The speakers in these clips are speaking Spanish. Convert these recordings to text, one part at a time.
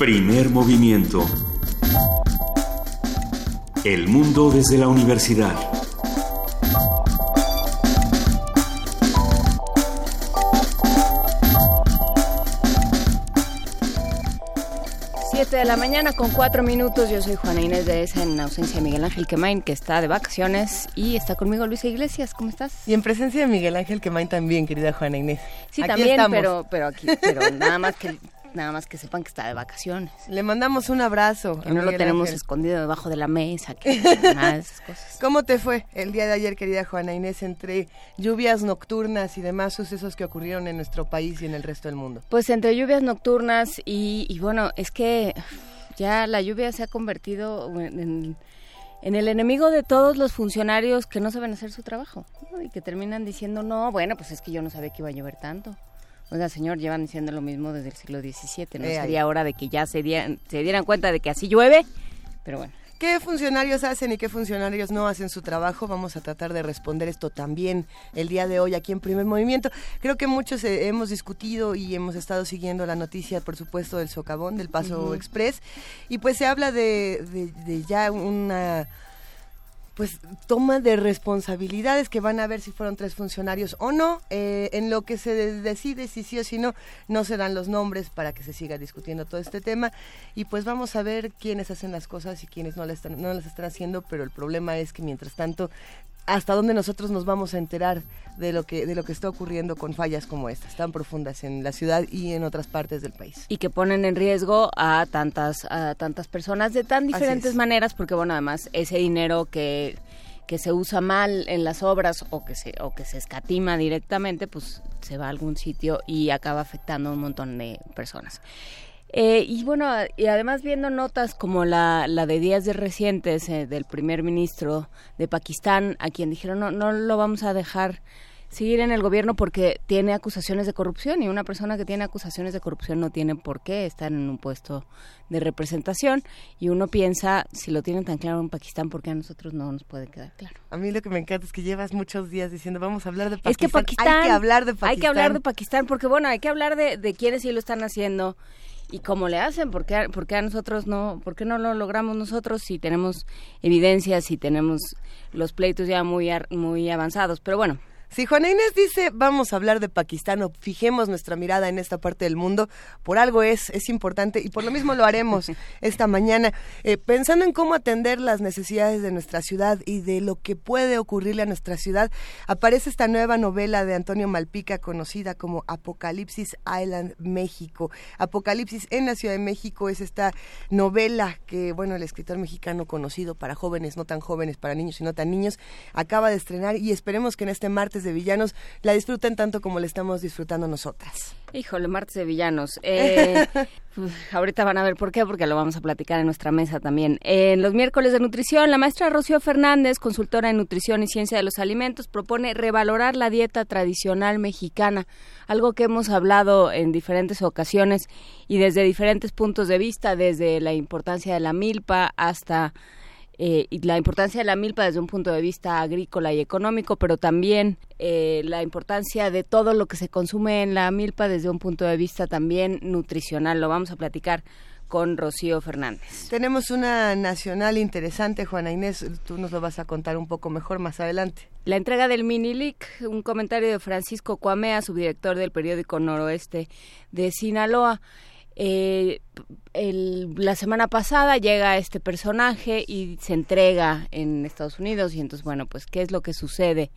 Primer movimiento. El mundo desde la universidad. Siete de la mañana con cuatro minutos. Yo soy Juana Inés de esa en ausencia de Miguel Ángel Quemain, que está de vacaciones, y está conmigo Luisa Iglesias. ¿Cómo estás? Y en presencia de Miguel Ángel Quemain también, querida Juana Inés. Sí, Aquí también, estamos. pero, pero aquí, pero nada más que nada más que sepan que está de vacaciones. Le mandamos un abrazo. Que no lo tenemos Ángel. escondido debajo de la mesa, que nada de esas cosas. ¿Cómo te fue el día de ayer, querida Juana Inés, entre lluvias nocturnas y demás sucesos que ocurrieron en nuestro país y en el resto del mundo? Pues entre lluvias nocturnas y, y bueno, es que ya la lluvia se ha convertido en, en- en el enemigo de todos los funcionarios que no saben hacer su trabajo ¿no? y que terminan diciendo, no, bueno, pues es que yo no sabía que iba a llover tanto. Oiga, señor, llevan diciendo lo mismo desde el siglo XVII, ¿no? Eh, ahí. Sería hora de que ya se dieran, se dieran cuenta de que así llueve, pero bueno. ¿Qué funcionarios hacen y qué funcionarios no hacen su trabajo? Vamos a tratar de responder esto también el día de hoy aquí en Primer Movimiento. Creo que muchos eh, hemos discutido y hemos estado siguiendo la noticia, por supuesto, del socavón, del Paso. Express. Y pues se habla de, de- de ya una pues toma de responsabilidades que van a ver si fueron tres funcionarios o no. Eh, en lo que se de- decide si sí o si no, no se dan los nombres para que se siga discutiendo todo este tema. Y pues vamos a ver quiénes hacen las cosas y quiénes no las están, no las están haciendo, pero el problema es que mientras tanto, hasta dónde nosotros nos vamos a enterar de lo que, de lo que está ocurriendo con fallas como estas, tan profundas en la ciudad y en otras partes del país. y que ponen en riesgo a tantas a tantas personas de tan diferentes es. maneras porque bueno además ese dinero que que se usa mal en las obras o que se o que se escatima directamente pues se va a algún sitio y acaba afectando a un montón de personas Eh, y bueno, y además viendo notas como la, la de días de recientes eh, del primer ministro de Pakistán, a quien dijeron no, no lo vamos a dejar seguir en el gobierno porque tiene acusaciones de corrupción y una persona que tiene acusaciones de corrupción no tiene por qué estar en un puesto de representación y uno piensa, si lo tienen tan claro en Pakistán, ¿por qué a nosotros no nos puede quedar claro? A mí lo que me encanta es que llevas muchos días diciendo vamos a hablar de Es Pakistán. que Pakistán... Hay que hablar de Pakistán. Hay que hablar de Pakistán porque, bueno, hay que hablar de, de quiénes sí lo están haciendo y cómo le hacen, porque a, porque a nosotros no, por qué no lo logramos nosotros si tenemos evidencias, si tenemos los pleitos ya muy, muy avanzados. Pero bueno, Si Juana Inés dice vamos a hablar de Pakistán o fijemos nuestra mirada en esta parte del mundo, por algo es, es importante y por lo mismo lo haremos esta mañana, eh, pensando en cómo atender las necesidades de nuestra ciudad y de lo que puede ocurrirle a nuestra ciudad, aparece esta nueva novela de Antonio Malpica conocida como Apocalipsis Island México. Apocalipsis en la Ciudad de México es esta novela que, bueno, el escritor mexicano conocido para jóvenes, no tan jóvenes, para niños y no tan niños, acaba de estrenar y esperemos que en este martes de villanos la disfruten tanto como la estamos disfrutando nosotras. híjole, martes de villanos. Eh, uf, ahorita van a ver por qué, porque lo vamos a platicar en nuestra mesa también. En los miércoles de nutrición, la maestra Rocío Fernández, consultora en nutrición y ciencia de los alimentos, propone revalorar la dieta tradicional mexicana, algo que hemos hablado en diferentes ocasiones y desde diferentes puntos de vista, desde la importancia de la milpa hasta eh, y la importancia de la milpa desde un punto de vista agrícola y económico, pero también eh, la importancia de todo lo que se consume en la milpa desde un punto de vista también nutricional. Lo vamos a platicar con Rocío Fernández. Tenemos una nacional interesante, Juana Inés, tú nos lo vas a contar un poco mejor más adelante. La entrega del Minilic, un comentario de Francisco Cuamea, subdirector del periódico Noroeste de Sinaloa. Eh, la semana pasada llega este personaje y se entrega en Estados Unidos y entonces, bueno, pues, ¿qué es lo que sucede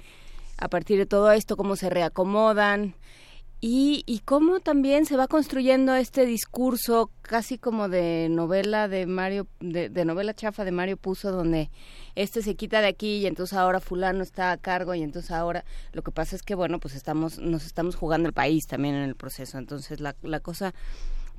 a partir de todo esto? ¿Cómo se reacomodan? Y, cómo también se va construyendo este discurso casi como de novela de Mario, de, novela chafa de Mario Puzo, donde este se quita de aquí y entonces ahora fulano está a cargo y entonces ahora lo que pasa es que bueno pues estamos nos estamos jugando el país también en el proceso entonces la cosa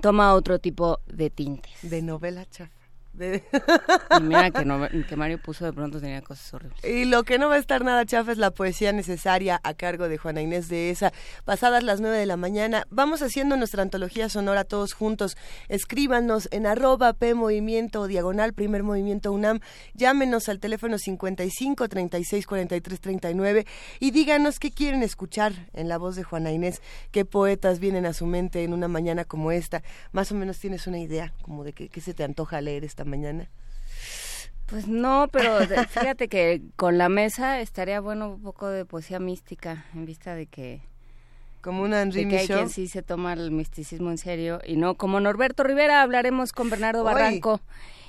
toma otro tipo de tintes De novela chafa. Mira que, que Mario puso de pronto tenía cosas horribles. Y lo que no va a estar nada chafa es la poesía necesaria a cargo de Juana Inés de esa. Pasadas las nueve de la mañana, vamos haciendo nuestra antología sonora todos juntos. Escríbanos en arroba P Movimiento Diagonal Primer Movimiento UNAM. Llámenos al teléfono 55 36 43 39 y díganos qué quieren escuchar en la voz de Juana Inés, qué poetas vienen a su mente en una mañana como esta. Más o menos tienes una idea como de qué, qué se te antoja leer esta mañana? Pues no, pero fíjate que con la mesa estaría bueno un poco de poesía mística en vista de que como una Henry que hay quien sí se toma el misticismo en serio y no como Norberto Rivera hablaremos con Bernardo Barranco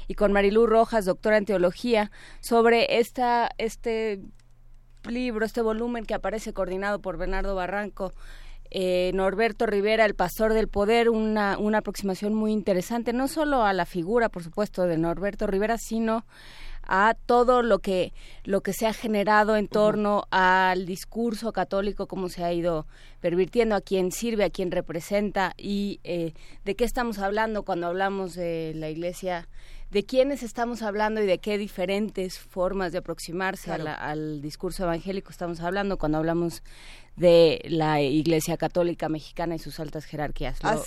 y con Marilú Rojas, doctora en teología, sobre esta este libro, este volumen que aparece coordinado por Bernardo Barranco eh, Norberto Rivera, el pastor del poder, una, una aproximación muy interesante, no solo a la figura, por supuesto, de Norberto Rivera, sino a todo lo que lo que se ha generado en torno al discurso católico cómo se ha ido pervirtiendo a quién sirve a quién representa y eh, de qué estamos hablando cuando hablamos de la iglesia de quiénes estamos hablando y de qué diferentes formas de aproximarse al discurso evangélico estamos hablando cuando hablamos de la Iglesia Católica Mexicana y sus altas jerarquías. Lo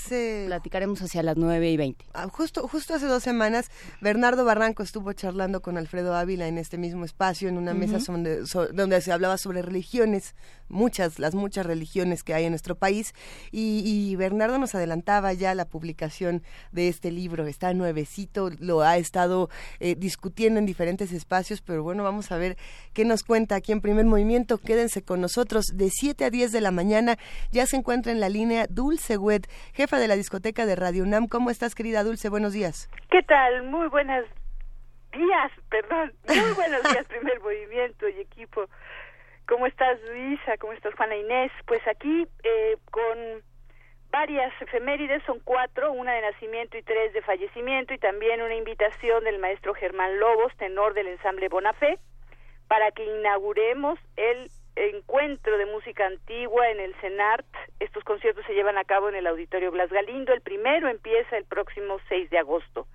platicaremos hacia las nueve y veinte. Ah, justo, justo hace dos semanas, Bernardo Barranco estuvo charlando con Alfredo Ávila en este mismo espacio, en una mesa donde se hablaba sobre religiones, muchas, las muchas religiones que hay en nuestro país, y, Bernardo nos adelantaba ya la publicación de este libro. Está nuevecito, lo ha estado eh, discutiendo en diferentes espacios, pero bueno, vamos a ver qué nos cuenta aquí en Primer Movimiento. Quédense con nosotros de siete a 10 de la mañana. Ya se encuentra en la línea Dulce Wet, jefa de la discoteca de Radio UNAM. ¿Cómo estás, querida Dulce? Buenos días. ¿Qué tal? Muy buenos días, perdón. Muy buenos días, primer movimiento y equipo. ¿Cómo estás, Luisa? ¿Cómo estás, Juana Inés? Pues aquí eh, con varias efemérides, son cuatro, una de nacimiento y tres de fallecimiento, y también una invitación del maestro Germán Lobos, tenor del ensamble Bonafé, para que inauguremos el encuentro de música antigua en el CENART. Estos conciertos se llevan a cabo en el Auditorio Blas Galindo. El primero empieza el próximo 6 de agosto.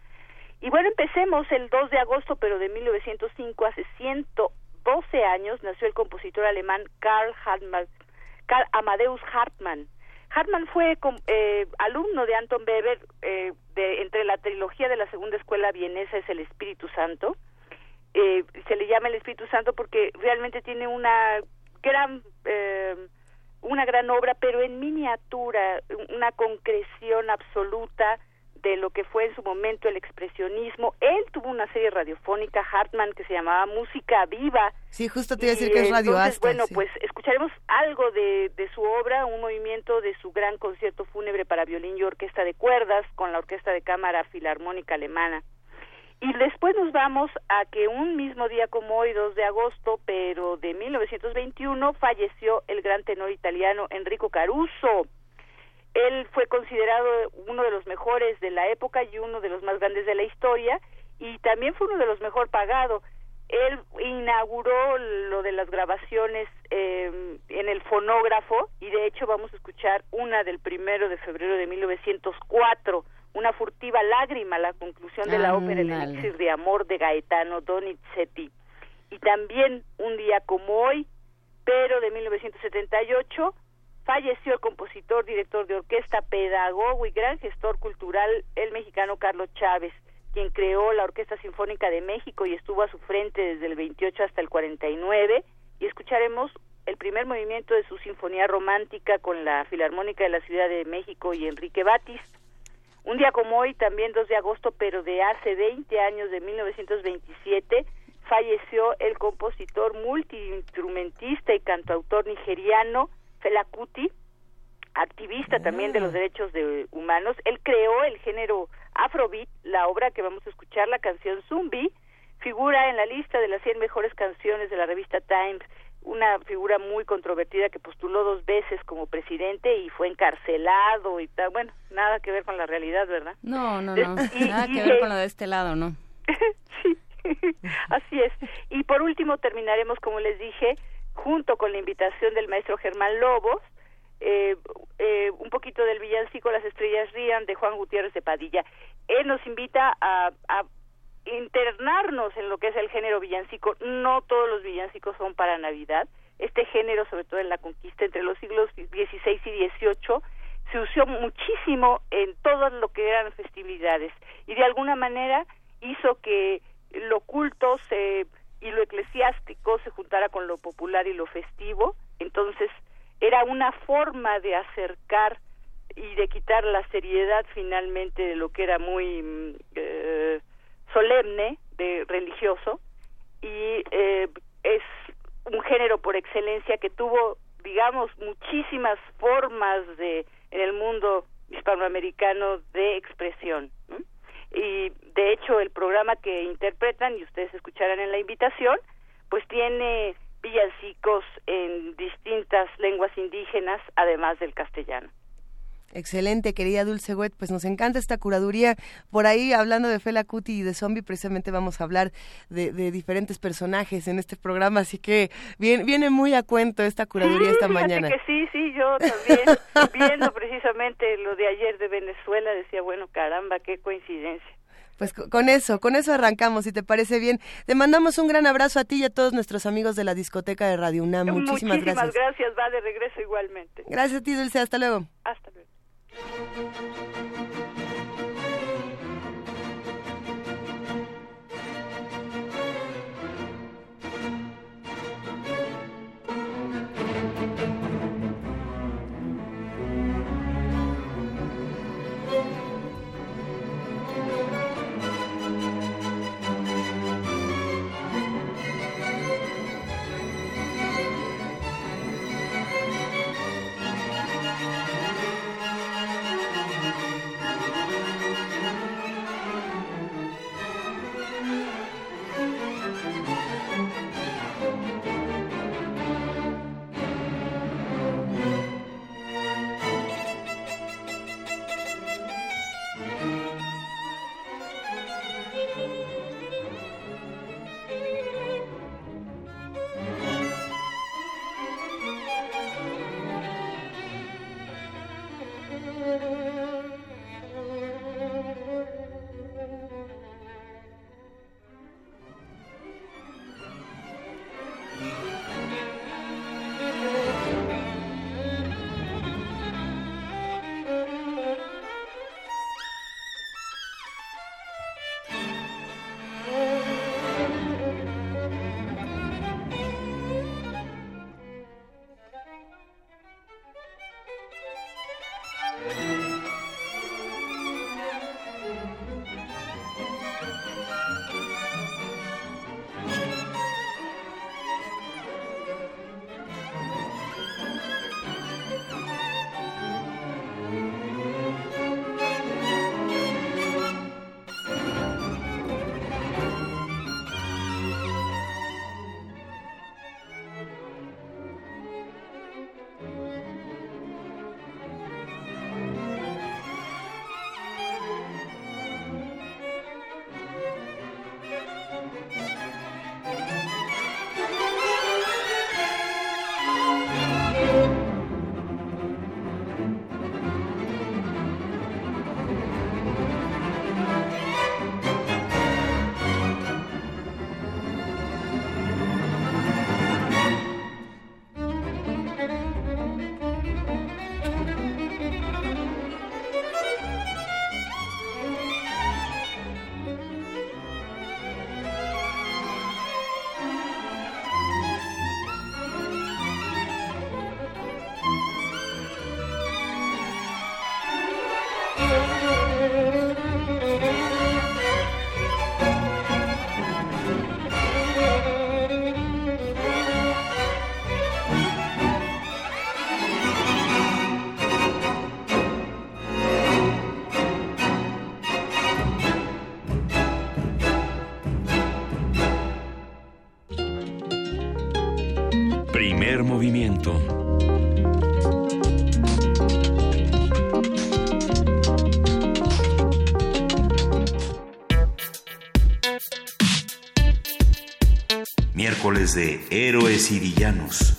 Y bueno, empecemos el 2 de agosto, pero de 1905, hace 112 años, nació el compositor alemán Karl, Hartmann, Karl Amadeus Hartmann. Hartmann fue eh, alumno de Anton Weber eh, de, entre la trilogía de la segunda escuela vienesa es el Espíritu Santo. Eh, se le llama el Espíritu Santo porque realmente tiene una gran eh, una gran obra, pero en miniatura, una concreción absoluta de lo que fue en su momento el expresionismo. Él tuvo una serie radiofónica, Hartman, que se llamaba Música Viva. Sí, justo te iba a decir que es Radio Bueno, pues escucharemos algo de, de su obra, un movimiento de su gran concierto fúnebre para violín y orquesta de cuerdas con la Orquesta de Cámara Filarmónica Alemana. Y después nos vamos a que un mismo día como hoy, 2 de agosto, pero de 1921, falleció el gran tenor italiano Enrico Caruso. Él fue considerado uno de los mejores de la época y uno de los más grandes de la historia y también fue uno de los mejor pagados. Él inauguró lo de las grabaciones eh, en el fonógrafo y de hecho vamos a escuchar una del primero de febrero de 1904 una furtiva lágrima, la conclusión de la ópera El elixir de amor de Gaetano Donizetti. Y también un día como hoy, pero de 1978, falleció el compositor, director de orquesta, pedagogo y gran gestor cultural, el mexicano Carlos Chávez, quien creó la Orquesta Sinfónica de México y estuvo a su frente desde el 28 hasta el 49. Y escucharemos el primer movimiento de su Sinfonía Romántica con la Filarmónica de la Ciudad de México y Enrique Batis un día como hoy, también 2 de agosto, pero de hace 20 años, de 1927, falleció el compositor multiinstrumentista y cantautor nigeriano Fela Kuti, activista también de los ah. derechos de humanos. Él creó el género Afrobeat, la obra que vamos a escuchar, la canción Zumbi, figura en la lista de las 100 mejores canciones de la revista Times una figura muy controvertida que postuló dos veces como presidente y fue encarcelado y tal. Bueno, nada que ver con la realidad, ¿verdad? No, no, no. nada que ver con lo de este lado, ¿no? sí, así es. Y por último terminaremos, como les dije, junto con la invitación del maestro Germán Lobos, eh, eh, un poquito del villancico Las estrellas rían de Juan Gutiérrez de Padilla. Él nos invita a, internarnos en lo que es el género villancico. No todos los villancicos son para Navidad. Este género, sobre todo en la conquista entre los siglos XVI y XVIII, se usó muchísimo en todo lo que eran festividades y de alguna manera hizo que lo culto se, y lo eclesiástico se juntara con lo popular y lo festivo. Entonces, era una forma de acercar y de quitar la seriedad finalmente de lo que era muy mm, eh, solemne, de religioso, y eh, es un género por excelencia que tuvo, digamos, muchísimas formas de en el mundo hispanoamericano de expresión. Y de hecho el programa que interpretan, y ustedes escucharán en la invitación, pues tiene villancicos en distintas lenguas indígenas, además del castellano. Excelente, querida Dulce Wet, pues nos encanta esta curaduría. Por ahí, hablando de Fela Cuti y de Zombie, precisamente vamos a hablar de, diferentes personajes en este programa, así que viene, viene muy a cuento esta curaduría esta mañana. Que sí, sí, yo también, viendo precisamente lo de ayer de Venezuela, decía, bueno, caramba, qué coincidencia. Pues con eso, con eso arrancamos, si te parece bien. Te mandamos un gran abrazo a ti y a todos nuestros amigos de la discoteca de Radio UNAM. Muchísimas, Muchísimas gracias. gracias, va de regreso igualmente. Gracias a ti, Dulce, hasta luego. Hasta luego. Música de Héroes y Villanos.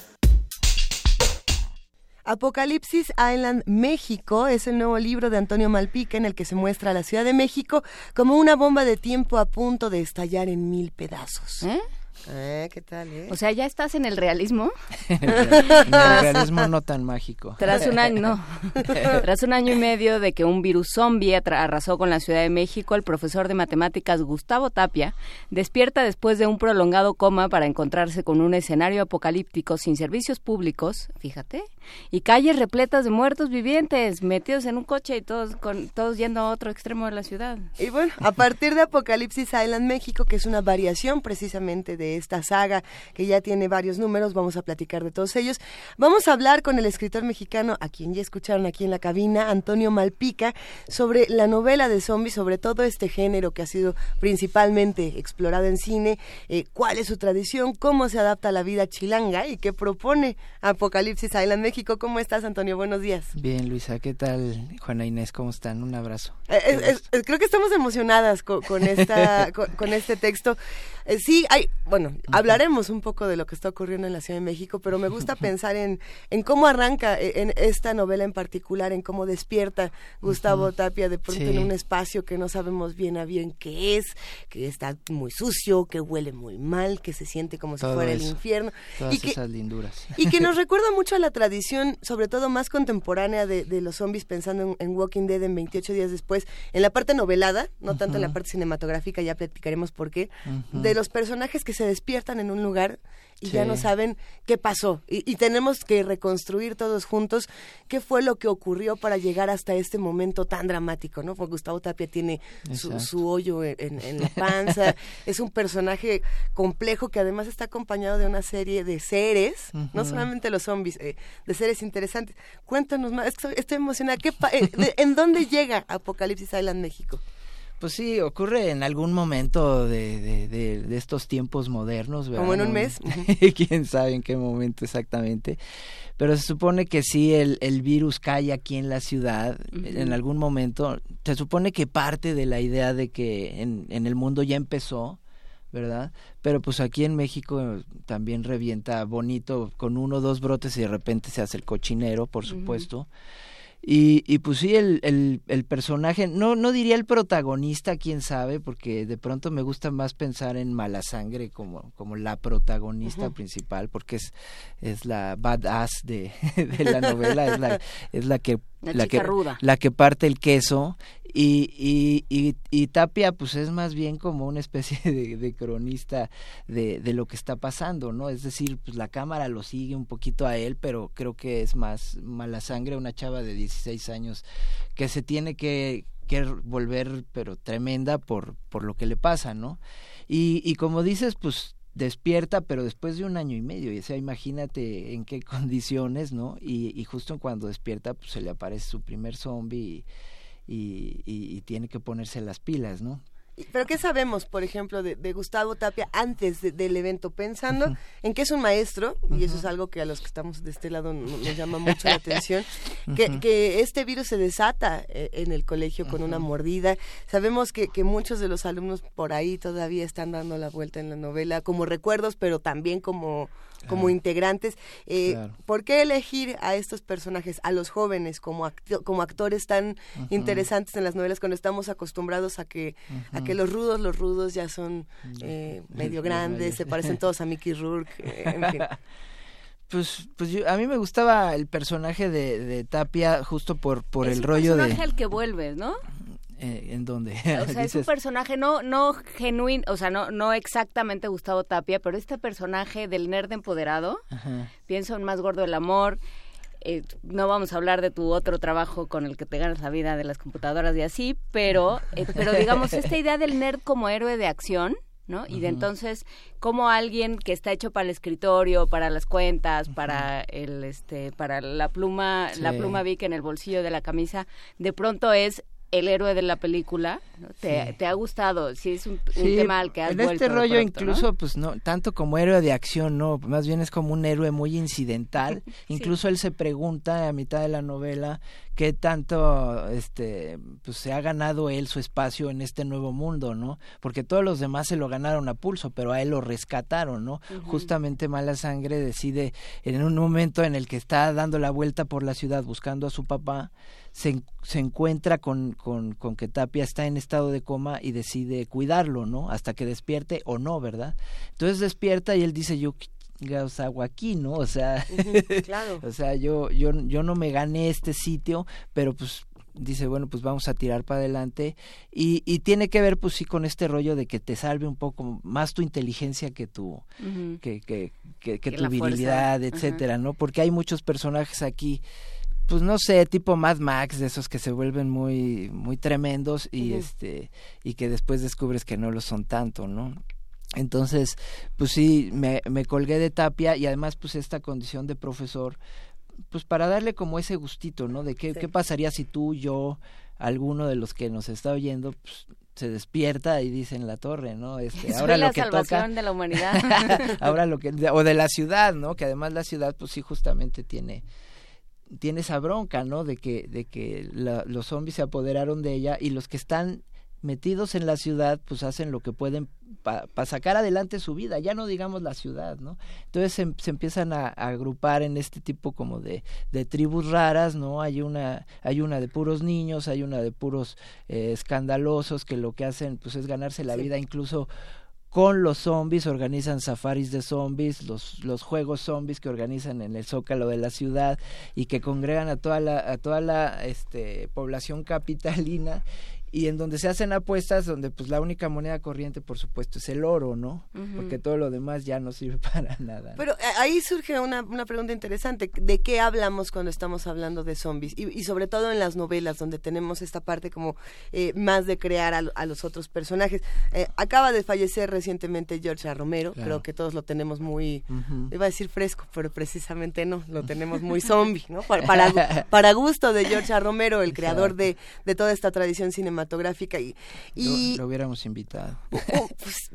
Apocalipsis Island México es el nuevo libro de Antonio Malpica en el que se muestra a la Ciudad de México como una bomba de tiempo a punto de estallar en mil pedazos. ¿Eh? Eh, ¿Qué tal, eh? O sea, ya estás en el realismo. en el realismo no tan mágico. Tras un año, no. Tras un año y medio de que un virus zombie arrasó con la Ciudad de México, el profesor de matemáticas Gustavo Tapia despierta después de un prolongado coma para encontrarse con un escenario apocalíptico sin servicios públicos, fíjate, y calles repletas de muertos vivientes, metidos en un coche y todos con todos yendo a otro extremo de la ciudad. Y bueno, a partir de Apocalipsis Island México, que es una variación precisamente de esta saga que ya tiene varios números, vamos a platicar de todos ellos. Vamos a hablar con el escritor mexicano, a quien ya escucharon aquí en la cabina, Antonio Malpica, sobre la novela de zombies, sobre todo este género que ha sido principalmente explorado en cine, eh, cuál es su tradición, cómo se adapta a la vida chilanga y qué propone Apocalipsis Island México. ¿Cómo estás, Antonio? Buenos días. Bien, Luisa, ¿qué tal? Juana Inés, ¿cómo están? Un abrazo. Eh, creo que estamos emocionadas con, esta, con, este texto. Eh, sí, hay, bueno, hablaremos un poco de lo que está ocurriendo en la Ciudad de México, pero me gusta pensar en, en cómo arranca eh, en esta novela en particular, en cómo despierta Gustavo Tapia de pronto en un espacio que no sabemos bien a bien qué es, que está muy sucio, que huele muy mal, que se siente como si fuera el infierno. y que, esas linduras. Y que nos recuerda mucho a la tradición, sobre todo más contemporánea de, de los zombies, pensando en, Walking Dead en 28 días después, en la parte novelada, no tanto en la parte cinematográfica, ya platicaremos por qué, de los personajes que se despiertan en un lugar y ya no saben qué pasó. Y, tenemos que reconstruir todos juntos qué fue lo que ocurrió para llegar hasta este momento tan dramático, ¿no? Porque Gustavo Tapia tiene su, hoyo en, la panza, es un personaje complejo que además está acompañado de una serie de seres, no solamente los zombies, eh, de seres interesantes. Cuéntanos más, estoy, emocionada. ¿Qué eh, ¿En dónde llega Apocalipsis Island México? Pues sí, ocurre en algún momento de, de, estos tiempos modernos. ¿verdad? Como en un mes. Quién sabe en qué momento exactamente. Pero se supone que sí, el, el virus cae aquí en la ciudad en algún momento. Se supone que parte de la idea de que en, en el mundo ya empezó, ¿verdad? Pero pues aquí en México también revienta bonito con uno o dos brotes y de repente se hace el cochinero, por supuesto. Y, y pues sí, el, el, el, personaje, no, no diría el protagonista, quién sabe, porque de pronto me gusta más pensar en Mala Sangre como, como la protagonista principal, porque es, es la badass de, de la novela, es la, es la que la, que, la que parte el queso y, y, y, y, Tapia pues es más bien como una especie de, de cronista de, de, lo que está pasando, ¿no? Es decir, pues la cámara lo sigue un poquito a él, pero creo que es más mala sangre, una chava de 16 años que se tiene que, que volver pero tremenda por, por lo que le pasa, ¿no? Y, y como dices, pues despierta, pero después de un año y medio, y o sea, imagínate en qué condiciones, ¿no? Y, y justo cuando despierta, pues se le aparece su primer zombie y, y, y tiene que ponerse las pilas, ¿no? Pero ¿qué sabemos, por ejemplo, de, Gustavo Tapia antes del evento? Pensando en que es un maestro, y eso es algo que a los que estamos de este lado nos, llama mucho la atención, que, que, este virus se desata eh, en el colegio con una mordida. Sabemos que, que muchos de los alumnos por ahí todavía están dando la vuelta en la novela como recuerdos, pero también como como integrantes. Eh, ¿Por qué elegir a estos personajes, a los jóvenes, como, como actores tan interesantes en las novelas cuando estamos acostumbrados a que, a que los rudos, los rudos ya son eh, medio grandes, se parecen todos a Mickey Rourke, eh, en fin. Pues, pues a mí me gustaba el personaje de, de Tapia justo por, por el rollo de... Es personaje al que vuelves, ¿no? Eh, ¿En dónde? O sea, es un personaje no no genuino, o sea, no no exactamente Gustavo Tapia, pero este personaje del nerd empoderado, pienso en Más Gordo del Amor, eh, no vamos a hablar de tu otro trabajo con el que te ganas la vida de las computadoras y así, pero, eh, pero digamos, esta idea del nerd como héroe de acción, ¿no? Y de entonces, como alguien que está hecho para el escritorio, para las cuentas, para el, este, para la pluma, la pluma Vic en el bolsillo de la camisa, de pronto es el héroe de la película. ¿Te, ha gustado? Si es un, tema al que has En este rollo incluso, pues no, tanto como héroe de acción, no, más bien es como un héroe muy incidental. incluso él se pregunta a mitad de la novela qué tanto este pues se ha ganado él su espacio en este nuevo mundo, ¿no? Porque todos los demás se lo ganaron a pulso, pero a él lo rescataron, ¿no? Justamente Mala Sangre decide en un momento en el que está dando la vuelta por la ciudad buscando a su papá, se, se encuentra con, con, con, que Tapia está en estado de coma y decide cuidarlo, ¿no? Hasta que despierte o no, ¿verdad? Entonces despierta y él dice, yo hago aquí, ¿no? O sea, claro. o sea, yo, yo, yo no me gané este sitio, pero pues dice, bueno, pues vamos a tirar para adelante. Y, y tiene que ver, pues sí, con este rollo de que te salve un poco más tu inteligencia que tu, que, que, que, tu virilidad, etcétera, ¿no? Porque hay muchos personajes aquí pues no sé, tipo Mad Max, de esos que se vuelven muy, muy tremendos y este, y que después descubres que no lo son tanto, ¿no? Entonces, pues sí, me, me colgué de Tapia y además pues esta condición de profesor, pues para darle como ese gustito, ¿no? De qué, qué pasaría si tú, yo, alguno de los que nos está oyendo, pues se despierta y dice en la torre, ¿no? Este, ahora lo que salvación de la humanidad. ahora lo que o de la ciudad, ¿no? Que además la ciudad pues sí justamente tiene tiene esa bronca, ¿no? De que de que los zombies se apoderaron de ella y los que están metidos en la ciudad, pues hacen lo que pueden para sacar adelante su vida, ya no digamos la ciudad, ¿no? Entonces se, empiezan a, agrupar en este tipo como de, de, tribus raras, ¿no? Hay una, hay una de puros niños, hay una de puros eh, escandalosos que lo que hacen pues es ganarse la vida incluso con los zombies, organizan safaris de zombies, los, los juegos zombies que organizan en el zócalo de la ciudad y que congregan a toda la, a toda la este, población capitalina y en donde se hacen apuestas donde pues la única moneda corriente por supuesto es el oro, ¿no? Porque todo lo demás ya no sirve para nada. Pero eh, ahí surge una, una pregunta interesante, ¿de qué hablamos cuando estamos hablando de zombies? Y, y sobre todo en las novelas donde tenemos esta parte como eh, más de crear a, los otros personajes. Eh, acaba de fallecer recientemente George A. Romero, creo que todos lo tenemos muy, iba a decir fresco, pero precisamente no, lo tenemos muy zombie, ¿no? Para, para, gusto de George A. Romero, el creador de, de toda esta tradición cinematográfica cinematográfica y, y lo, hubiéramos invitado. Oh, pues,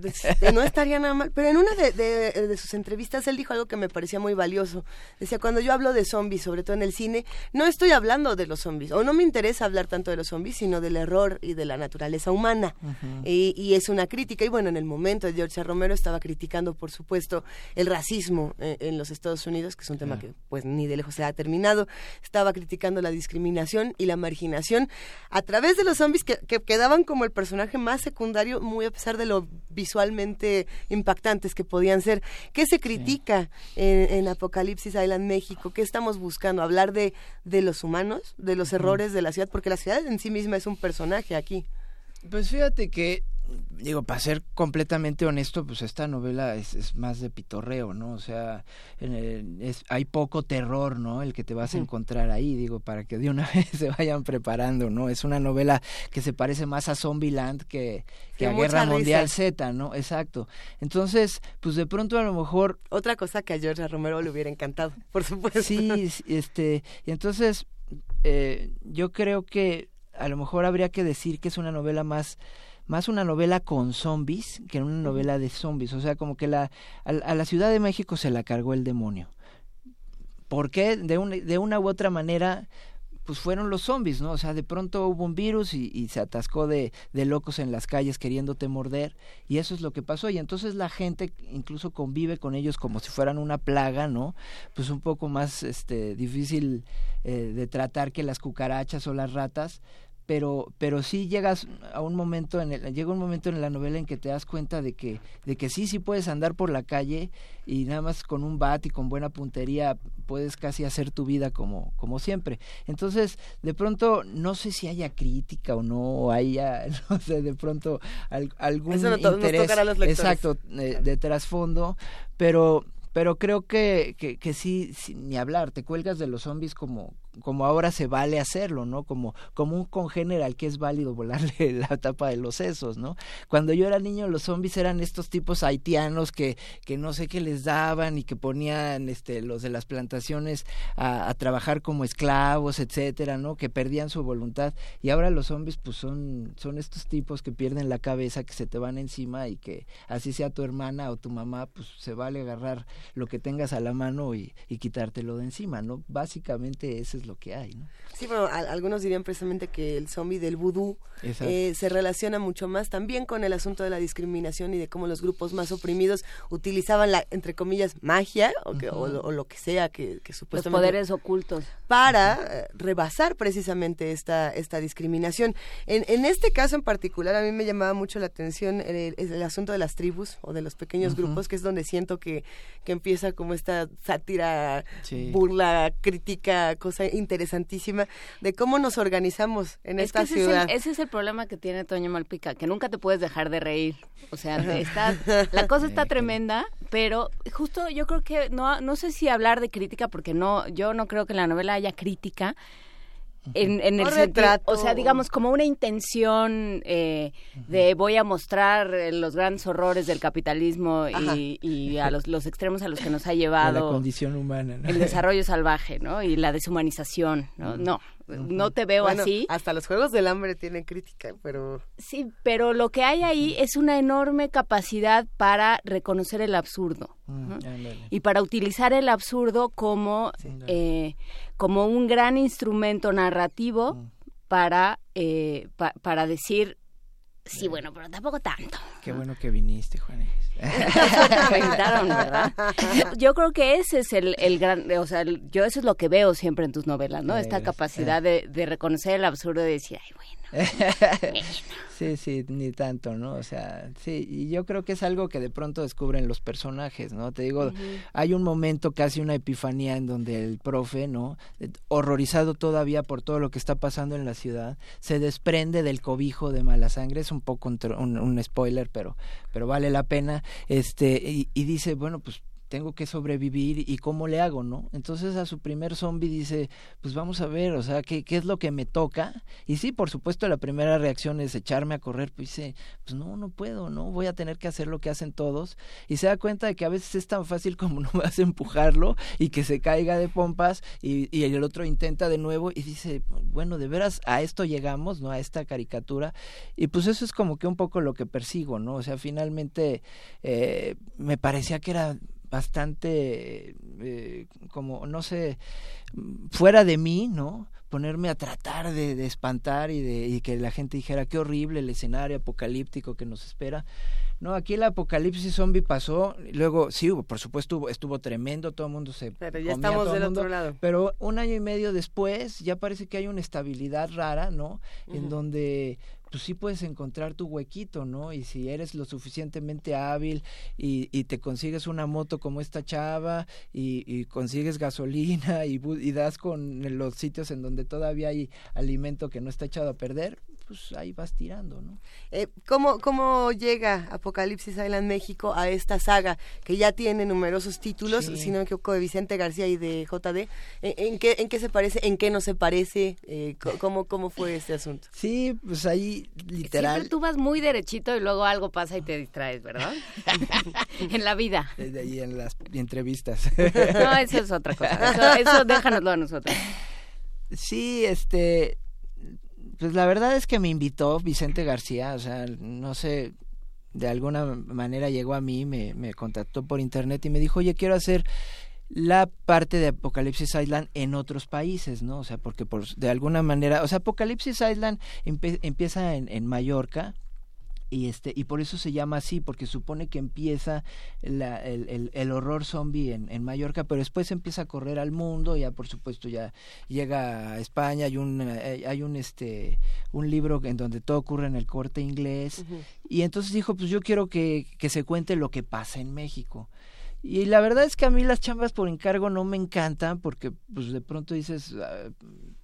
no estaría nada mal, pero en una de, de, sus entrevistas él dijo algo que me parecía muy valioso. Decía, cuando yo hablo de zombies, sobre todo en el cine, no estoy hablando de los zombies, o no me interesa hablar tanto de los zombies, sino del error y de la naturaleza humana. y, y, es una crítica, y bueno, en el momento de George Romero estaba criticando, por supuesto, el racismo en, en los Estados Unidos, que es un tema que pues ni de lejos se ha terminado. Estaba criticando la discriminación y la marginación a través de los zombies que que quedaban como el personaje más secundario, muy a pesar de lo visualmente impactantes que podían ser. ¿Qué se critica en, Apocalipsis Island México? ¿Qué estamos buscando? ¿Hablar de, de los humanos, de los errores de la ciudad? Porque la ciudad en sí misma es un personaje aquí. Pues fíjate que digo, para ser completamente honesto, pues esta novela es, es más de pitorreo, ¿no? O sea, es, hay poco terror, ¿no? El que te vas a encontrar ahí, digo, para que de una vez se vayan preparando, ¿no? Es una novela que se parece más a Zombieland que, que a Guerra Mundial Z, ¿no? Exacto. Entonces, pues de pronto a lo mejor... Otra cosa que a George Romero le hubiera encantado, por supuesto. Sí, este, y entonces eh, yo creo que a lo mejor habría que decir que es una novela más más una novela con zombies que una novela de zombies. O sea, como que la, a, la Ciudad de México se la cargó el demonio. ¿Por qué? De, un, de una u otra manera, pues fueron los zombies, ¿no? O sea, de pronto hubo un virus y, y, se atascó de, de locos en las calles queriéndote morder y eso es lo que pasó y entonces la gente incluso convive con ellos como si fueran una plaga, ¿no? Pues un poco más este difícil eh, de tratar que las cucarachas o las ratas, pero pero sí llegas a un momento en el, llega un momento en la novela en que te das cuenta de que de que sí sí puedes andar por la calle y nada más con un bat y con buena puntería puedes casi hacer tu vida como como siempre. Entonces de pronto no sé si haya crítica o no o haya no sé de pronto algún interés exacto de, de trasfondo pero pero creo que, que, que sí, ni hablar, te cuelgas de los zombies como, como ahora se vale hacerlo, ¿no? Como, como un congénero al que es válido volarle la tapa de los sesos, ¿no? Cuando yo era niño, los zombies eran estos tipos haitianos que, que no sé qué les daban y que ponían este, los de las plantaciones a, trabajar como esclavos, etcétera, ¿no? Que perdían su voluntad. Y ahora los zombies, pues son, son estos tipos que pierden la cabeza, que se te van encima y que así sea tu hermana o tu mamá, pues se vale agarrar lo que tengas a la mano y, y quitártelo de encima, ¿no? Básicamente ese es lo que hay, ¿no? Sí, bueno, algunos dirían precisamente que el zombie del vudú eh, se relaciona mucho más también con el asunto de la discriminación y de cómo los grupos más oprimidos utilizaban la, entre comillas, magia o, que, o, lo que sea que, que supuestamente... Los poderes ocultos. Para eh, rebasar precisamente esta, esta discriminación. En, en este caso en particular, a mí me llamaba mucho la atención el, el asunto de las tribus o de los pequeños grupos, que es donde siento que, que empieza como esta sátira, burla, crítica, cosa interesantísima de cómo nos organizamos en esta ciudad. ese es el problema que tiene Toño Malpica, que nunca te puedes dejar de reír. O sea, está, la cosa está tremenda, pero justo yo creo que no, no sé si hablar de crítica, porque no, yo no creo que en la novela haya crítica, en, en el o sea, digamos como una intención eh, de voy a mostrar eh, los grandes horrores del capitalismo y, a los, los, extremos a los que nos ha llevado la condición humana, el desarrollo salvaje, ¿no? Y la deshumanización, ¿no? No, no te veo así. Hasta los juegos del hambre tienen crítica, pero sí, pero lo que hay ahí es una enorme capacidad para reconocer el absurdo mm, y para utilizar el absurdo como eh, como un gran instrumento narrativo mm. para eh, para decir Sí, bueno, pero tampoco tanto. Qué bueno que viniste, Juanes. ¿verdad? Yo creo que ese es el, el gran, o sea, yo eso es lo que veo siempre en tus novelas, ¿no? Esta capacidad de, de reconocer el absurdo y decir, ay, bueno. sí, sí, ni tanto, ¿no? O sea, sí, y yo creo que es algo que de pronto descubren los personajes, ¿no? Te digo, hay un momento, casi una epifanía en donde el profe, ¿no? Horrorizado todavía por todo lo que está pasando en la ciudad, se desprende del cobijo de mala sangre, es un poco un, un spoiler, pero, pero vale la pena, este, y, y dice, bueno, pues tengo que sobrevivir y cómo le hago, ¿no? Entonces a su primer zombie dice, pues vamos a ver, o sea, ¿qué, qué es lo que me toca? Y sí, por supuesto, la primera reacción es echarme a correr, pues dice, pues no, no puedo, ¿no? Voy a tener que hacer lo que hacen todos. Y se da cuenta de que a veces es tan fácil como no vas a empujarlo y que se caiga de pompas y, y el otro intenta de nuevo y dice, bueno, de veras a esto llegamos, ¿no? A esta caricatura. Y pues eso es como que un poco lo que persigo, ¿no? O sea, finalmente eh, me parecía que era bastante eh, como no sé fuera de mí no ponerme a tratar de, de espantar y de y que la gente dijera qué horrible el escenario apocalíptico que nos espera no aquí el apocalipsis zombie pasó luego sí hubo por supuesto estuvo tremendo todo el mundo se pero ya estamos del otro lado. pero un año y medio después ya parece que hay una estabilidad rara no en donde pues sí puedes encontrar tu huequito, ¿no? Y si eres lo suficientemente hábil y, y te consigues una moto como esta chava y, y consigues gasolina y, y, das con los sitios en donde todavía hay alimento que no está echado a perder, pues ahí vas tirando, ¿no? Eh, ¿cómo, ¿Cómo llega Apocalipsis Island México a esta saga que ya tiene numerosos títulos, si no me equivoco, de Vicente García y de JD? ¿En, qué, ¿En qué se parece? ¿En qué no se parece? Eh, ¿cómo, ¿Cómo fue este asunto? Sí, pues ahí literal. Siempre tú vas muy derechito y luego algo pasa y te distraes, ¿verdad? en la vida. Y en las entrevistas. no, eso es otra cosa. Eso, eso déjanoslo a nosotros. Sí, este pues la verdad es que me invitó Vicente García, o sea, no sé, de alguna manera llegó a mí, me, me contactó por internet y me dijo, oye, quiero hacer la parte de Apocalipsis Island en otros países, ¿no? O sea, porque por, de alguna manera, o sea, Apocalipsis Island empieza en, en Mallorca, y este y por eso se llama así porque supone que empieza la, el, el, el, horror zombie en, en, Mallorca pero después empieza a correr al mundo ya por supuesto ya llega a España hay un eh, hay un este un libro en donde todo ocurre en el corte inglés uh -huh. y entonces dijo pues yo quiero que, que se cuente lo que pasa en México y la verdad es que a mí las chambas por encargo no me encantan porque pues de pronto dices, uh,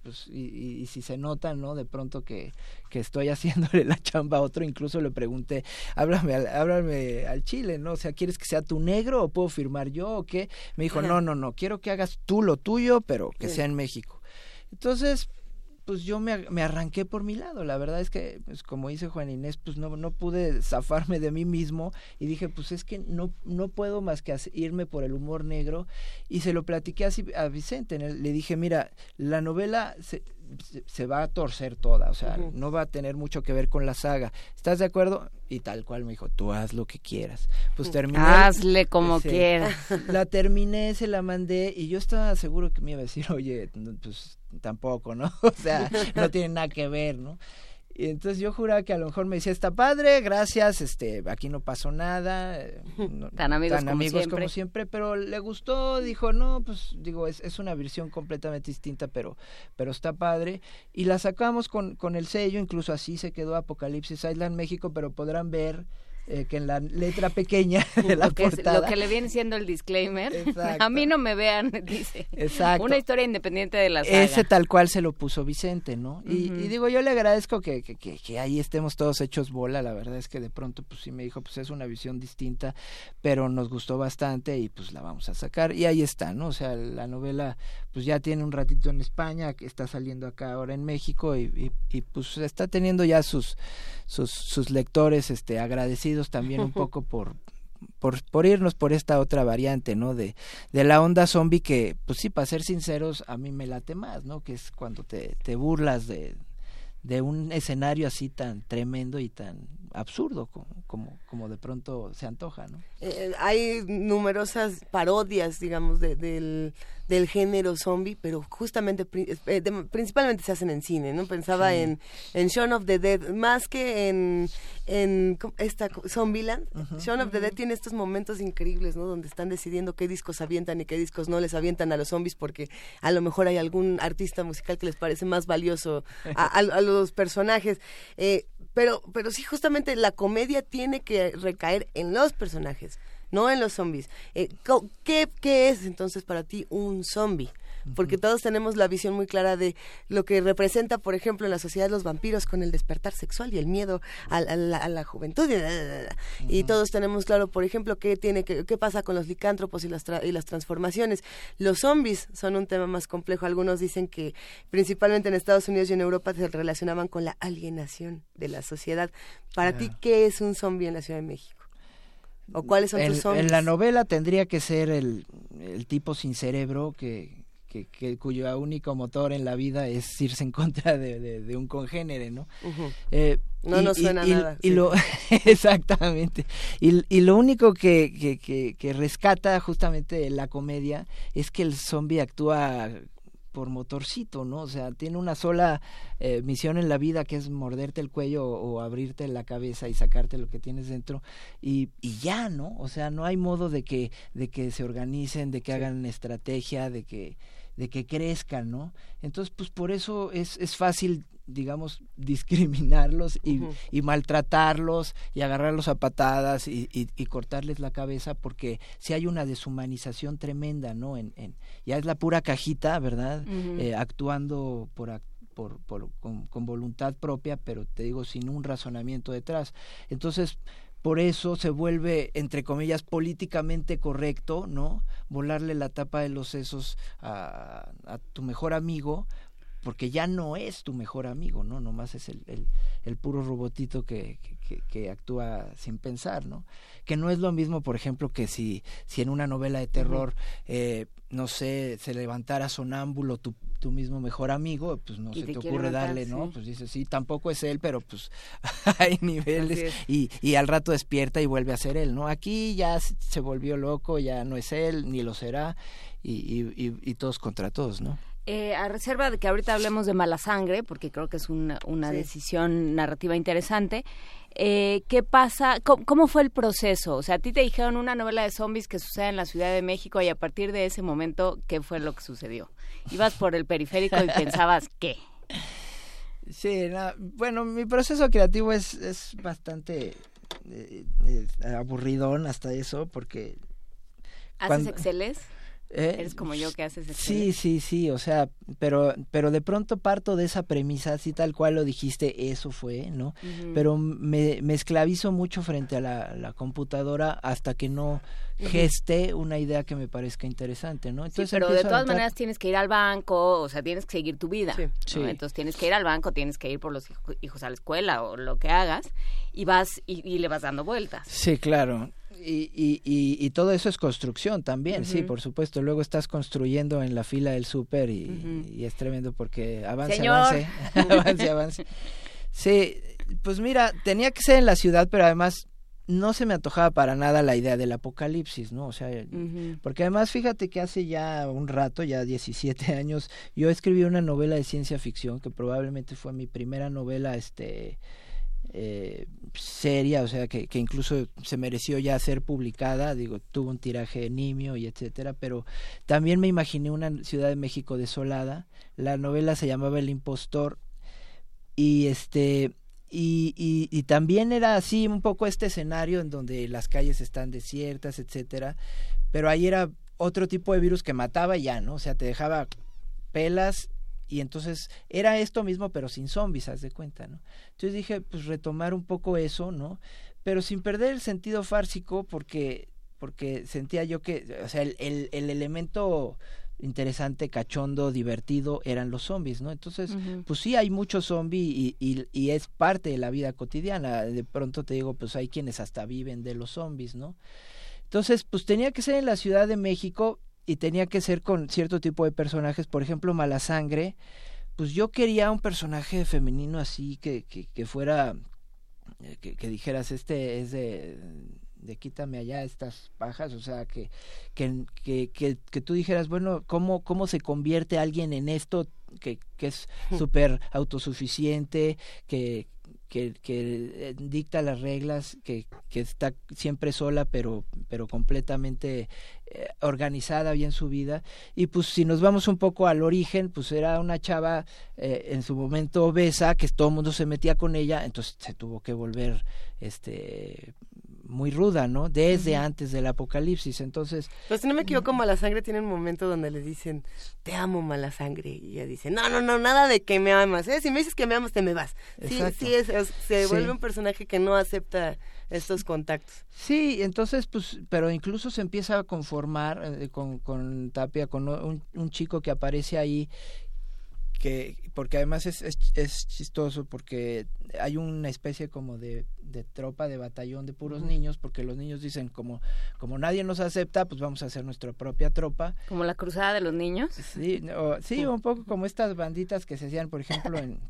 pues y, y, y, si se nota, ¿no? De pronto que, que estoy haciéndole la chamba a otro, incluso le pregunté, háblame al, háblame al chile, ¿no? O sea, ¿quieres que sea tu negro o puedo firmar yo o qué? Me dijo, no, no, no, quiero que hagas tú lo tuyo, pero que sea en México. Entonces, pues yo me, me, arranqué por mi lado. La verdad es que, pues como dice Juan Inés, pues no, no pude zafarme de mí mismo y dije, pues es que no, no puedo más que irme por el humor negro. Y se lo platiqué así a Vicente. Le dije, mira, la novela se, se va a torcer toda, o sea, no va a tener mucho que ver con la saga. ¿Estás de acuerdo? Y tal cual me dijo, tú haz lo que quieras. Pues terminé. Hazle como quieras. La terminé, se la mandé y yo estaba seguro que me iba a decir, oye, pues tampoco, ¿no? O sea, no tiene nada que ver, ¿no? Y entonces yo juraba que a lo mejor me decía, está padre, gracias, este, aquí no pasó nada. Tan amigos, como, amigos siempre. como siempre. pero le gustó, dijo, no, pues digo, es, es una versión completamente distinta, pero, pero está padre. Y la sacamos con, con el sello, incluso así se quedó Apocalipsis Island México, pero podrán ver eh, que en la letra pequeña de la lo que portada. lo que le viene siendo el disclaimer. A mí no me vean, dice. Exacto. Una historia independiente de la saga. Ese tal cual se lo puso Vicente, ¿no? y, digo, yo le agradezco que, que, que, ahí estemos todos hechos bola. La verdad es que de pronto, pues sí me dijo, pues es una visión distinta, pero nos gustó bastante y pues la vamos a sacar. Y ahí está, ¿no? O sea, la novela, pues ya tiene un ratito en España, que está saliendo acá ahora en México y, y, y pues está teniendo ya sus, sus, sus lectores este, agradecidos también un poco por, por, por, irnos por esta otra variante, ¿no? De, de la onda zombie que, pues sí, para ser sinceros, a mí me late más, ¿no? Que es cuando te, te burlas de, de un escenario así tan tremendo y tan absurdo como, como, como de pronto se antoja, ¿no? Eh, hay numerosas parodias, digamos, de, del, del género zombie, pero justamente, eh, principalmente se hacen en cine, ¿no? Pensaba en, en Shaun of the Dead, más que en, en esta Zombieland. Shaun of the Dead tiene estos momentos increíbles, ¿no? Donde están decidiendo qué discos avientan y qué discos no les avientan a los zombies porque a lo mejor hay algún artista musical que les parece más valioso a, a, los personajes. Eh, pero, pero sí, justamente la comedia tiene que recaer en los personajes, no en los zombies. Eh, ¿qué, ¿Qué es entonces para ti un zombie? Porque todos tenemos la visión muy clara de lo que representa, por ejemplo, en la sociedad los vampiros con el despertar sexual y el miedo a, la, juventud. Y todos tenemos claro, por ejemplo, qué tiene qué pasa con los licántropos y las, y las transformaciones. Los zombies son un tema más complejo. Algunos dicen que principalmente en Estados Unidos y en Europa se relacionaban con la alienación de la sociedad. Para ti, ¿qué es un zombie en la Ciudad de México? ¿O cuáles son tus zombies? En la novela tendría que ser el, el tipo sin cerebro que, que, cuyo único motor en la vida es irse en contra de, un congénere, ¿no? Eh, no nos suena nada. Y lo, exactamente. Y, y, lo único que, que, rescata justamente la comedia es que el zombie actúa por motorcito, ¿no? O sea, tiene una sola eh, misión en la vida que es morderte el cuello o, abrirte la cabeza y sacarte lo que tienes dentro y, y, ya, ¿no? O sea, no hay modo de que, de que se organicen, de que hagan estrategia, de que de que crezcan, ¿no? Entonces, pues por eso es, es fácil, digamos, discriminarlos y, y maltratarlos y agarrarlos a patadas y, y, cortarles la cabeza porque si hay una deshumanización tremenda, ¿no? En, en, ya es la pura cajita, ¿verdad? eh, actuando por, por, por con, con voluntad propia, pero te digo, sin un razonamiento detrás. Entonces, por eso se vuelve, entre comillas, políticamente correcto, ¿no? Volarle la tapa de los sesos a, a tu mejor amigo, porque ya no es tu mejor amigo, ¿no? Nomás es el, el, el puro robotito que, que, que, actúa sin pensar, ¿no? Que no es lo mismo, por ejemplo, que si, si en una novela de terror, eh, no sé, se levantara sonámbulo tu, tu mismo mejor amigo, pues no se te, ocurre darle, ¿no? Pues dices, sí, tampoco es él, pero pues hay niveles y, y al rato despierta y vuelve a ser él, ¿no? Aquí ya se volvió loco, ya no es él, ni lo será, y, y, y todos contra todos, ¿no? Eh, a reserva de que ahorita hablemos de mala sangre, porque creo que es una, una decisión narrativa interesante, eh, ¿qué pasa? ¿Cómo, fue el proceso? O sea, a ti te dijeron una novela de zombies que sucede en la Ciudad de México y a partir de ese momento, ¿qué fue lo que sucedió? Ibas por el periférico y pensabas, ¿qué? Sí, bueno, mi proceso creativo es, es bastante eh, aburridón hasta eso, porque... ¿Haces Exceles? Eh, Eres como yo que haces Sí, sí, sí, o sea, pero, pero de pronto parto de esa premisa, así tal cual lo dijiste, eso fue, ¿no? Pero me, me esclavizo mucho frente a la, computadora hasta que no geste una idea que me parezca interesante, ¿no? Entonces sí, pero de todas maneras tienes que ir al banco, o sea, tienes que seguir tu vida. Sí. Entonces tienes que ir al banco, tienes que ir por los hijos a la escuela o lo que hagas y vas y, y le vas dando vueltas. Sí, claro. Y, y, y, todo eso es construcción también, sí, por supuesto. Luego estás construyendo en la fila del súper y, es tremendo porque avance, avance, avance, avance. Sí, pues mira, tenía que ser en la ciudad, pero además no se me antojaba para nada la idea del apocalipsis, ¿no? O sea, porque además fíjate que hace ya un rato, ya 17 años, yo escribí una novela de ciencia ficción que probablemente fue mi primera novela, este eh, seria, o sea, que, que, incluso se mereció ya ser publicada, digo, tuvo un tiraje nimio y etcétera, pero también me imaginé una Ciudad de México desolada, la novela se llamaba El impostor y este y, y, y, también era así un poco este escenario en donde las calles están desiertas, etcétera, pero ahí era otro tipo de virus que mataba ya, ¿no? O sea, te dejaba pelas y entonces era esto mismo pero sin zombies, haz de cuenta, ¿no? Entonces dije, pues retomar un poco eso, ¿no? Pero sin perder el sentido fársico porque porque sentía yo que, o sea, el, el, el elemento interesante, cachondo, divertido eran los zombies, ¿no? Entonces, pues sí, hay muchos zombies y, y, y, es parte de la vida cotidiana. De pronto te digo, pues hay quienes hasta viven de los zombies, ¿no? Entonces, pues tenía que ser en la Ciudad de México y tenía que ser con cierto tipo de personajes, por ejemplo, Mala Sangre, pues yo quería un personaje femenino así que, que, que fuera, eh, que, que, dijeras, este es de, de quítame allá estas pajas, o sea, que, que, que, que, que tú dijeras, bueno, ¿cómo, ¿cómo se convierte alguien en esto que, que es súper autosuficiente, que, que, que eh, dicta las reglas, que, que está siempre sola, pero, pero completamente eh, organizada bien su vida. Y pues si nos vamos un poco al origen, pues era una chava eh, en su momento obesa, que todo el mundo se metía con ella, entonces se tuvo que volver este muy ruda, ¿no? Desde antes del apocalipsis. Entonces. Pues si no me equivoco, Mala Sangre tiene un momento donde le dicen, te amo, Mala Sangre. Y ella dice, no, no, no, nada de que me amas. ¿eh? Si me dices que me amas, te me vas. Sí, sí, es, se vuelve un personaje que no acepta estos contactos. Sí, entonces, pues, pero incluso se empieza a conformar eh, con, con Tapia, con un, un chico que aparece ahí que porque además es, es, chistoso porque hay una especie como de, de tropa de batallón de puros niños porque los niños dicen como como nadie nos acepta pues vamos a hacer nuestra propia tropa. Como la cruzada de los niños. Sí sí. un poco como estas banditas que se hacían por ejemplo en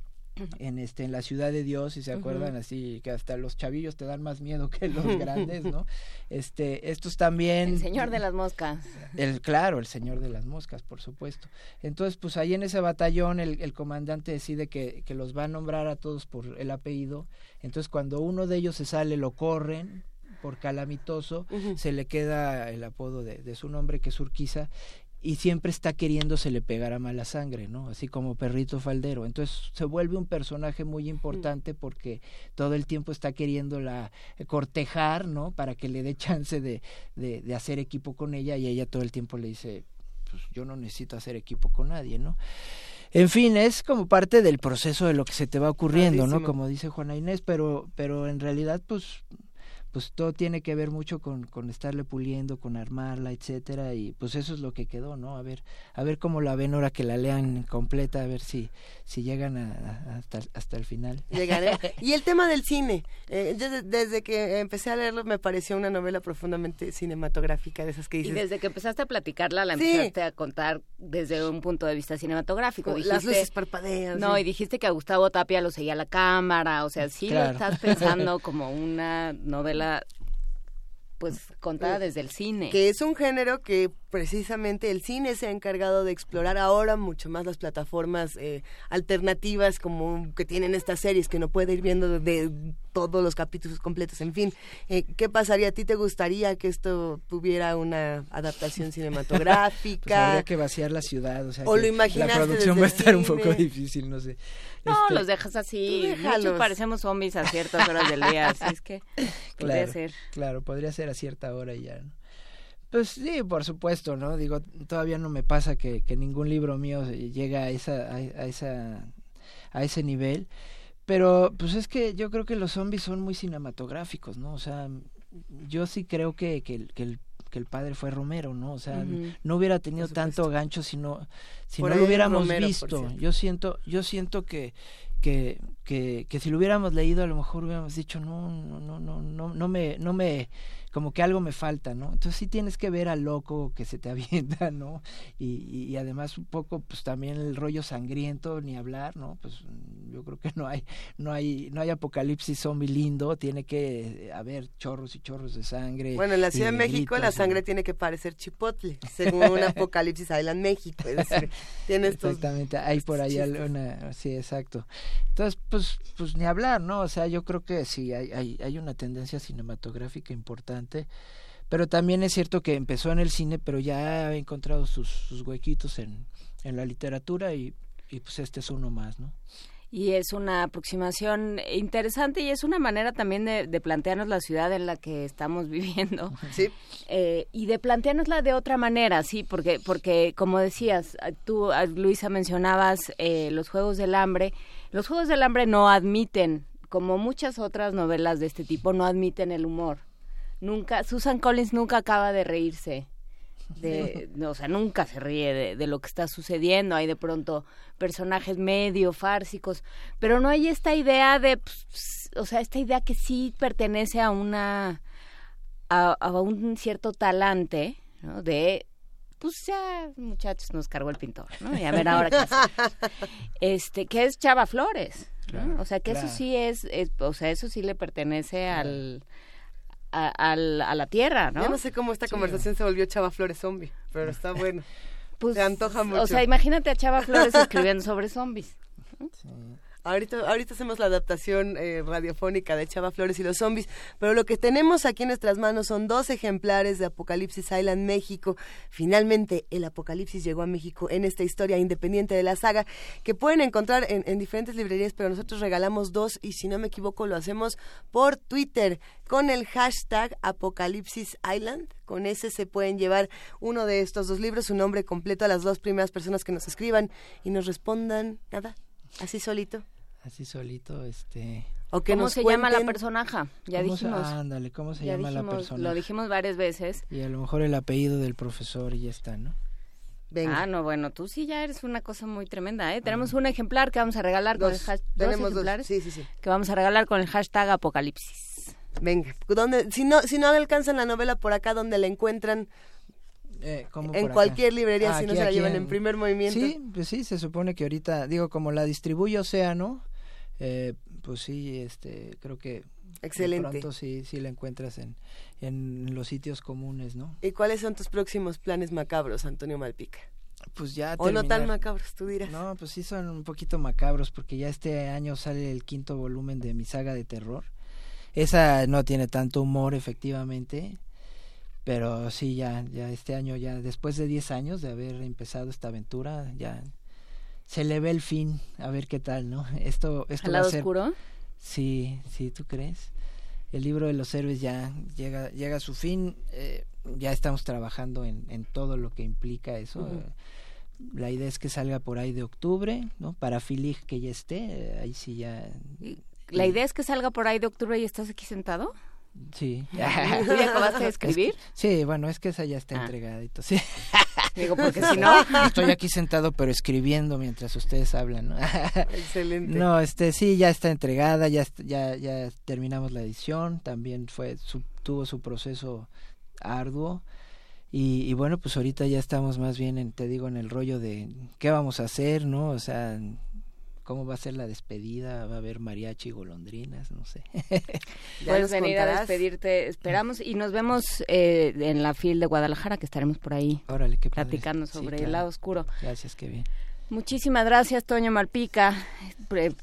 en este en la ciudad de Dios si se acuerdan así que hasta los chavillos te dan más miedo que los grandes no este estos también el señor de las moscas. El claro el señor de las moscas por supuesto. Entonces pues ahí en ese batallón el, el comandante decide que, que los va a nombrar a todos por el apellido. Entonces cuando uno de ellos se sale lo corren por calamitoso, se le queda el apodo de, de, su nombre que es Urquiza y siempre está queriéndose pegar a mala sangre, ¿no? Así como perrito faldero. Entonces se vuelve un personaje muy importante porque todo el tiempo está queriéndola cortejar, ¿no? Para que le dé chance de, de, de hacer equipo con ella y ella todo el tiempo le dice, pues yo no necesito hacer equipo con nadie, ¿no? En fin, es como parte del proceso de lo que se te va ocurriendo, ¿no? Como dice Juana Inés, pero, pero en realidad, pues pues todo tiene que ver mucho con, con estarle puliendo, con armarla, etcétera, y pues eso es lo que quedó, ¿no? A ver, a ver cómo la ven ahora que la lean completa, a ver si, si llegan a, hasta, hasta el final. Llegaré. y el tema del cine, eh, desde, que empecé a leerlo me pareció una novela profundamente cinematográfica, de esas que dices. Y desde que empezaste a platicarla, la empezaste a contar desde un punto de vista cinematográfico. Dijiste, Las luces parpadean. No, y dijiste que a Gustavo Tapia lo seguía la cámara, o sea, sí lo estás pensando como una novela pues contada desde el cine. Que es un género que precisamente el cine se ha encargado de explorar ahora mucho más las plataformas eh, alternativas como que tienen estas series que no puede ir viendo de, todos los capítulos completos. En fin, eh, ¿qué pasaría? ¿A ti te gustaría que esto tuviera una adaptación cinematográfica? Pues habría que vaciar la ciudad, o sea, lo la producción va a estar un poco difícil, no sé. No, este, los dejas así. Muchos parecemos zombies a ciertas horas del día, así es que podría ser. Claro, podría ser a cierta hora y ya, ¿no? Pues sí, por supuesto, ¿no? Digo, todavía no me pasa que, que ningún libro mío llega a esa, a, esa, a ese nivel. Pero pues es que yo creo que los zombies son muy cinematográficos, ¿no? O sea, yo sí creo que, que, que el que el padre fue Romero, ¿no? O sea, no hubiera tenido tanto gancho si no, si no lo hubiéramos visto. Yo siento, yo siento que, que, que, que si lo hubiéramos leído a lo mejor hubiéramos dicho no, no, no, no, no, no me, no me, como que algo me falta, ¿no? Entonces sí tienes que ver al loco que se te avienta, ¿no? Y, y, además un poco, pues también el rollo sangriento, ni hablar, ¿no? Pues yo creo que no hay, no hay, no hay apocalipsis zombie lindo, tiene que haber chorros y chorros de sangre. Bueno, en la Ciudad de México la sangre tiene que parecer chipotle, según un apocalipsis Island México, es decir, tiene estos... Exactamente, hay por ahí una, sí, exacto. Entonces, pues, pues ni hablar, ¿no? O sea, yo creo que sí, hay, hay, hay una tendencia cinematográfica importante pero también es cierto que empezó en el cine, pero ya ha encontrado sus, sus huequitos en, en la literatura y, y pues este es uno más, ¿no? y es una aproximación interesante y es una manera también de, de plantearnos la ciudad en la que estamos viviendo sí eh, y de planteárnosla de otra manera sí porque porque como decías tú Luisa mencionabas eh, los juegos del hambre los juegos del hambre no admiten como muchas otras novelas de este tipo no admiten el humor nunca, Susan Collins nunca acaba de reírse. De, o sea, nunca se ríe de, lo que está sucediendo. Hay de pronto personajes medio fársicos, pero no hay esta idea de, pues, o sea, esta idea que sí pertenece a una, a, un cierto talante, ¿no? De, pues ya, muchachos, nos cargó el pintor, ¿no? Y a ver ahora qué Este, que es Chava Flores, O sea, que eso sí es, o sea, eso sí le pertenece al a, la tierra, ¿no? Yo no sé cómo esta conversación se volvió Chava Flores zombie, pero está bueno. Pues, se antoja mucho. O sea, imagínate a Chava Flores escribiendo sobre zombies. Sí. Ahorita, ahorita hacemos la adaptación eh, radiofónica de Chava Flores y los zombies, pero lo que tenemos aquí en nuestras manos son dos ejemplares de Apocalipsis Island México. Finalmente, el Apocalipsis llegó a México en esta historia independiente de la saga, que pueden encontrar en, en diferentes librerías, pero nosotros regalamos dos y si no me equivoco lo hacemos por Twitter con el hashtag Apocalipsis Island. Con ese se pueden llevar uno de estos dos libros, su nombre completo a las dos primeras personas que nos escriban y nos respondan nada, así solito así solito, este... O que ¿Cómo se llama la personaje? Ya dijimos. ándale, ¿cómo se llama la persona? Lo dijimos varias veces. Y a lo mejor el apellido del profesor y ya está, ¿no? Venga. Ah, no, bueno, tú sí ya eres una cosa muy tremenda, ¿eh? Tenemos un ejemplar que vamos a regalar con el hashtag... Tenemos dos Sí, sí, sí. Que vamos a regalar con el hashtag Apocalipsis. Venga, ¿dónde, si no si no alcanzan la novela por acá, donde la encuentran? Eh, en cualquier librería, ah, si no se la llevan en... primer movimiento. Sí, pues sí, se supone que ahorita, digo, como la distribuye Océano, eh, pues sí, este, creo que Excelente. pronto sí, sí la encuentras en, en los sitios comunes, ¿no? ¿Y cuáles son tus próximos planes macabros, Antonio Malpica? Pues ya O no tan macabros, tú dirás. No, pues sí son un poquito macabros porque ya este año sale el quinto volumen de mi saga de terror. Esa no tiene tanto humor, efectivamente, pero sí, ya, ya este año, ya después de 10 años de haber empezado esta aventura, ya se le ve el fin, a ver qué tal, ¿no? Esto, esto ¿Al lado oscuro? Sí, sí, ¿tú crees? El libro de los héroes ya llega, llega a su fin, eh, ya estamos trabajando en, en todo lo que implica eso. La idea es que salga por ahí de octubre, ¿no? Para Filig que ya esté, eh, ahí sí ya... ¿La idea es que salga por ahí de octubre y estás aquí sentado? Sí. ¿Tú ya acabaste de escribir? sí, bueno, es que esa ya está ah. entregadito, sí. Digo, porque si no... Estoy aquí sentado, pero escribiendo mientras ustedes hablan, ¿no? Excelente. No, este, sí, ya está entregada, ya, ya, ya terminamos la edición, también fue, tuvo su proceso arduo. Y, y, bueno, pues ahorita ya estamos más bien, en, te digo, en el rollo de qué vamos a hacer, ¿no? O sea, cómo va a ser la despedida, va a haber mariachi y golondrinas, no sé. Puedes venir a despedirte, esperamos y nos vemos eh, en la FIL de Guadalajara, que estaremos por ahí Órale, qué platicando sobre el lado oscuro. Gracias, qué bien. Muchísimas gracias, Toño Malpica.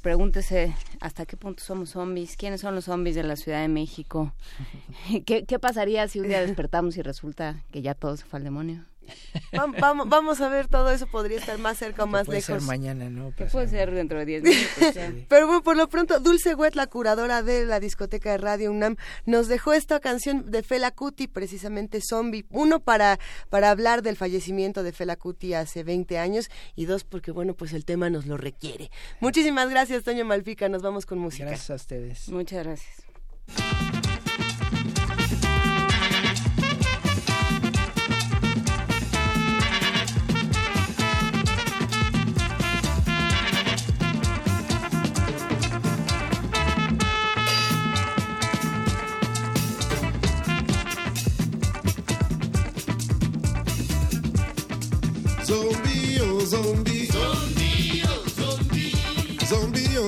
pregúntese hasta qué punto somos zombies, quiénes son los zombies de la Ciudad de México. ¿Qué, ¿Qué pasaría si un día despertamos y resulta que ya todo se fue al demonio? Vamos, vamos a ver, todo eso podría estar más cerca o más puede lejos. Ser mañana, ¿no? puede ser dentro de 10 minutos. Pero bueno, por lo pronto, Dulce Wet, la curadora de la discoteca de Radio UNAM, nos dejó esta canción de Fela Kuti, precisamente Zombie. Uno, para, para hablar del fallecimiento de Fela Kuti hace 20 años y dos, porque bueno, pues el tema nos lo requiere. Muchísimas gracias, Toño Malpica. Nos vamos con música. Gracias a ustedes. Muchas gracias.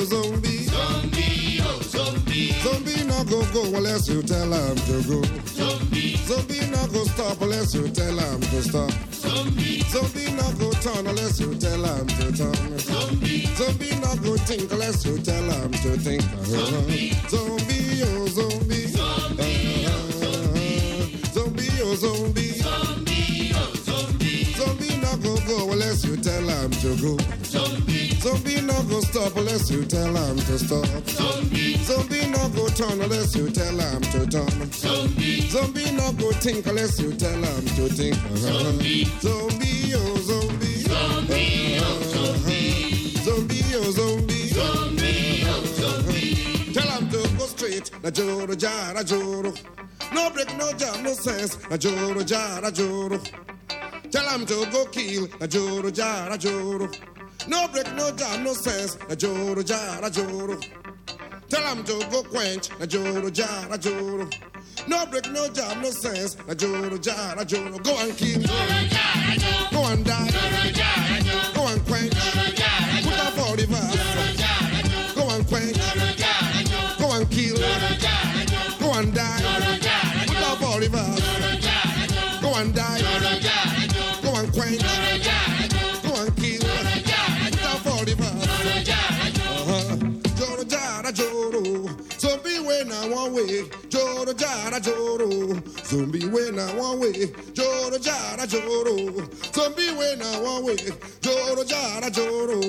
Zombie, zombie. Zombie, oh zombie. Zombie no go go unless you tell him to go. Zombie. Zombie no go stop unless you tell him to stop. Zombie. Zombie no go turn unless you tell him to turn. Zombie. Zombie no go think unless you tell him to think. Zombie. Zombie, oh zombie. Zombie, oh zombie. Zombie, oh zombie. Zombie, oh zombie. Zombie no go go unless you tell him to go. Zombie. Zombie no go stop unless you tell him to stop. Zombie. Zombie no go turn unless you tell him to turn. Zombie. Zombie no go think unless you tell him to think. Zombie. Zombie, oh zombie. Zombie, oh zombie. Zombie, oh zombie. Zombie, oh zombie. Tell him to go straight. Na joro jara joro. No break, no jam, no sense. Na joro jara joro. Tell him to go kill. Na joro jara joro. No break, no jam, no sense. Na joro jara joro. Tell him to go quench. Na joro jara joro. No break, no jam, no sense. Na joro jara joro. Go and kill. Go and die. Go way. Joro jara joro. Zombie when I one way. Joro jara joro. Zombie when I one way. Joro jara joro.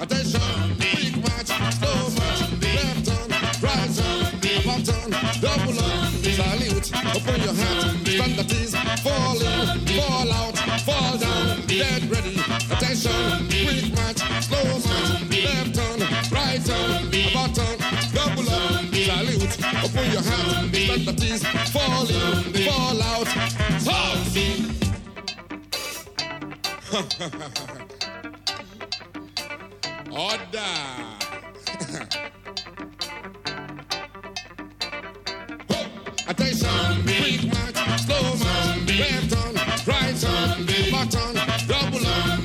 Attention, big match, slow match, left turn, right turn, up turn, double up, salute, open your hat, stand at ease, fall in, fall out, fall down, get ready, attention, quick slow match, left turn, right turn, double salute, open your ease, fall in, fall out, Order. Attention, quick slow left turn, right turn, button, double up,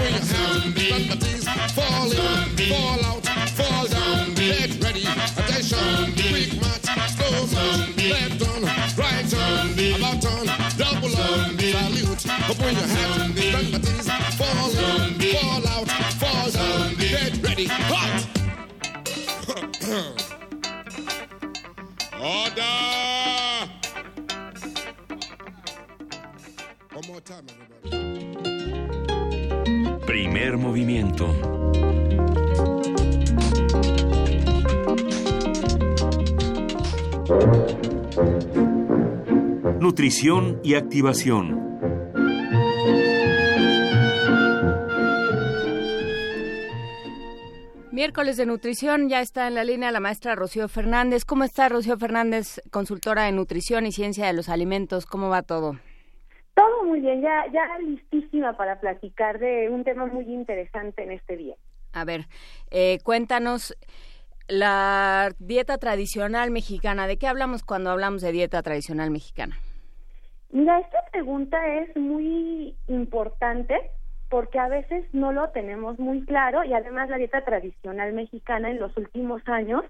spring zombie. and properties falling, zombie. fall out, fall down, zombie. get ready, attention, zombie. quick match, slow match, left on, right on, about on, double on, salute, open your hand, properties falling, zombie. fall out, fall down, get ready, hot. Order! One more time, everybody. Primer movimiento. Nutrición y activación. Miércoles de nutrición, ya está en la línea la maestra Rocío Fernández. ¿Cómo está Rocío Fernández, consultora de nutrición y ciencia de los alimentos? ¿Cómo va todo? Todo muy bien, ya, ya listísima para platicar de un tema muy interesante en este día. A ver, eh, cuéntanos la dieta tradicional mexicana. ¿De qué hablamos cuando hablamos de dieta tradicional mexicana? Mira, esta pregunta es muy importante porque a veces no lo tenemos muy claro y además la dieta tradicional mexicana en los últimos años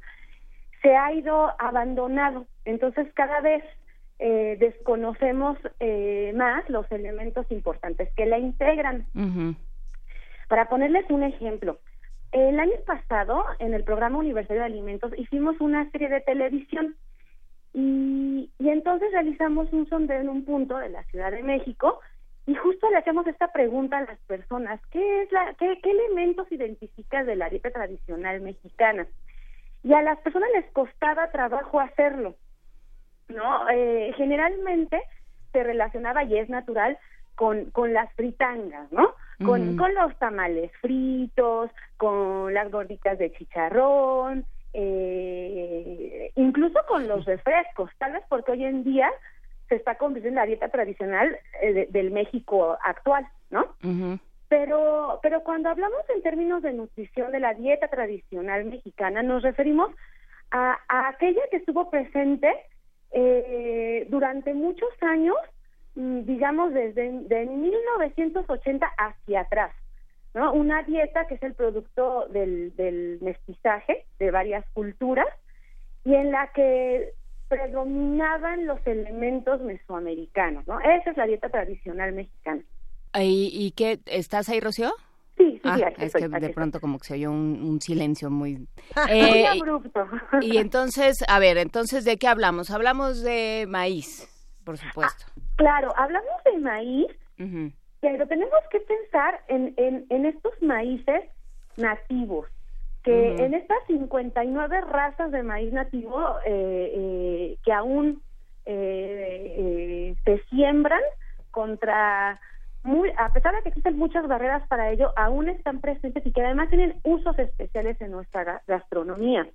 se ha ido abandonado. Entonces cada vez eh, desconocemos eh, más los elementos importantes que la integran. Para ponerles un ejemplo, el año pasado en el programa Universitario de Alimentos hicimos una serie de televisión Y, y entonces realizamos un sondeo en un punto de la Ciudad de México y justo le hacemos esta pregunta a las personas, ¿qué es la qué, qué elementos identificas de la dieta tradicional mexicana? Y a las personas les costaba trabajo hacerlo. ¿No? Eh, generalmente se relacionaba y es natural con, con las fritangas, ¿no? Con, con los tamales fritos, con las gorditas de chicharrón, eh, incluso con los refrescos, tal vez porque hoy en día se está convirtiendo en la dieta tradicional eh, de- del México actual, ¿no? Pero, pero cuando hablamos en términos de nutrición de la dieta tradicional mexicana, nos referimos a, a aquella que estuvo presente eh, durante muchos años, mm, digamos desde de 1980 hacia atrás, ¿no? Una dieta que es el producto del, mestizaje de varias culturas y en la que predominaban los elementos mesoamericanos, ¿no? Esa es la dieta tradicional mexicana. ¿Y, y qué? ¿Estás ahí, Rocío? Sí, sí, Ah, sí, aquí es estoy, que aquí de estoy. pronto como que se oyó un, un silencio muy... Muy Eh, abrupto. y entonces, a ver, entonces, ¿de qué hablamos? Hablamos de maíz, por supuesto. Claro, hablamos de maíz, Ujú. pero tenemos que pensar en, en, en estos maíces nativos, que Ujú. en estas 59 razas de maíz nativo eh, eh, que aún se siembran contra, muy, a pesar de que existen muchas barreras para ello, aún están presentes y que además tienen usos especiales en nuestra ga- gastronomía.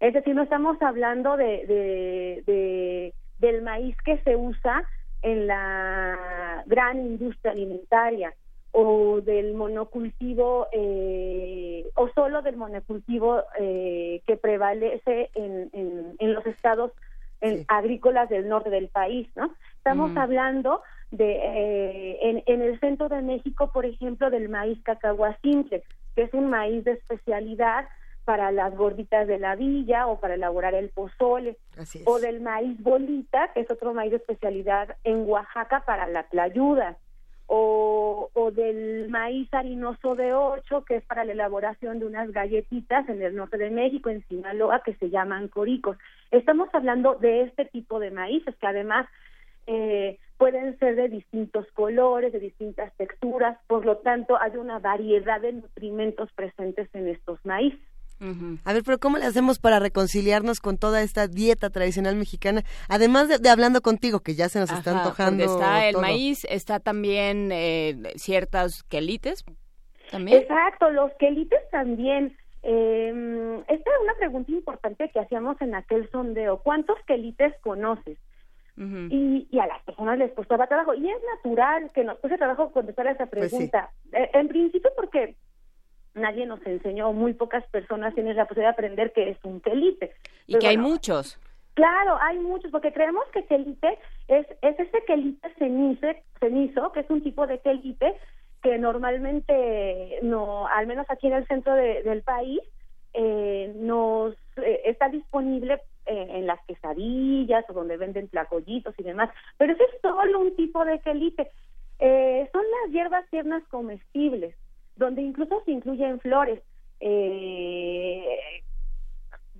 Es decir, no estamos hablando de, de, de- del maíz que se usa en la gran industria alimentaria o del monocultivo eh, o solo del monocultivo eh, que prevalece en, en, en los estados en- agrícolas del norte del país, ¿no? Estamos hablando de eh, en, en el centro de México, por ejemplo, del maíz cacahuacintle, que es un maíz de especialidad para las gorditas de la villa o para elaborar el pozole, Así o del maíz bolita, que es otro maíz de especialidad en Oaxaca para la tlayuda, o, o del maíz harinoso de ocho, que es para la elaboración de unas galletitas en el norte de México, en Sinaloa, que se llaman coricos. Estamos hablando de este tipo de maíces, que además eh, pueden ser de distintos colores, de distintas texturas, por lo tanto hay una variedad de nutrimentos presentes en estos maíces. A ver, pero ¿cómo le hacemos para reconciliarnos con toda esta dieta tradicional mexicana? Además de, de hablando contigo, que ya se nos está antojando. está el todo. maíz, está también eh, ciertas quelites, también. Exacto, los quelites también. Eh, esta es una pregunta importante que hacíamos en aquel sondeo. ¿Cuántos quelites conoces? Y, y a las personas les costaba trabajo. Y es natural que nos cueste trabajo contestar a esa Pues sí. pregunta. Eh, en principio porque nadie nos enseñó, muy pocas personas tienen la posibilidad de aprender qué es un quelite. Y Pero que hay bueno, muchos. Claro, hay muchos, porque creemos que quelite es, es ese quelite cenice, cenizo, que es un tipo de quelite que normalmente, no, al menos aquí en el centro de- del país, eh, nos eh, está disponible eh, en las quesadillas o donde venden tlacoyitos y demás, pero ese es solo un tipo de quelite. Eh, son las hierbas tiernas comestibles, donde incluso se incluyen flores. Eh,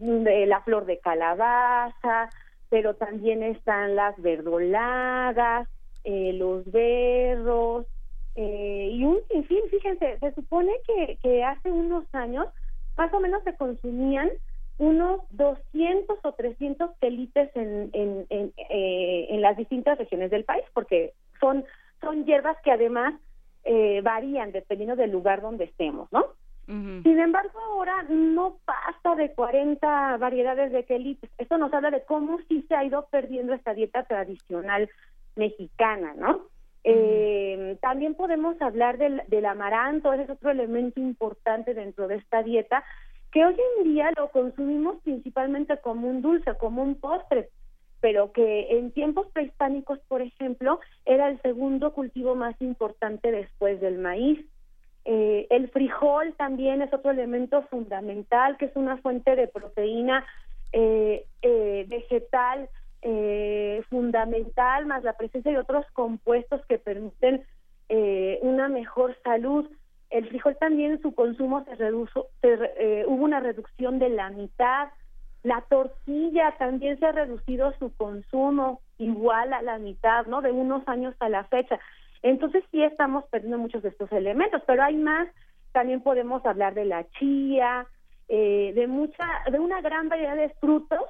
la flor de calabaza, pero también están las verdolagas, eh, los berros, eh, y un sinfín, fíjense, se supone que, que hace unos años más o menos se consumían unos 200 o 300 quelites en, en, en, eh, en las distintas regiones del país, porque son, son hierbas que además eh, varían dependiendo del lugar donde estemos, ¿no? Sin embargo, ahora no pasa de 40 variedades de quelites. Esto nos habla de cómo sí se ha ido perdiendo esta dieta tradicional mexicana, ¿no? Eh, también podemos hablar del, del amaranto, ese es otro elemento importante dentro de esta dieta, que hoy en día lo consumimos principalmente como un dulce, como un postre, pero que en tiempos prehispánicos, por ejemplo, era el segundo cultivo más importante después del maíz. Eh, el frijol también es otro elemento fundamental, que es una fuente de proteína eh, eh, vegetal eh, fundamental, más la presencia de otros compuestos que permiten eh, una mejor salud. El frijol también, su consumo se redujo, se eh, hubo una reducción de la mitad La tortilla también se ha reducido su consumo igual a la mitad, ¿no? De unos años a la fecha. Entonces sí estamos perdiendo muchos de estos elementos, pero hay más. También podemos hablar de la chía, eh, de mucha, de una gran variedad de frutos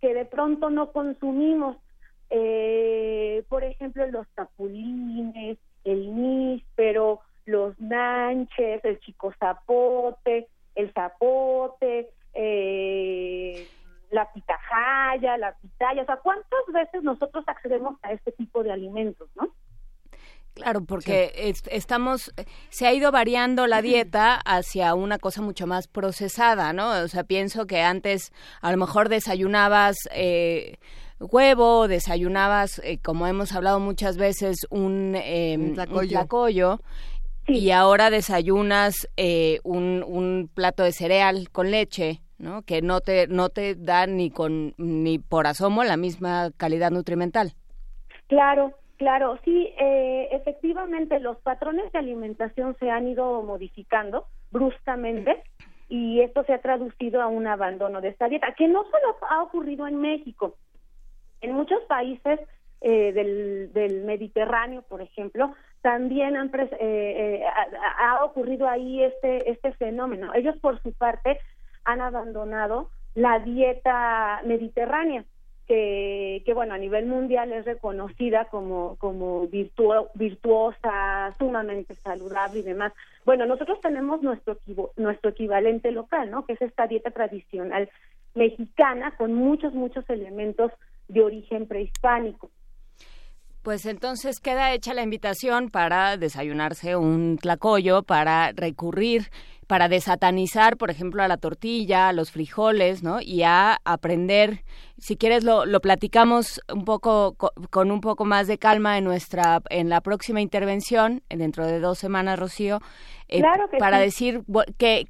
que de pronto no consumimos. Eh, por ejemplo, los capulines, el níspero, los nanches, el chico zapote, el zapote, eh, la pitahaya, la pitaya. O sea, ¿cuántas veces nosotros accedemos a este tipo de alimentos, no? Claro, porque es- estamos, se ha ido variando la dieta hacia una cosa mucho más procesada, ¿no? O sea, pienso que antes a lo mejor desayunabas eh, huevo, desayunabas, eh, como hemos hablado muchas veces, un, eh, un tlacoyo. tlacoyo, y ahora desayunas eh, un, un plato de cereal con leche, ¿no? Que no te, no te da ni con, ni por asomo la misma calidad nutrimental. Claro, claro, sí, eh, efectivamente los patrones de alimentación se han ido modificando bruscamente y esto se ha traducido a un abandono de esta dieta, que no solo ha ocurrido en México, en muchos países eh, del, del Mediterráneo, por ejemplo, también han eh, eh, ha, ocurrido ahí este este fenómeno. Ellos por su parte han abandonado la dieta mediterránea que, que bueno a nivel mundial es reconocida como como virtuo- virtuosa, sumamente saludable y demás. Bueno, nosotros tenemos nuestro nuestro equivalente local, ¿no? Que es esta dieta tradicional mexicana con muchos muchos elementos de origen prehispánico. Pues entonces queda hecha la invitación para desayunarse un tlacoyo, para recurrir, para desatanizar, por ejemplo, a la tortilla, a los frijoles, ¿no? Y a aprender, si quieres lo, lo platicamos un poco co- con un poco más de calma en nuestra en la próxima intervención dentro de dos semanas, Rocío, eh, Claro que para sí. decir qué-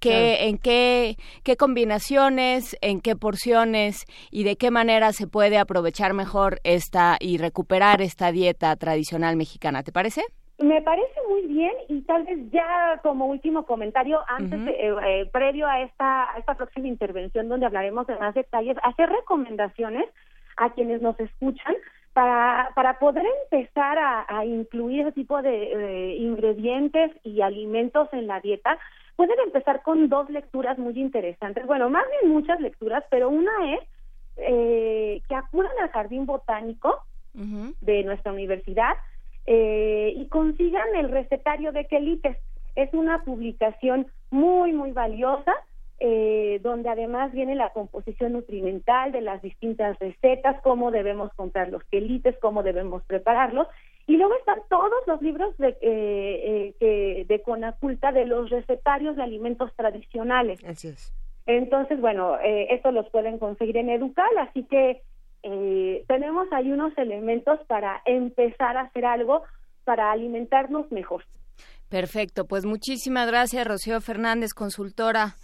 en qué qué combinaciones, en qué porciones y de qué manera se puede aprovechar mejor esta y recuperar esta dieta tradicional mexicana. ¿Te parece? Me parece muy bien y tal vez ya como último comentario antes de- eh, eh, previo a esta a esta próxima intervención donde hablaremos de más detalles hacer recomendaciones a quienes nos escuchan para para poder empezar a, a incluir ese tipo de eh, ingredientes y alimentos en la dieta pueden empezar con dos lecturas muy interesantes. Bueno más bien muchas lecturas pero una es eh, que acudan al jardín botánico de nuestra universidad eh, y consigan el recetario de Quelites. Es una publicación muy, muy valiosa, eh, donde además viene la composición nutrimental de las distintas recetas, cómo debemos comprar los quelites, cómo debemos prepararlos. Y luego están todos los libros de, eh, eh, que- de Conaculta de los recetarios de alimentos tradicionales. Así es. Entonces, bueno, eh, esto los pueden conseguir en Educal, así que eh, tenemos ahí unos elementos para empezar a hacer algo para alimentarnos mejor. Perfecto, pues muchísimas gracias, Rocío Fernández, consultora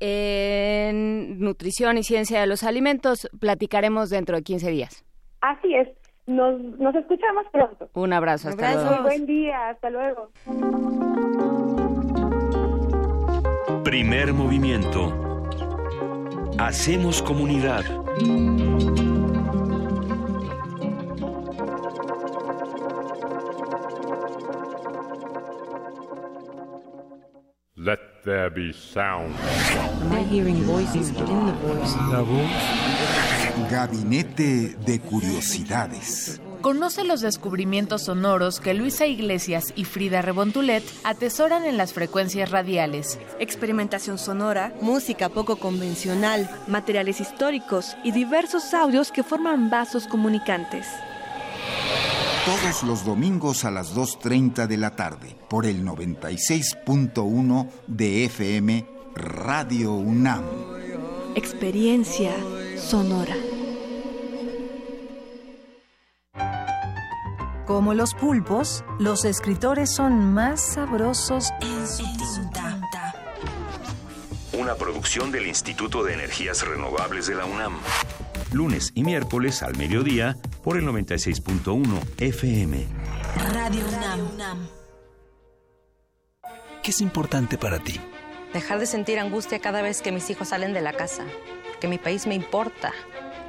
en nutrición y ciencia de los alimentos. Platicaremos dentro de 15 días. Así es, nos, nos escuchamos pronto. Un abrazo, hasta Muy luego. buen día, hasta luego. Primer movimiento. Hacemos comunidad. Let there be sound. Am I hearing voices within the voice? La voz. Gabinete de Curiosidades. Conoce los descubrimientos sonoros que Luisa Iglesias y Frida Rebontulet atesoran en las frecuencias radiales. Experimentación sonora, música poco convencional, materiales históricos y diversos audios que forman vasos comunicantes. Todos los domingos a las 2.30 de la tarde por el 96.1 de FM Radio UNAM. Experiencia sonora. Como los pulpos, los escritores son más sabrosos en su tinta. Una producción del Instituto de Energías Renovables de la UNAM. Lunes y miércoles al mediodía por el 96.1 FM. Radio UNAM. ¿Qué es importante para ti? Dejar de sentir angustia cada vez que mis hijos salen de la casa. porque mi país me importa.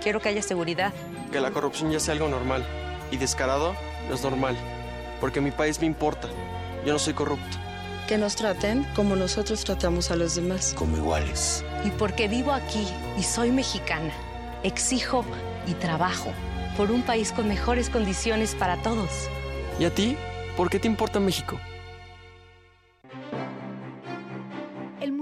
Quiero que haya seguridad. Que la corrupción ya sea algo normal. Y descarado no es normal. Porque mi país me importa. Yo no soy corrupto. Que nos traten como nosotros tratamos a los demás. Como iguales. Y porque vivo aquí y soy mexicana, exijo y trabajo por un país con mejores condiciones para todos. ¿Y a ti? ¿Por qué te importa México?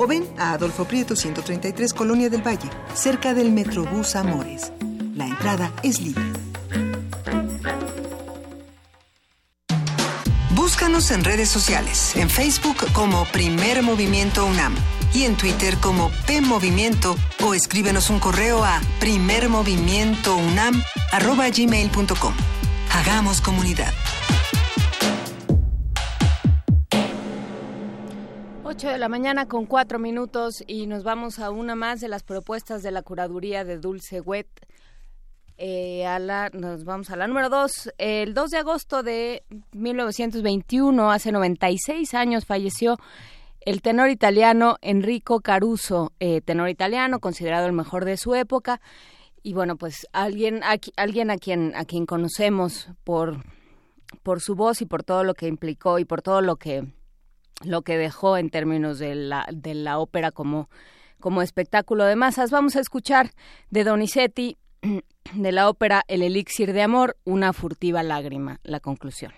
o ven a Adolfo Prieto 133 Colonia del Valle, cerca del Metrobús Amores. La entrada es libre. Búscanos en redes sociales, en Facebook como Primer Movimiento UNAM y en Twitter como P Movimiento o escríbenos un correo a primermovimientounam@gmail.com. Hagamos comunidad. 8 de la mañana con 4 minutos y nos vamos a una más de las propuestas de la curaduría de Dulce Wet. Eh, a la, nos vamos a la número 2. El 2 de agosto de 1921, hace 96 años, falleció el tenor italiano Enrico Caruso, eh, tenor italiano considerado el mejor de su época. Y bueno, pues alguien, a, alguien a quien a quien conocemos por por su voz y por todo lo que implicó y por todo lo que lo que dejó en términos de la de la ópera como como espectáculo de masas. Vamos a escuchar de Donizetti de la ópera El elixir de amor, una furtiva lágrima, la conclusión.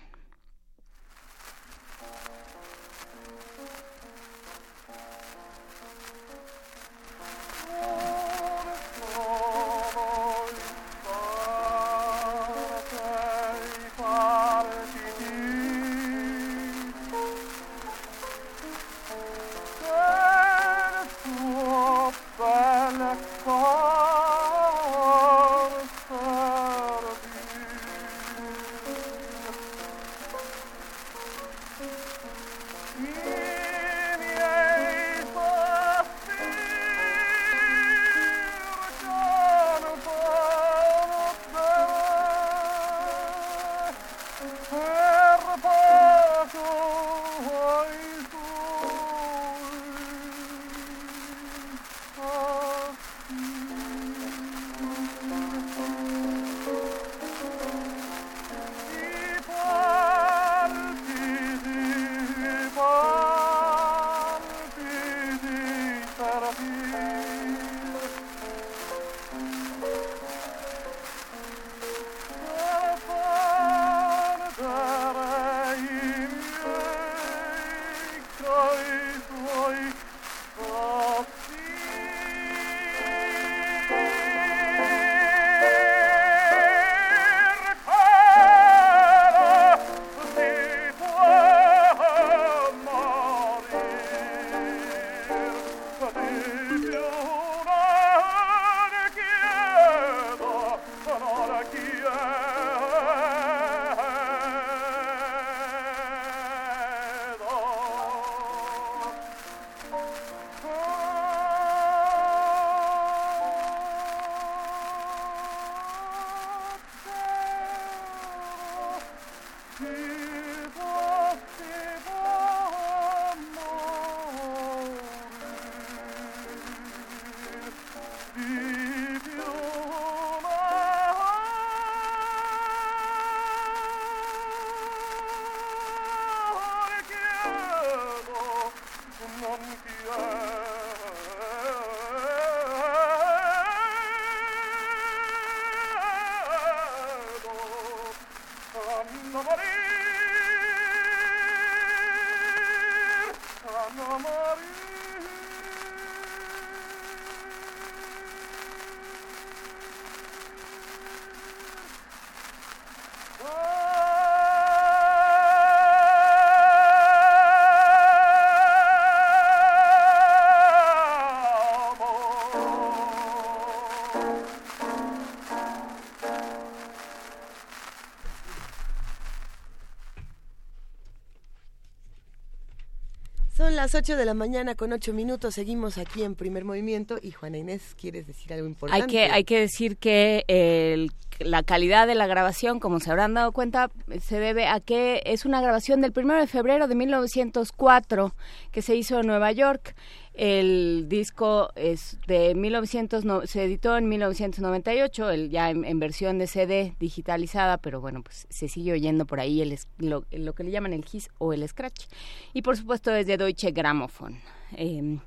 Las 8 de la mañana con 8 minutos. Seguimos aquí en primer movimiento. Y Juana Inés, ¿quieres decir algo importante? Hay que, hay que decir que el- la calidad de la grabación, como se habrán dado cuenta, se debe a que es una grabación del 1 de febrero de 1904 que se hizo en Nueva York. El disco es de 1900, no- se editó en 1998, el, ya en, versión de CD digitalizada, pero bueno, pues se sigue oyendo por ahí el, lo, lo que le llaman el hiss o el scratch. Y por supuesto es de Deutsche Grammophon. Eh,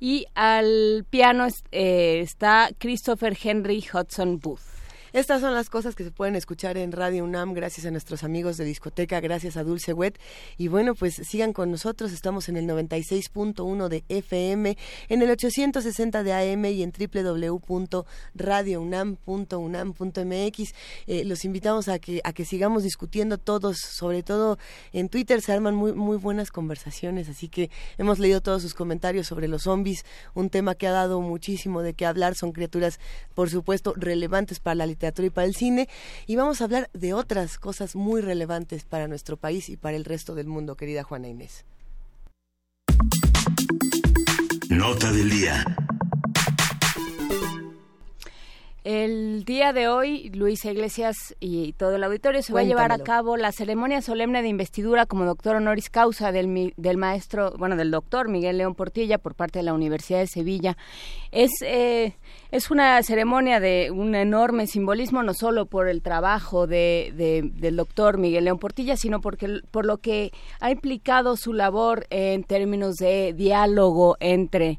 y al piano eh, está Christopher Henry Hudson Booth. Estas son las cosas que se pueden escuchar en Radio UNAM gracias a nuestros amigos de discoteca, gracias a Dulce Wet. Y bueno, pues sigan con nosotros, estamos en el 96.1 de FM, en el 860 de AM y en www.radiounam.unam.mx. Eh, los invitamos a que, a que sigamos discutiendo todos, sobre todo en Twitter se arman muy, muy buenas conversaciones, así que hemos leído todos sus comentarios sobre los zombies, un tema que ha dado muchísimo de qué hablar, son criaturas, por supuesto, relevantes para la literatura y para el cine, y vamos a hablar de otras cosas muy relevantes para nuestro país y para el resto del mundo, querida Juana Inés. Nota del día. El día de hoy, Luisa Iglesias y todo el auditorio se va a llevar a cabo la ceremonia solemne de investidura como doctor honoris causa del, del maestro, bueno, del doctor Miguel León Portilla por parte de la Universidad de Sevilla. Es, eh, es una ceremonia de un enorme simbolismo, no solo por el trabajo de, de- del doctor Miguel León Portilla, sino porque, por lo que ha implicado su labor en términos de diálogo entre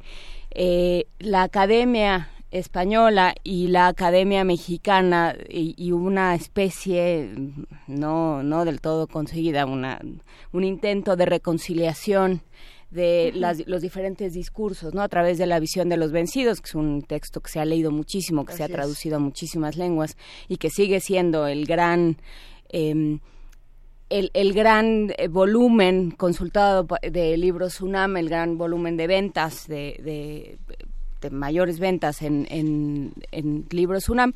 eh, la academia española y la academia mexicana y, y una especie no no del todo conseguida una un intento de reconciliación de las- los diferentes discursos, ¿no? A través de la visión de los vencidos, que es un texto que se ha leído muchísimo, que se ha es. traducido a muchísimas lenguas y que sigue siendo el gran em, el, el gran eh, volumen consultado de libros UNAM, el gran volumen de ventas, de, de- de mayores ventas en, en, libros UNAM,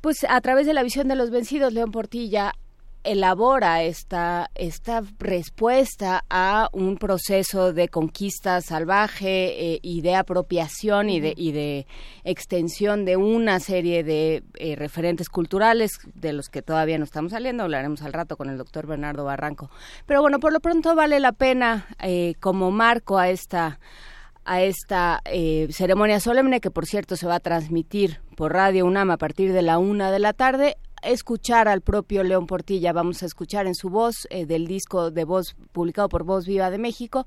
pues a través de la visión de los vencidos, León Portilla elabora esta, esta respuesta a un proceso de conquista salvaje eh, y de apropiación y de, y de extensión de una serie de eh, referentes culturales de los que todavía no estamos saliendo, hablaremos al rato con el doctor Bernardo Barranco. Pero bueno, por lo pronto vale la pena eh, como marco a esta a esta eh, ceremonia solemne que por cierto se va a transmitir por Radio UNAM a partir de la una de la tarde escuchar al propio León Portilla vamos a escuchar en su voz eh, del disco de voz publicado por Voz Viva de México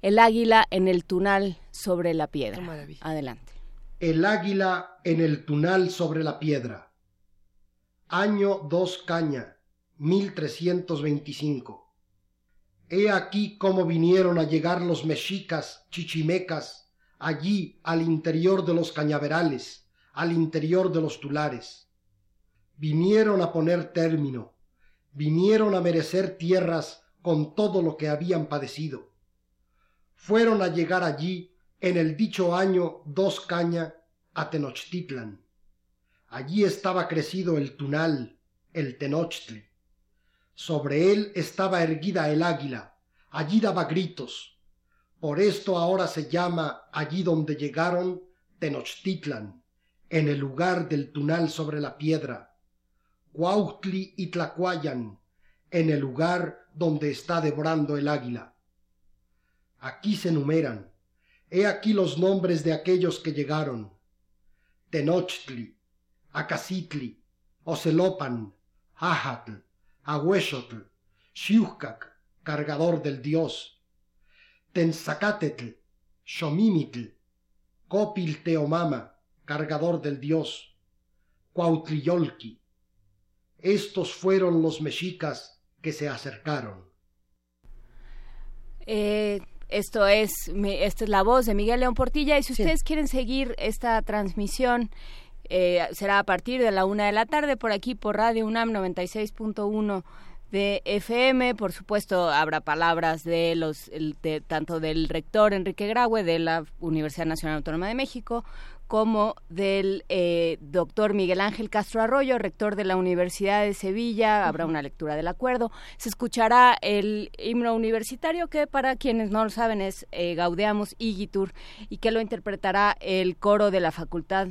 El águila en el tunal sobre la piedra adelante El águila en el tunal sobre la piedra. Año 2 Caña, 1325. He aquí cómo vinieron a llegar los mexicas, chichimecas, allí al interior de los cañaverales, al interior de los tulares. Vinieron a poner término, vinieron a merecer tierras con todo lo que habían padecido. Fueron a llegar allí en el dicho año dos caña a Tenochtitlan. Allí estaba crecido el tunal, el Tenochtli. Sobre él estaba erguida el águila, allí daba gritos. Por esto ahora se llama allí donde llegaron Tenochtitlan, en el lugar del tunal sobre la piedra. Cuautli y Tlacuayan, en el lugar donde está devorando el águila. Aquí se numeran. He aquí los nombres de aquellos que llegaron. Tenochtli, Acacitli, Ocelopan, Ajatl, Ahuexotl, Xiuhcac, cargador del dios, Tenzacatetl, Xomimitl, Copil Teomama, cargador del dios, Cuautliyolqui. Estos fueron los mexicas que se acercaron. Eh, esto es, me- esta es la voz de Miguel León Portilla y si ustedes quieren seguir esta transmisión eh, será a partir de la una de la tarde por aquí por Radio UNAM 96.1 de FM, por supuesto habrá palabras de los de, tanto del rector Enrique Graue de la Universidad Nacional Autónoma de México como del eh, doctor Miguel Ángel Castro Arroyo, rector de la Universidad de Sevilla. Habrá una lectura del acuerdo. Se escuchará el himno universitario, que para quienes no lo saben es eh, Gaudeamos Igitur, y que lo interpretará el coro de la Facultad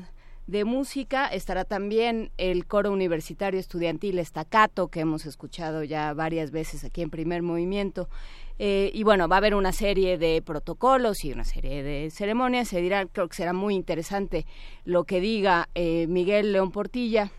de música estará también el coro universitario estudiantil Estacato que hemos escuchado ya varias veces aquí en primer movimiento eh, y bueno, va a haber una serie de protocolos y una serie de ceremonias. Se dirá, creo que será muy interesante lo que diga eh, Miguel León Portilla.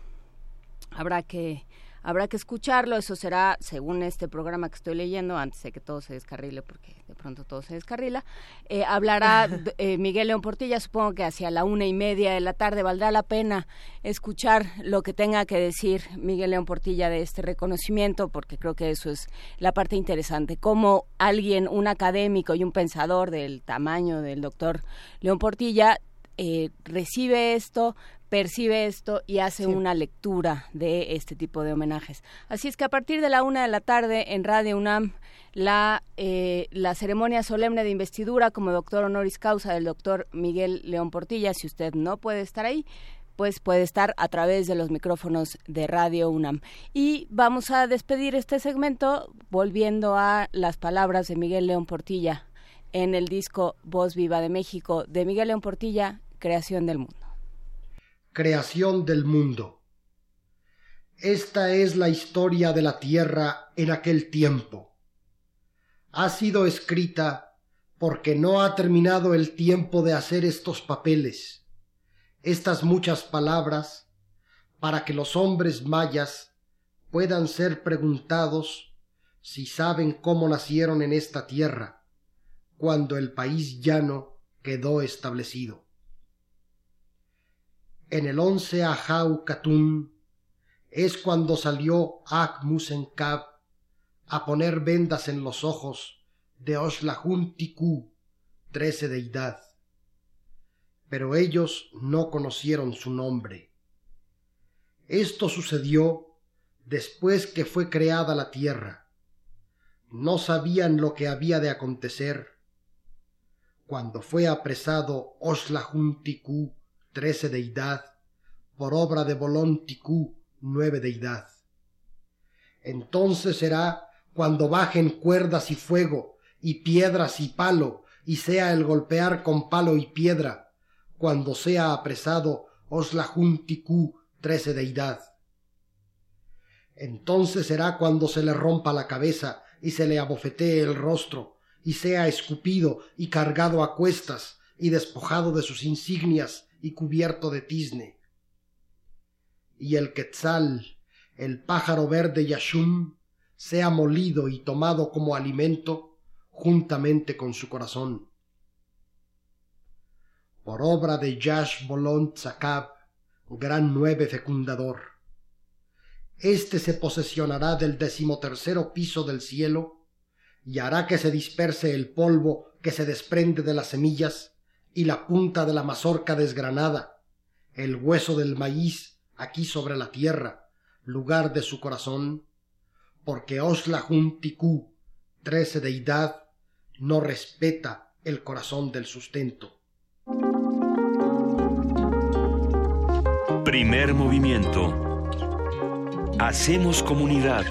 Habrá que habrá que escucharlo. Eso será, según este programa que estoy leyendo, antes de que todo se descarrile, porque de pronto todo se descarrila, eh, hablará eh, Miguel León Portilla, supongo que hacia la una y media de la tarde. Valdrá la pena escuchar lo que tenga que decir Miguel León Portilla de este reconocimiento, porque creo que eso es la parte interesante. Cómo alguien, un académico y un pensador del tamaño del doctor León Portilla, eh, recibe esto, percibe esto y hace una lectura de este tipo de homenajes. Así es que a partir de la una de la tarde en Radio UNAM, la, eh, la ceremonia solemne de investidura como doctor honoris causa del doctor Miguel León Portilla, si usted no puede estar ahí, pues puede estar a través de los micrófonos de Radio UNAM. Y vamos a despedir este segmento volviendo a las palabras de Miguel León Portilla en el disco Voz Viva de México de Miguel León Portilla, Creación del Mundo. Creación del mundo. Esta es la historia de la Tierra en aquel tiempo. Ha sido escrita porque no ha terminado el tiempo de hacer estos papeles, estas muchas palabras, para que los hombres mayas puedan ser preguntados si saben cómo nacieron en esta tierra, cuando el país llano quedó establecido. En el once Ajau Katun es cuando salió Ak Musenkab a poner vendas en los ojos de Oslahun Tiku, trece deidad. Pero ellos no conocieron su nombre. Esto sucedió después que fue creada la tierra. No sabían lo que había de acontecer. Cuando fue apresado Oslahun Tiku, trece deidad, por obra de Bolón Ticú, nueve deidad. Entonces será cuando bajen cuerdas y fuego, y piedras y palo, y sea el golpear con palo y piedra, cuando sea apresado Oslahun Ticú, trece deidad. Entonces será cuando se le rompa la cabeza y se le abofetee el rostro, y sea escupido y cargado a cuestas, y despojado de sus insignias y cubierto de tizne. Y el quetzal, el pájaro verde Yashum, sea molido y tomado como alimento juntamente con su corazón. Por obra de Yash Bolon gran nueve fecundador. Este se posesionará del decimotercero piso del cielo y hará que se disperse el polvo que se desprende de las semillas y la punta de la mazorca desgranada, el hueso del maíz aquí sobre la tierra, lugar de su corazón, porque Osla Ticú, trece deidad, no respeta el corazón del sustento. Primer movimiento. Hacemos comunidad.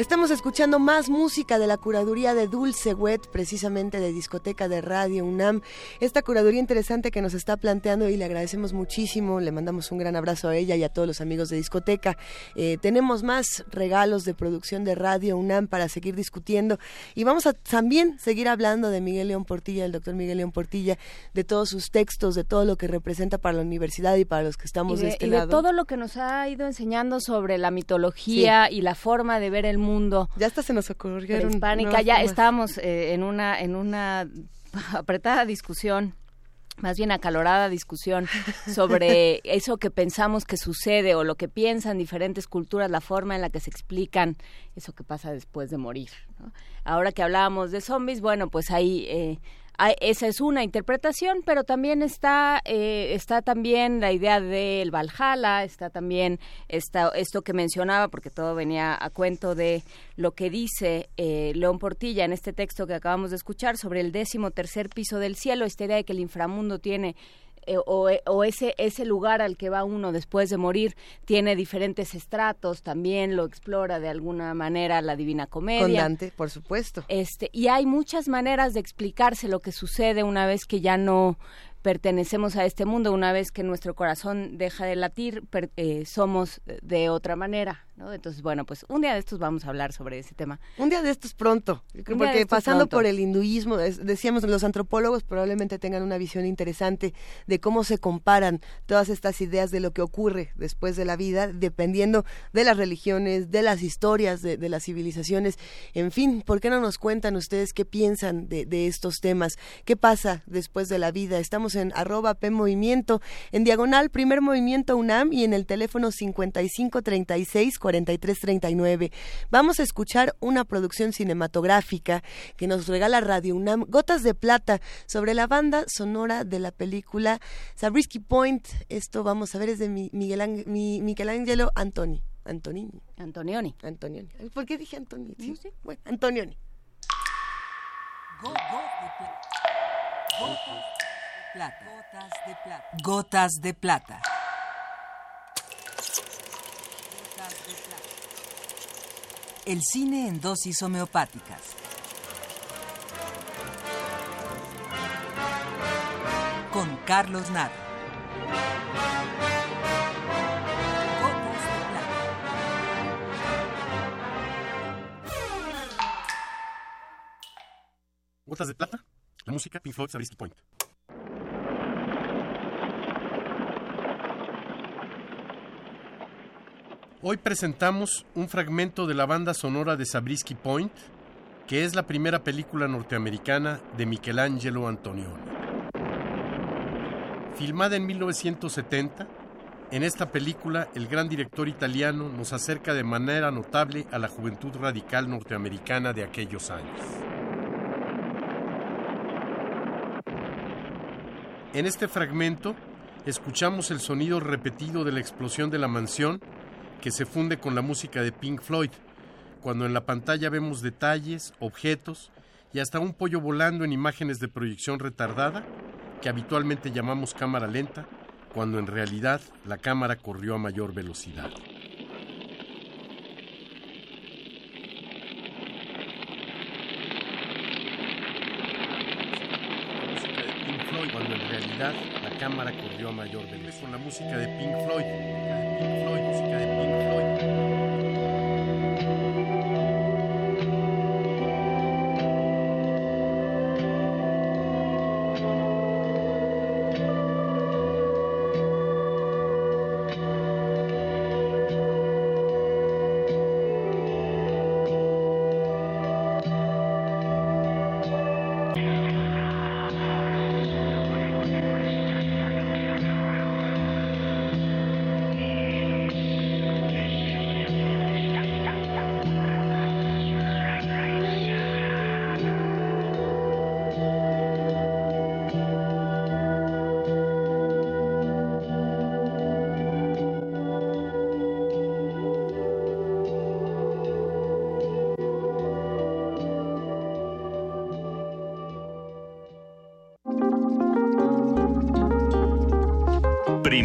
Estamos escuchando más música de la curaduría de Dulce Wet, precisamente de Discoteca de Radio UNAM. Esta curaduría interesante que nos está planteando y le agradecemos muchísimo. Le mandamos un gran abrazo a ella y a todos los amigos de Discoteca. Eh, tenemos más regalos de producción de Radio UNAM para seguir discutiendo y vamos a también seguir hablando de Miguel León Portilla, el doctor Miguel León Portilla, de todos sus textos, de todo lo que representa para la universidad y para los que estamos y de, de, este y lado. de todo lo que nos ha ido enseñando sobre la mitología Sí. y la forma de ver el mundo. Ya hasta se nos ocurrieron. Prehispánica, nuevas ya formas. estábamos eh, en una en una apretada discusión más bien acalorada discusión sobre eso que pensamos que sucede o lo que piensan diferentes culturas, la forma en la que se explican eso que pasa después de morir. ¿no? Ahora que hablábamos de zombies, bueno, pues ahí eh, hay- esa es una interpretación, pero también está eh, está también la idea del Valhalla, está también esta, esto que mencionaba, porque todo venía a cuento de lo que dice eh, León Portilla en este texto que acabamos de escuchar sobre el décimo tercer piso del cielo, esta idea de que el inframundo tiene eh, o, o ese ese lugar al que va uno después de morir tiene diferentes estratos, también lo explora de alguna manera la Divina Comedia. Con Dante, por supuesto. Este, y hay muchas maneras de explicarse lo que sucede una vez que ya no pertenecemos a este mundo, una vez que nuestro corazón deja de latir, per- eh, somos de otra manera, ¿no? Entonces, bueno, pues un día de estos vamos a hablar sobre ese tema. Un día de estos pronto, porque pasando pronto. por el hinduismo, es- decíamos, los antropólogos probablemente tengan una visión interesante de cómo se comparan todas estas ideas de lo que ocurre después de la vida, dependiendo de las religiones, de las historias, de, de las civilizaciones. En fin, ¿por qué no nos cuentan ustedes qué piensan de, de estos temas? ¿Qué pasa después de la vida? Estamos en arroba P Movimiento, en diagonal Primer Movimiento UNAM y en el teléfono 5536 4339. Vamos a escuchar una producción cinematográfica que nos regala Radio UNAM, Gotas de Plata, sobre la banda sonora de la película Zabriskie Point. Esto vamos a ver es de mi- Miguel, Michelangelo Antoni. Antonini. Antonioni. Antonioni. ¿Por qué dije Antoni? Sí, Bueno, Antonioni. Gotas de plata. Gotas de plata. El cine en dosis homeopáticas. Con Carlos Naro. Gotas de plata. La música Pink Floyd Zabriskie Point. Hoy presentamos un fragmento de la banda sonora de Zabriskie Point, que es la primera película norteamericana de Michelangelo Antonioni. Filmada en 1970, en esta película el gran director italiano nos acerca de manera notable a la juventud radical norteamericana de aquellos años. En este fragmento escuchamos el sonido repetido de la explosión de la mansión que se funde con la música de Pink Floyd, cuando en la pantalla vemos detalles, objetos y hasta un pollo volando en imágenes de proyección retardada que habitualmente llamamos cámara lenta, cuando en realidad la cámara corrió a mayor velocidad. Cuando en realidad cámara corrió a mayor velocidad. Con la música de Pink Floyd, de Pink Floyd, música de Pink Floyd.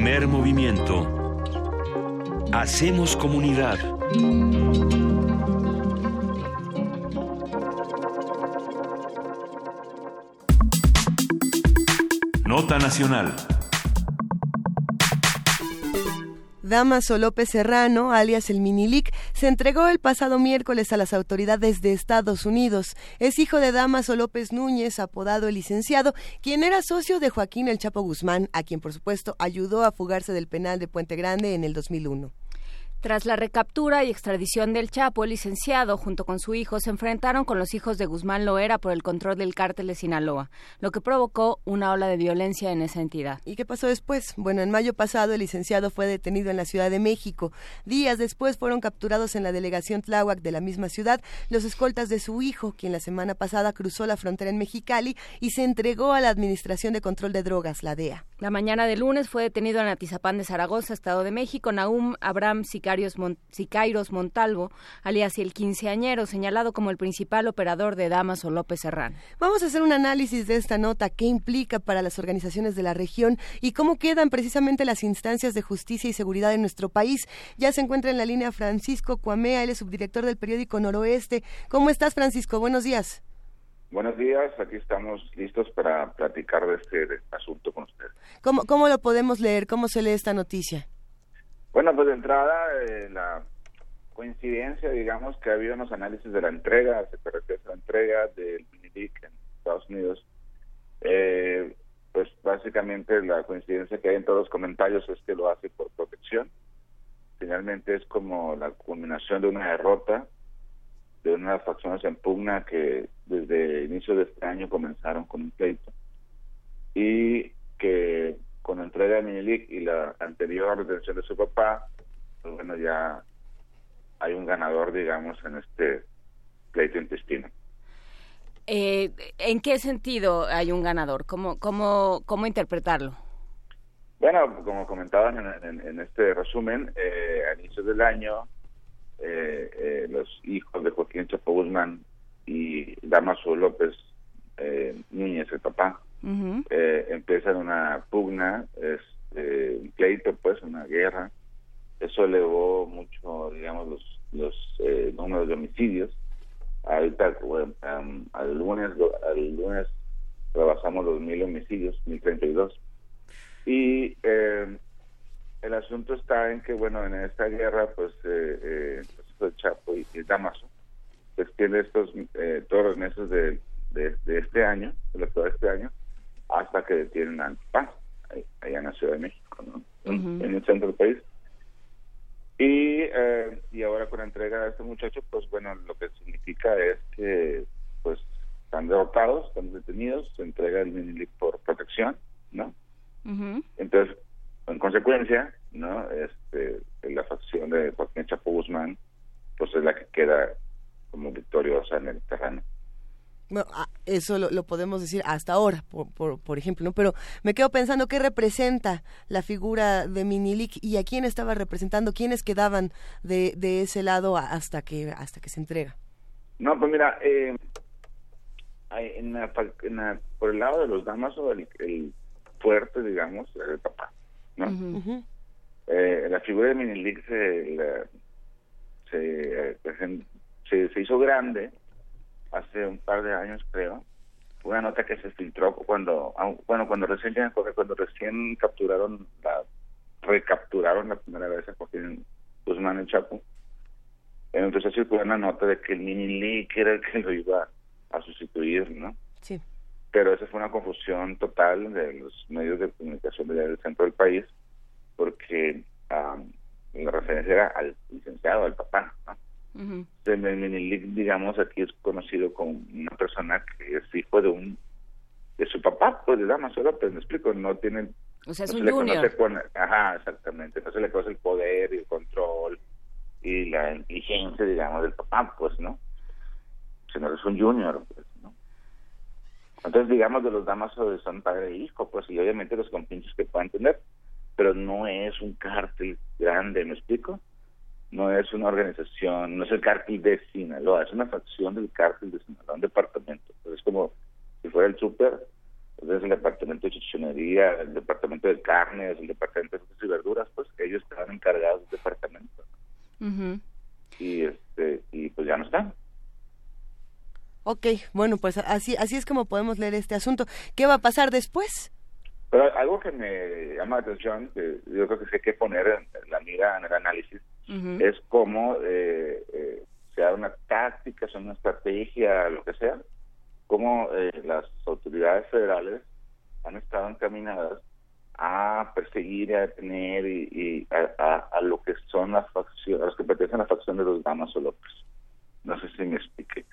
Primer movimiento. Hacemos comunidad. Nota Nacional. Damaso López Serrano, alias el Minilic, se entregó el pasado miércoles a las autoridades de Estados Unidos. Es hijo de Damaso López Núñez, apodado el licenciado, quien era socio de Joaquín El Chapo Guzmán, a quien por supuesto ayudó a fugarse del penal de Puente Grande en el 2001. Tras la recaptura y extradición del Chapo, el licenciado, junto con su hijo, se enfrentaron con los hijos de Guzmán Loera por el control del cártel de Sinaloa, lo que provocó una ola de violencia en esa entidad. ¿Y qué pasó después? Bueno, en mayo pasado el licenciado fue detenido en la Ciudad de México. Días después fueron capturados en la delegación Tláhuac de la misma ciudad los escoltas de su hijo, quien la semana pasada cruzó la frontera en Mexicali y se entregó a la Administración de Control de Drogas, la DEA. La mañana de lunes fue detenido en Atizapán de Zaragoza, Estado de México, Nahum Abraham Sicairos, Montalvo, alias el quinceañero, señalado como el principal operador de Damaso López Serrán. Vamos a hacer un análisis de esta nota, qué implica para las organizaciones de la región y cómo quedan precisamente las instancias de justicia y seguridad en nuestro país. Ya se encuentra en la línea Francisco Cuamea, él es subdirector del periódico Noroeste. ¿Cómo estás, Francisco? Buenos días. Buenos días, aquí estamos listos para platicar de este, de este asunto con ustedes. ¿Cómo, ¿Cómo lo podemos leer? ¿Cómo se lee esta noticia? Bueno, pues de entrada, eh, la coincidencia, digamos, que ha habido unos análisis de la entrega, se refiere a la entrega del Minilic en Estados Unidos. Eh, pues básicamente la coincidencia que hay en todos los comentarios es que lo hace por protección. Finalmente es como la culminación de una derrota de unas facciones en pugna que desde el inicio de este año comenzaron con un pleito y que con la entrega de Minilic y la anterior detención de su papá, pues bueno, ya hay un ganador, digamos, en este pleito intestino. Eh, ¿En qué sentido hay un ganador? ¿Cómo, cómo, cómo interpretarlo? Bueno, como comentaban en, este resumen, eh, a inicios del año, eh, eh, los hijos de Joaquín Chapo Guzmán y Damaso López eh, Núñez, el papá, eh, empiezan una pugna, este, un pleito, pues, una guerra. Eso elevó mucho, digamos, los, los eh, números de homicidios. Ahorita, al lunes, al lunes rebasamos los mil homicidios, mil treinta y dos. Y eh, el asunto está en que, bueno, en esta guerra, pues, eh, eh, Chapo y, Damaso, pues tiene estos, eh, todos los meses de, de, este año, de lo de este año, hasta que detienen a Paz, allá en la Ciudad de México, ¿no? en, el centro del país. Y, eh, y ahora con la entrega de este muchacho, pues bueno, lo que significa es que pues están derrotados, están detenidos, se entrega el Minilic por protección, ¿no? Entonces, en consecuencia, ¿no? Este, la facción de Joaquín Chapo Guzmán, pues es la que queda como victoriosa en el terreno. Bueno, ah, eso lo, podemos decir hasta ahora, por, por, ejemplo, ¿no? Pero me quedo pensando qué representa la figura de Minilik y a quién estaba representando, quiénes quedaban de, de ese lado hasta que hasta que se entrega. No, pues mira, eh, en por el lado de los damas el, el fuerte, digamos, el papá, ¿no? eh, la figura de Minilik se, se, se, se hizo grande hace un par de años creo. Una nota que se filtró cuando bueno cuando recién cuando recién capturaron la recapturaron la primera vez a Joaquín Guzmán el Chapo entonces circuló una nota de que el mini Lee era el que lo iba a sustituir no sí. Pero esa fue una confusión total de los medios de comunicación del centro del país porque la referencia era al licenciado al papá ¿no? Uh digamos, aquí es conocido como una persona que es hijo de un de su papá, pues de Damaso López, me explico, no tiene o sea, es no un junior. ajá, exactamente, no se le conoce el poder y el control y la inteligencia, digamos, del papá, pues, ¿no? Sino es un junior, pues, ¿no? Entonces, digamos, de los Damaso son padre e hijo, pues, y obviamente los compinches que puedan tener, pero no es un cártel grande, ¿me explico? No es una organización, no es el cártel de Sinaloa, es una facción del cártel de Sinaloa, un departamento. es como si fuera el súper, es el departamento de chichonería, el departamento de carnes, el departamento de frutas y verduras, pues ellos estaban encargados del departamento. Y este y pues ya no están. Ok, bueno, pues así así es como podemos leer este asunto. ¿Qué va a pasar después? Pero algo que me llama la atención, que yo creo que hay que poner en la mira en el análisis, es cómo eh, eh, sea una táctica, sea una estrategia, lo que sea, cómo eh, las autoridades federales han estado encaminadas a perseguir y a detener y, a, lo que son las facciones, a los que pertenecen a la facción de los Damaso López. No sé si me explique.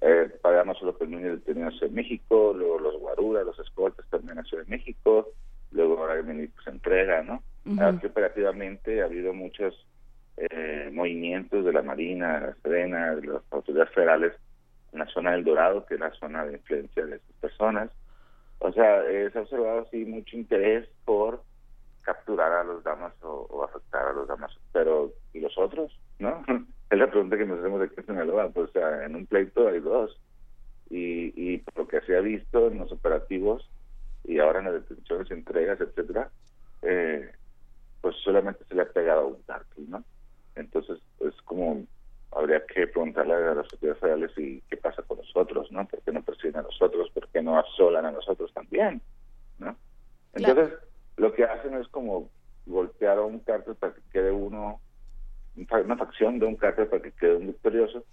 eh, para Damaso López Núñez detenido en Ciudad de México, luego los Guarura, los escoltas también en Ciudad de México, luego ahora se entrega, ¿no? Aquí operativamente ha habido muchos eh, movimientos de la Marina, de la Serena, de las autoridades federales en la zona del Dorado, que es la zona de influencia de estas personas. O sea, se ha observado así mucho interés por capturar a los damas o, afectar a los damas. Pero, ¿y los otros? ¿No? es la pregunta que nos hacemos de qué Sinaloa. Pues, o sea, en un pleito hay dos. Y, y por lo que se ha visto en los operativos y ahora en las detenciones, entregas, etcétera, eh, pues solamente se le ha pegado un cártel, ¿no? Entonces, es como habría que preguntarle a las autoridades federales y qué pasa con nosotros, ¿no? ¿Por qué no persiguen a nosotros? ¿Por qué no asolan a nosotros también? ¿No? Entonces, lo que hacen es como golpear a un cártel para que quede uno, una facción de un cártel para que quede un victorioso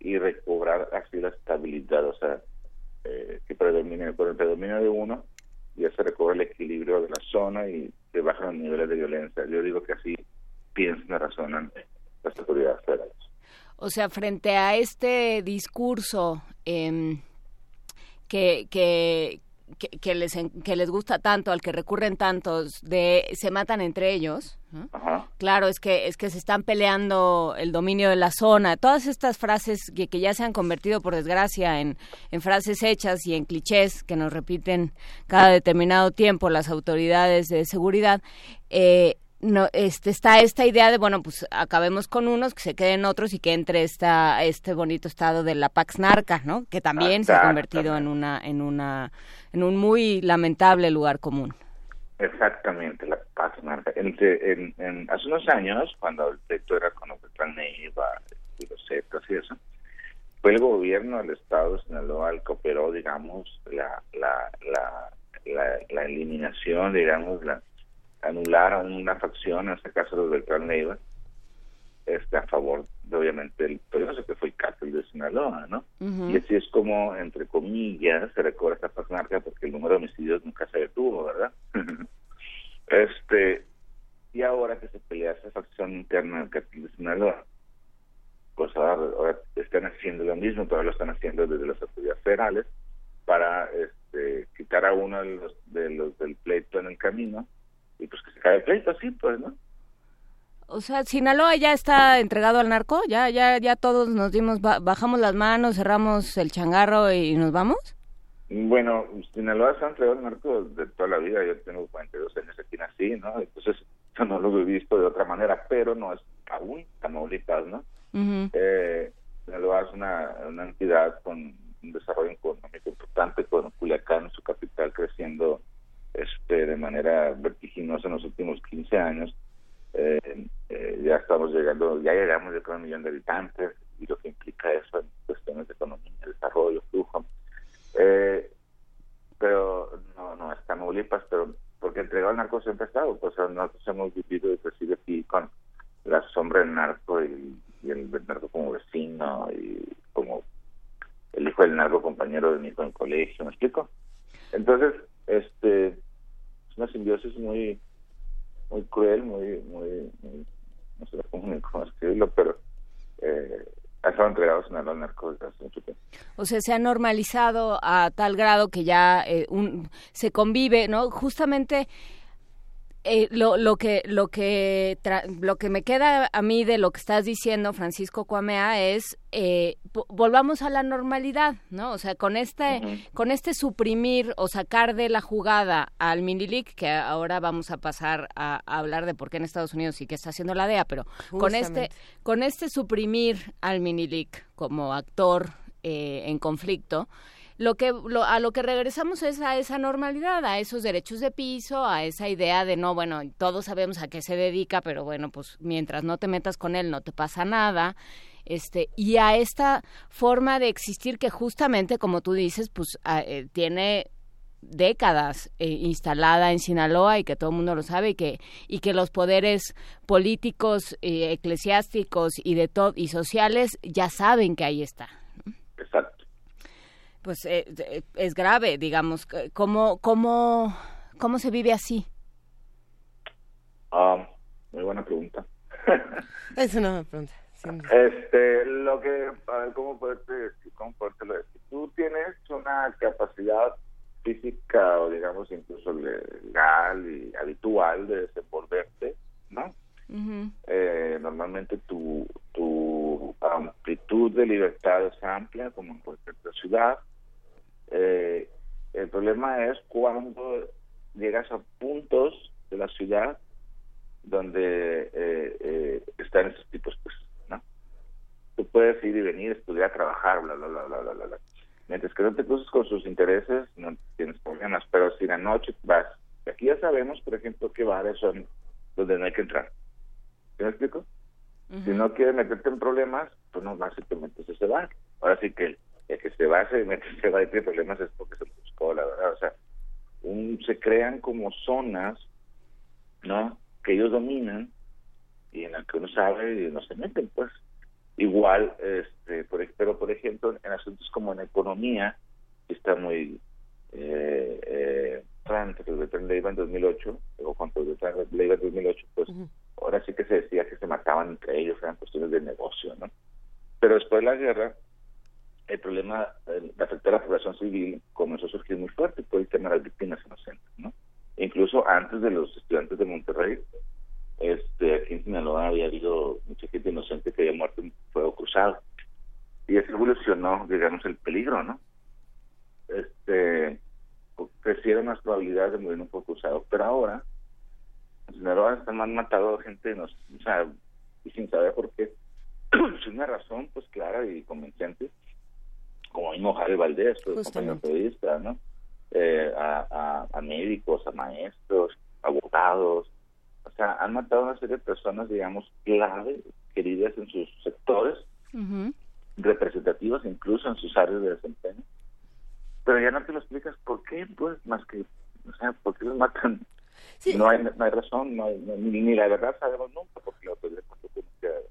y recobrar así la estabilidad, o sea, eh, que predomine, por el predominio de uno, ya se recobre el equilibrio de la zona y se bajan los niveles de violencia. Yo digo que así piensan y razonan las autoridades federales. O sea, frente a este discurso em, que, que, que, les, que les gusta tanto, al que recurren tantos, de se matan entre ellos, claro, es que, es que se están peleando el dominio de la zona, todas estas frases que, que ya se han convertido, por desgracia, en, en frases hechas y en clichés que nos repiten cada determinado tiempo las autoridades de seguridad, eh, no este está esta idea de bueno pues acabemos con unos que se queden otros y que entre esta este bonito estado de la Pax Narca no que también se ha convertido en una en una en un muy lamentable lugar común. Exactamente la Pax Narca. Entre en, en, hace unos años cuando el proyecto era con Beltrán Neiva y los y eso fue el gobierno del estado de Sinaloa el que operó digamos la la la, la, la eliminación digamos la anular a una facción, en este caso los Beltrán Neiva, este, a favor, de, obviamente, el sé que fue el cártel de Sinaloa, ¿no? Y así es como, entre comillas, se recuerda esta fasnarca porque el número de homicidios nunca se detuvo, ¿verdad? este Y ahora que se pelea esa facción interna del cártel de Sinaloa, pues ahora, están haciendo lo mismo, todavía lo están haciendo desde las autoridades federales, para este, quitar a uno de los, de los del pleito en el camino y pues que se cae el pleito así, pues, ¿no? O sea, Sinaloa ya está entregado al narco, ya, ya, ya todos nos dimos, bajamos las manos, cerramos el changarro y nos vamos. Bueno, Sinaloa se ha entregado al narco de toda la vida, yo tengo 42 años aquí nací, ¿no? Entonces, yo no lo he visto de otra manera, pero no es aún Tamaulipas, ¿no? eh, Sinaloa es una, una entidad con un desarrollo económico importante, con Culiacán, su capital, creciendo este, de manera vertiginosa en los últimos 15 años. Eh, eh, ya estamos llegando, ya llegamos a un millón de habitantes y lo que implica eso en cuestiones de economía, desarrollo, flujo. Eh, pero no, no, está Tamaulipas, pero porque entregado al narco siempre ha estado, pues nosotros hemos vivido y crecido aquí con la sombra del narco y, el narco como vecino y como el hijo del narco compañero de hijo en el colegio, ¿me explico? Entonces, este es una simbiosis muy muy cruel, muy, muy, no sé cómo, escribirlo, pero eh, ha estado entregado en al narco desde hace. O sea, se ha normalizado a tal grado que ya eh, un, se convive, ¿no? Justamente eh, lo, lo, que lo que lo que me queda a mí de lo que estás diciendo Francisco Cuamea es eh, volvamos a la normalidad no o sea con este con este suprimir o sacar de la jugada al mini league que ahora vamos a pasar a, hablar de por qué en Estados Unidos sí que está haciendo la DEA pero con este con este suprimir al mini league como actor eh, en conflicto lo que a lo que regresamos es a esa normalidad, a esos derechos de piso, a esa idea de no, bueno, todos sabemos a qué se dedica, pero bueno, pues mientras no te metas con él no te pasa nada. Este, y a esta forma de existir que justamente como tú dices, pues eh, tiene décadas eh, instalada en Sinaloa y que todo el mundo lo sabe y que y que los poderes políticos, eh, eclesiásticos y de todo y sociales ya saben que ahí está. Pues eh, eh, es grave, digamos. ¿Cómo cómo cómo se vive así? Ah, muy buena pregunta. es una pregunta. Este, lo que, a ver, ¿cómo poderte, cómo podértelo decir? Tú tienes una capacidad física o digamos incluso legal y habitual de desenvolverte, ¿no? eh, normalmente tu, tu amplitud de libertad es amplia, como en cualquier otra ciudad. Eh, el problema es cuando llegas a puntos de la ciudad donde eh, eh, están esos tipos, pues, ¿no? Tú puedes ir y venir, estudiar, trabajar, bla, bla, bla, bla, bla, bla. Mientras que no te cruces con sus intereses, no tienes problemas. Pero si la noche vas, aquí ya sabemos, por ejemplo, qué bares son donde no hay que entrar. ¿Sí me explico? Si no quieres meterte en problemas, pues no vas y te metes ese bar. Ahora sí que el que se va se mete ese bar y tiene problemas es porque se buscó, la verdad. O sea, un, se crean como zonas, ¿no? Que ellos dominan y en las que uno sabe y no se meten, pues. Igual, este, por, pero por ejemplo, en asuntos como en economía, está muy eh, eh, antes de ley en 2008, o cuando de ley en 2008, pues ahora sí que se decía que se mataban entre ellos, eran cuestiones de negocio, ¿no? Pero después de la guerra, el problema de a la población civil comenzó a surgir muy fuerte por el tema de las víctimas inocentes, ¿no? incluso antes de los estudiantes de Monterrey, este, aquí en Sinaloa había habido mucha gente inocente que había muerto en fuego cruzado. Y eso evolucionó, digamos, el peligro, ¿no? Este, crecieron las probabilidades de morir en un fuego cruzado, pero ahora Sinaloa están han matado gente, no, o sea, y sin saber por qué. Sin una razón, pues clara y convincente, como mismo Javier Valdés, pues, compañero periodista, ¿no? Eh, a, a, médicos, a maestros, abogados, o sea, han matado a una serie de personas, digamos, clave, queridas en sus sectores, representativas incluso en sus áreas de desempeño. Pero ya no te lo explicas por qué, pues, más que, o sea, ¿por qué los matan? No, hay, no hay razón, no hay, ni, ni, la verdad sabemos nunca porque la autoridad trabajo.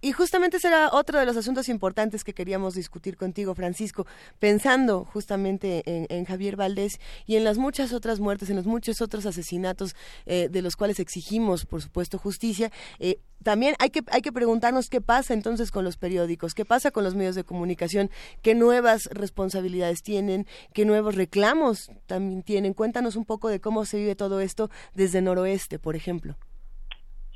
Y, justamente será otro de los asuntos importantes que queríamos discutir contigo, Francisco, pensando justamente en, Javier Valdés y en las muchas otras muertes, en los muchos otros asesinatos eh, de los cuales exigimos, por supuesto, justicia. Eh, también hay que, hay que preguntarnos qué pasa entonces con los periódicos, qué pasa con los medios de comunicación, qué nuevas responsabilidades tienen, qué nuevos reclamos también tienen. Cuéntanos un poco de cómo se vive todo esto desde Noroeste, por ejemplo.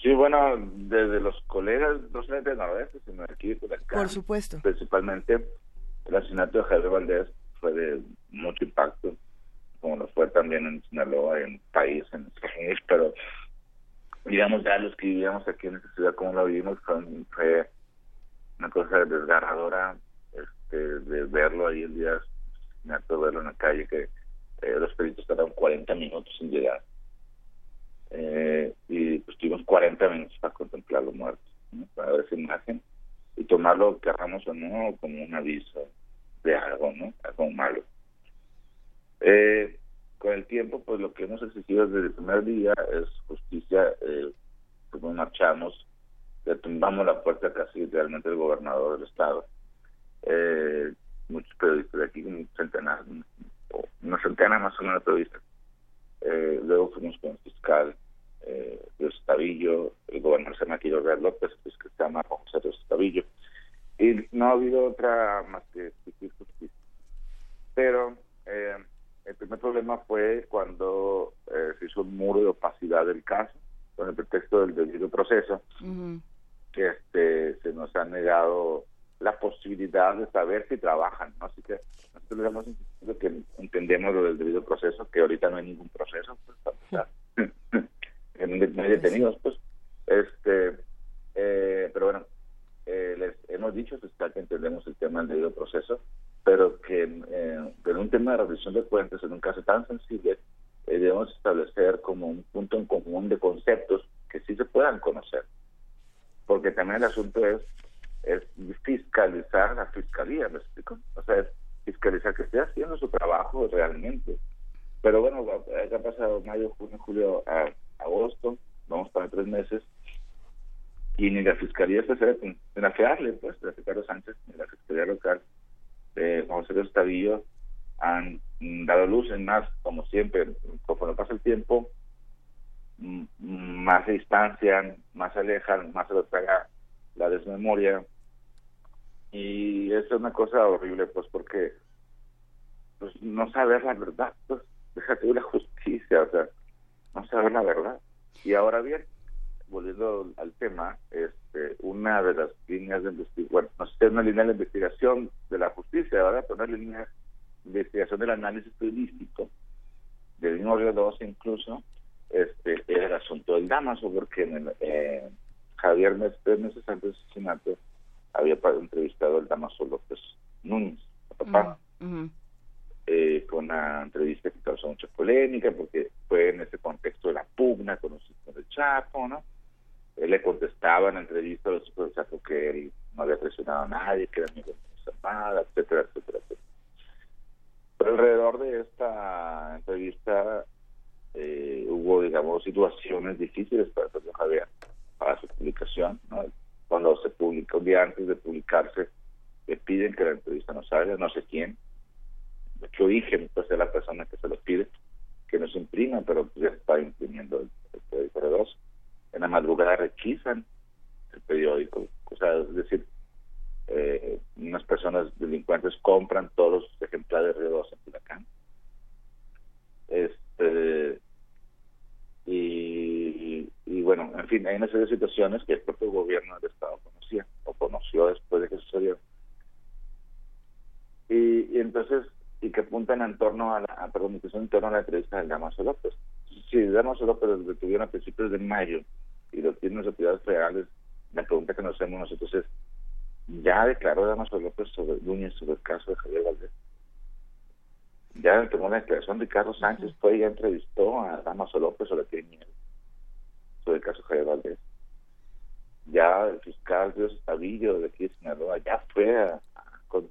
Sí, bueno, desde los colegas, no solamente de Noroeste, sino aquí por acá. Por supuesto. Principalmente, el asesinato de Javier Valdés fue de mucho impacto, como lo fue también en Sinaloa, en el país, en Estados Unidos, pero digamos ya los que vivíamos aquí en esta ciudad, como lo vivimos, fue, una cosa desgarradora este, de verlo ahí el día, de verlo en la calle, que eh, los peritos tardaron 40 minutos en llegar eh, y pues tuvimos 40 minutos para contemplar los muertos, para ver esa imagen y tomarlo, querramos o no, como un aviso de algo, ¿no? Algo malo. Eh, con el tiempo, pues lo que hemos exigido desde el primer día es justicia, eh, pues marchamos, le tumbamos la puerta casi literalmente del gobernador del estado. Eh, muchos periodistas de aquí, un centenar, una centena más o menos de periodistas. Eh, luego fuimos con el fiscal eh, de Estavillo, el gobernador se llama Real López, pues que se llama José de Estavillo. Y no ha habido otra más que justicia. Pero eh, el primer problema fue cuando eh, se hizo un muro de opacidad del caso, con el pretexto del debido proceso, que este se nos ha negado la posibilidad de saber si trabajan, ¿no? Así que nosotros le damos que entendemos lo del debido proceso, que ahorita no hay ningún proceso, pues, no hay detenidos, pues. Este, eh, pero bueno, eh, les hemos dicho que entendemos el tema del debido proceso, pero que eh, en un tema de revisión de cuentas, en un caso tan sensible, eh, debemos establecer como un punto en común de conceptos que sí se puedan conocer. Porque también el asunto es, es fiscalizar la fiscalía, ¿me explico? O sea, es fiscalizar que esté haciendo su trabajo realmente. Pero bueno, ha pasado mayo, junio, julio, a, agosto, vamos para tres meses, y ni la Fiscalía Especial de la FEARLE, pues, de Ricardo Sánchez, ni la Fiscalía Local de José Estavillo han dado luz en más, como siempre, conforme pasa el tiempo, más se distancian, más se alejan, más se les pega la desmemoria. Y es una cosa horrible, pues, porque pues, no saber la verdad, pues, déjate la justicia, o sea, no saber la verdad. Y ahora bien, volviendo al tema, este, una de las líneas de investigación, bueno, no sé, una línea de investigación de la justicia, ¿verdad? Pero una línea de investigación del análisis periodístico, del mismo 2 incluso, este, era el asunto del Damaso, porque en el, eh, Javier tres meses antes del asesinato había entrevistado al Damaso López Núñez, papá, eh, con una entrevista que causó mucha polémica, porque fue en ese contexto de la pugna con, con el Chapo, ¿no? Él le contestaba en la entrevista a los chicos del Chapo que él no había presionado a nadie, que era amigo de Armada, etcétera, etcétera, etcétera. Pero alrededor de esta entrevista eh, hubo, digamos, situaciones difíciles para Antonio Javier, para su publicación. Cuando se publica, un día antes de publicarse, le piden que la entrevista no salga, no sé quién. Yo dije, pues es la persona que se lo pide, que no se imprima, pero ya está imprimiendo el, periódico de dos. En la madrugada requisan el periódico, o sea, es decir, eh, unas personas delincuentes compran todos los ejemplares de 2 en Tulacán. Este, y, y, bueno, en fin, hay una serie de situaciones que el propio gobierno del Estado conocía o conoció después de que sucedió. Y entonces, y que apuntan en torno a la, perdón, en torno a la entrevista de Damaso López. Si Damaso López lo detuvieron a principios de mayo y lo tienen las autoridades federales, la pregunta que nos hacemos nosotros es, ¿ya declaró Damaso López sobre Núñez sobre el caso de Javier Valdés? ya tomó la declaración de Carlos Sánchez, fue y ya entrevistó a Damaso López sobre miedo, sobre el caso Javier Valdés. Ya el fiscal Dios Estavillo de aquí de Sinaloa ya fue a,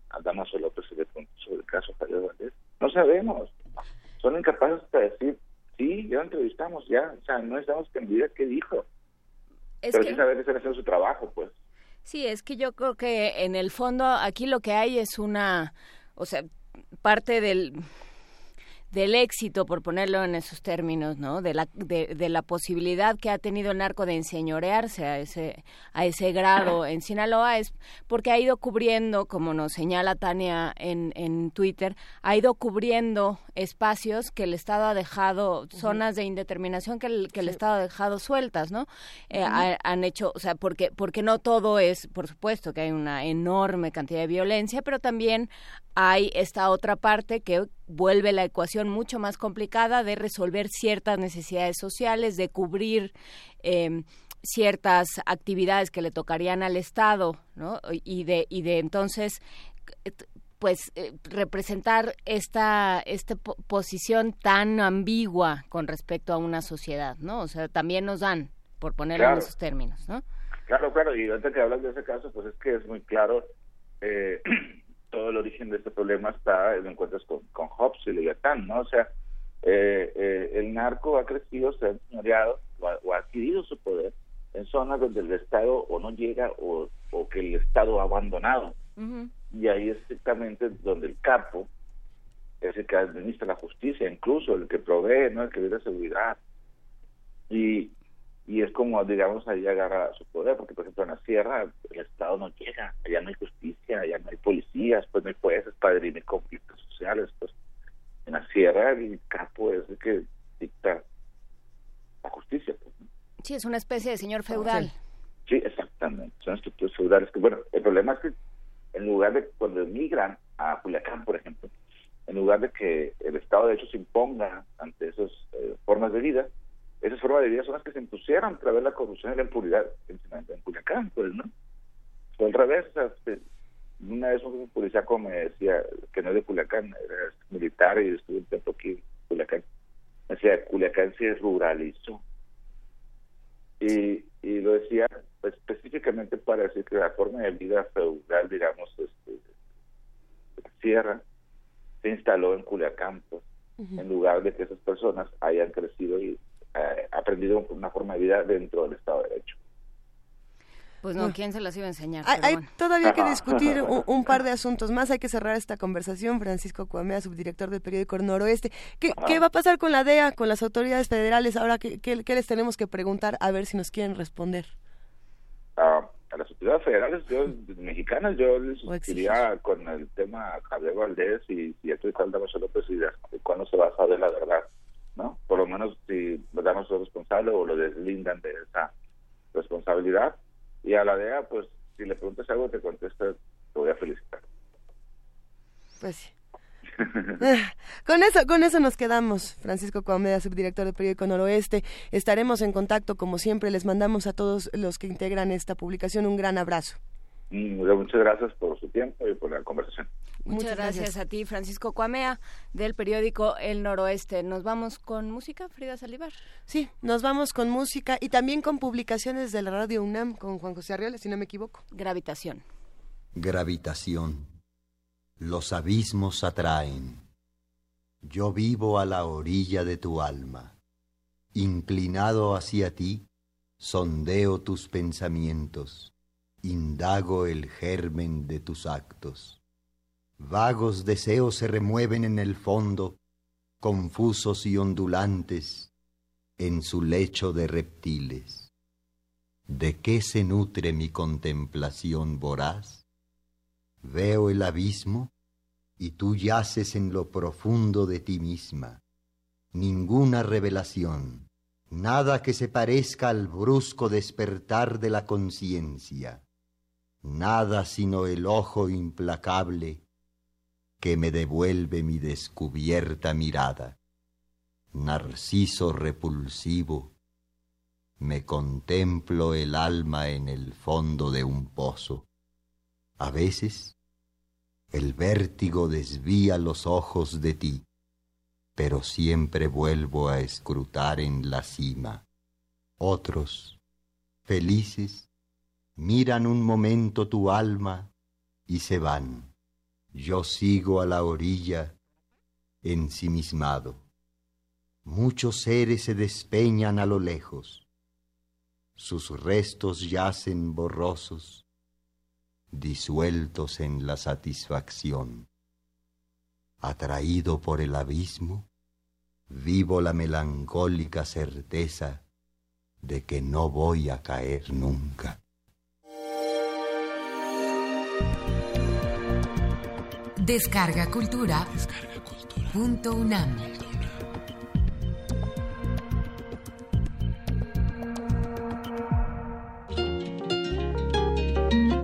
a, Damaso López sobre, el caso Javier Valdés. No sabemos. Son incapaces de decir, sí, ya lo entrevistamos, ya. O sea, no estamos que qué dijo. Pero sí saber que están haciendo su trabajo, pues. Sí, es que yo creo que en el fondo aquí lo que hay es una, o sea, parte del del éxito, por ponerlo en esos términos, ¿no? De la, de, la posibilidad que ha tenido el narco de enseñorearse a ese, a ese grado en Sinaloa es porque ha ido cubriendo, como nos señala Tania en, en Twitter, ha ido cubriendo espacios que el Estado ha dejado, zonas de indeterminación que el, que el Estado ha dejado sueltas, ¿no? Eh, han hecho, o sea, porque, porque no todo es, por supuesto que hay una enorme cantidad de violencia, pero también hay esta otra parte que vuelve la ecuación mucho más complicada de resolver ciertas necesidades sociales, de cubrir em, ciertas actividades que le tocarían al Estado, ¿no? Y de, y de entonces pues eh, representar esta, esta posición tan ambigua con respecto a una sociedad, ¿no? O sea, también nos dan, por ponerlo en esos términos, ¿no? Claro, claro, y antes que hablas de ese caso, pues es que es muy claro eh, todo el origen de este problema está en encuentros con, con Hobbes y Leviatán, ¿no? O sea, eh, eh, el narco ha crecido, se ha enseñoreado o ha, adquirido su poder en zonas donde el Estado o no llega o, que el Estado ha abandonado. Y ahí es exactamente donde el capo es el que administra la justicia, incluso el que provee, ¿no? El que da seguridad. Y, y es como, digamos, ahí agarra su poder, porque por ejemplo en la sierra el Estado no llega, allá no hay justicia, allá no hay policías, pues no hay jueces para dirimir conflictos sociales, pues en la sierra el capo es el que dicta la justicia. Pues, Sí, es una especie de señor feudal. Sí, exactamente, son estructuras feudales que, bueno, el problema es que en lugar de cuando emigran a Culiacán, por ejemplo, en lugar de que el Estado de hecho se imponga ante esas eh, formas de vida, esas formas de vida son las que se impusieron de la corrupción y la impunidad en, en Culiacán, pues, ¿no? Fue al revés, este, una vez un policía como me decía, que no es de Culiacán, era militar y estuvo un tiempo aquí en Culiacán, me decía, Culiacán se ruralizó. Y, y lo decía específicamente para decir que la forma de vida feudal, digamos, este, de la sierra, se instaló en Culiacán, pues, en lugar de que esas personas hayan crecido y eh, aprendido una forma de vida dentro del Estado de Derecho. Pues no, ¿quién se las iba a enseñar? Hay, hay bueno. todavía que discutir un, un par de asuntos más. Hay que cerrar esta conversación. Francisco Cuamea, subdirector del periódico Noroeste. ¿Qué, qué va a pasar con la DEA, con las autoridades federales? Ahora, ¿qué, qué, qué les tenemos que preguntar? A ver si nos quieren responder. a, a las autoridades federales yo, mexicanas yo les iría con el tema Javier Valdés y está Damaso López y de, de cuándo se va a saber la verdad no por lo menos si Damaso es responsable o lo deslindan de esa responsabilidad y a la DEA pues si le preguntas algo te contesta te voy a felicitar Pues sí. Con eso, con eso nos quedamos. Francisco Cuameda, subdirector del periódico Noroeste. Estaremos en contacto como siempre. Les mandamos a todos los que integran esta publicación un gran abrazo. Mm, muchas gracias por su tiempo y por la conversación Muchas, Muchas gracias. gracias. a ti, Francisco Cuamea, del periódico El Noroeste. Nos vamos con música, Frida Salivar. Sí, nos vamos con música y también con publicaciones de la radio UNAM con Juan José Arriola, si no me equivoco. Gravitación. Gravitación. Los abismos atraen. Yo vivo a la orilla de tu alma. Inclinado hacia ti, sondeo tus pensamientos, indago el germen de tus actos. Vagos deseos se remueven en el fondo, confusos y ondulantes, en su lecho de reptiles. ¿De qué se nutre mi contemplación voraz? Veo el abismo y tú yaces en lo profundo de ti misma. Ninguna revelación, nada que se parezca al brusco despertar de la conciencia, nada sino el ojo implacable que me devuelve mi descubierta mirada. Narciso repulsivo, me contemplo el alma en el fondo de un pozo. A veces el vértigo desvía los ojos de ti, pero siempre vuelvo a escrutar en la cima. Otros, felices, miran un momento tu alma y se van. Yo sigo a la orilla, ensimismado. Muchos seres se despeñan a lo lejos. Sus restos yacen borrosos, disueltos en la satisfacción. Atraído por el abismo, vivo la melancólica certeza de que no voy a caer nunca. Descarga Cultura. Punto UNAM.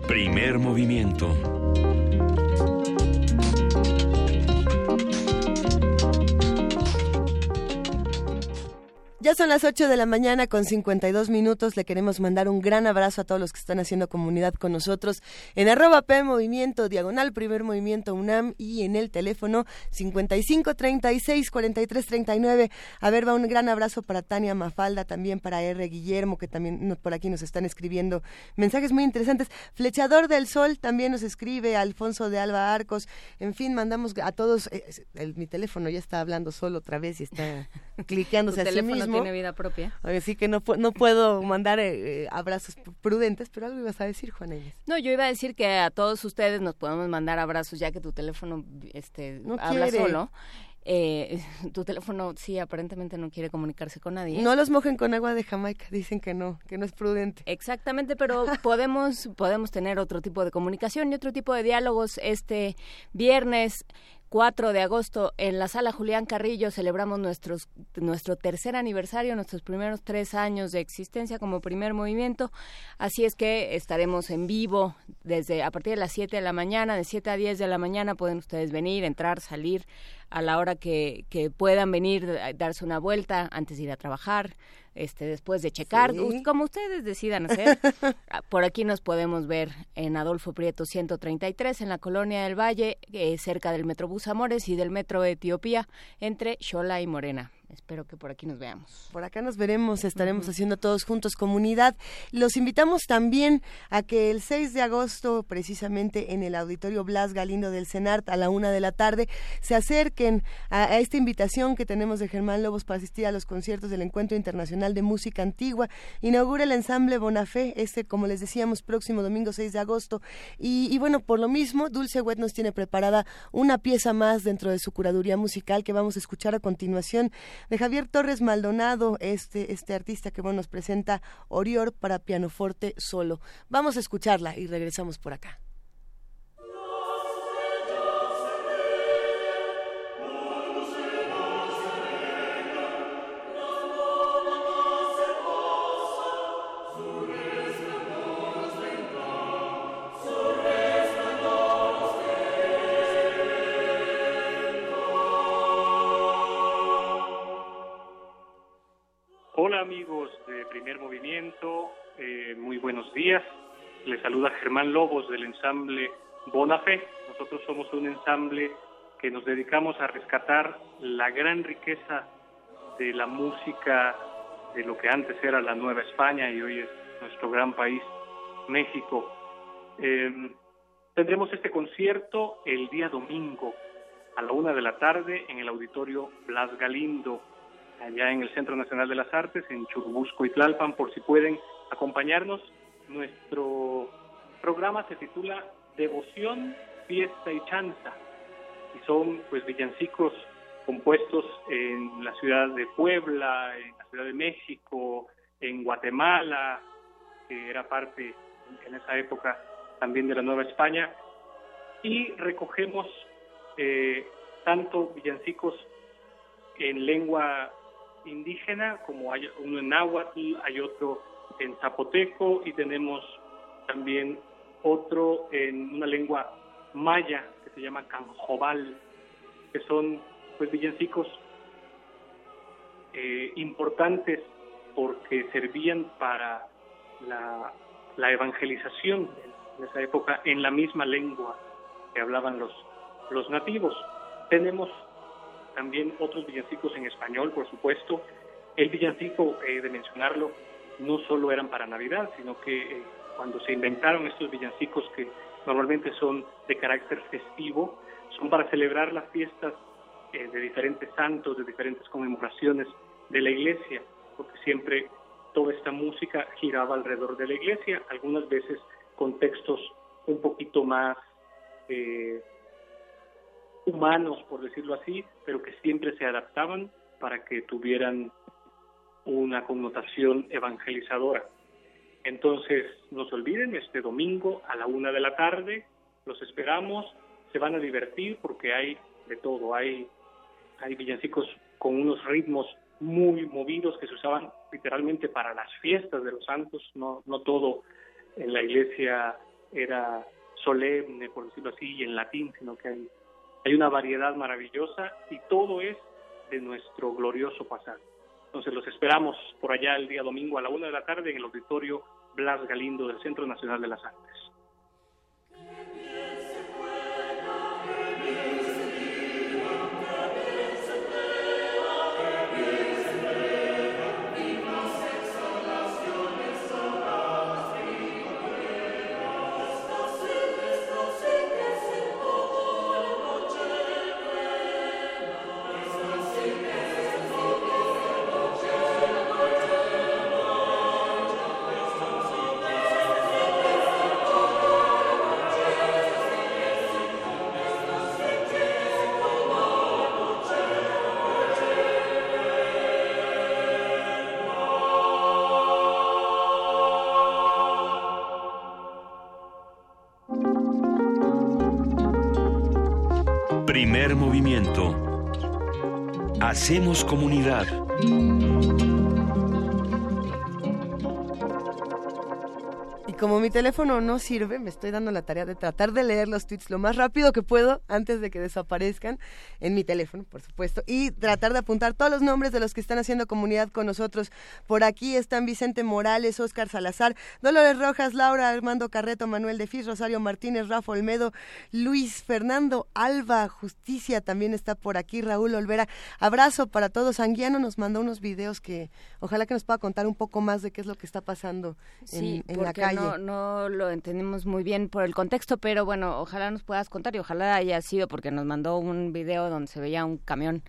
Primer movimiento. Ya son las 8 de la mañana con 52 minutos. Le queremos mandar un gran abrazo a todos los que están haciendo comunidad con nosotros en arroba P Movimiento, diagonal Primer Movimiento UNAM y en el teléfono 55 36 43 39. A ver, va un gran abrazo para Tania Mafalda, también para R. Guillermo, que también por aquí nos están escribiendo mensajes muy interesantes. Flechador del Sol también nos escribe, Alfonso de Alba Arcos. En fin, mandamos a todos. eh, el- mi teléfono ya está hablando solo otra vez y está cliqueándose Tu a sí teléfono mismo. tiene vida propia. Así que no, no puedo mandar eh, eh, abrazos prudentes, pero algo ibas a decir, Juana Inés. No, yo iba a decir que a todos ustedes nos podemos mandar abrazos ya que tu teléfono este, No habla quiere. solo. Eh, tu teléfono sí, aparentemente no quiere comunicarse con nadie. No los mojen con agua de Jamaica, dicen que no, que no es prudente. Exactamente, pero podemos, podemos tener otro tipo de comunicación y otro tipo de diálogos. Este viernes 4 de agosto en la sala Julián Carrillo celebramos nuestros, nuestro tercer aniversario, nuestros primeros tres años de existencia como primer movimiento. Así es que estaremos en vivo desde a partir de las 7 de la mañana, de 7 a 10 de la mañana pueden ustedes venir, entrar, salir a la hora que, que puedan venir, darse una vuelta antes de ir a trabajar, este después de checar, Sí. como ustedes decidan hacer. Ah, Por aquí nos podemos ver en Adolfo Prieto 133, en la Colonia del Valle, eh, cerca del Metrobús Amores y del Metro Etiopía, entre Xola y Morena. Espero que por aquí nos veamos. Por acá nos veremos, estaremos haciendo todos juntos comunidad. Los invitamos también a que el 6 de agosto, precisamente en el Auditorio Blas Galindo del CENART, a la una de la tarde, se acerquen a, esta invitación que tenemos de Germán Lobos para asistir a los conciertos del Encuentro Internacional de Música Antigua. Inaugura el ensamble Bonafé, este, como les decíamos, próximo domingo 6 de agosto. Y, bueno, por lo mismo, Dulce Wet nos tiene preparada una pieza más dentro de su curaduría musical que vamos a escuchar a continuación de Javier Torres Maldonado, este, este artista que bueno, nos presenta Orior para pianoforte solo. Vamos a escucharla y regresamos por acá. Hola amigos de Primer Movimiento, eh, muy buenos días. Les saluda Germán Lobos del ensamble Bonafé. Nosotros somos un ensamble que nos dedicamos a rescatar la gran riqueza de la música de lo que antes era la Nueva España y hoy es nuestro gran país, México. Eh, tendremos este concierto el día domingo a la una de la tarde en el auditorio Blas Galindo allá en el Centro Nacional de las Artes, en Churubusco y Tlalpan, por si pueden acompañarnos. Nuestro programa se titula Devoción, Fiesta y Chanza, y son pues villancicos compuestos en la ciudad de Puebla, en la Ciudad de México, en Guatemala, que era parte en esa época también de la Nueva España, y recogemos eh, tanto villancicos en lengua indígena, como hay uno en náhuatl, hay otro en zapoteco y tenemos también otro en una lengua maya que se llama canjobal, que son pues villancicos eh, importantes porque servían para la, la evangelización en esa época en la misma lengua que hablaban los, los nativos. Tenemos también otros villancicos en español, por supuesto. El villancico, eh, de mencionarlo, no solo eran para Navidad, sino que eh, cuando se inventaron estos villancicos que normalmente son de carácter festivo, son para celebrar las fiestas eh, de diferentes santos, de diferentes conmemoraciones de la iglesia, porque siempre toda esta música giraba alrededor de la iglesia, algunas veces con textos un poquito más humanos, por decirlo así, pero que siempre se adaptaban para que tuvieran una connotación evangelizadora. Entonces, no se olviden, este domingo a la una de la tarde, los esperamos, se van a divertir porque hay de todo, hay, hay villancicos con unos ritmos muy movidos que se usaban literalmente para las fiestas de los santos, no, no todo en la iglesia era solemne, por decirlo así, y en latín, sino que hay hay una variedad maravillosa y todo es de nuestro glorioso pasado. Entonces los esperamos por allá el día domingo a la una de la tarde en el auditorio Blas Galindo del Centro Nacional de las Artes. Hacemos comunidad. Mi teléfono no sirve, me estoy dando la tarea de tratar de leer los tweets lo más rápido que puedo antes de que desaparezcan en mi teléfono, por supuesto, y tratar de apuntar todos los nombres de los que están haciendo comunidad con nosotros. Por aquí están Vicente Morales, Oscar Salazar, Dolores Rojas, Laura Armando Carreto, Manuel de Fis, Rosario Martínez, Rafa Olmedo, Luis Fernando Alba, Justicia también está por aquí, Raúl Olvera. Abrazo para todos. Anguiano nos mandó unos videos que ojalá que nos pueda contar un poco más de qué es lo que está pasando en, la calle. No, no lo entendimos muy bien por el contexto, pero bueno, ojalá nos puedas contar y ojalá haya sido porque nos mandó un video donde se veía un camión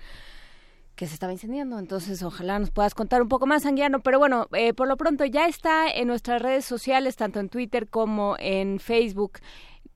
que se estaba incendiando. Entonces, ojalá nos puedas contar un poco más, Sanguiano. Pero bueno, eh, por lo pronto ya está en nuestras redes sociales, tanto en Twitter como en Facebook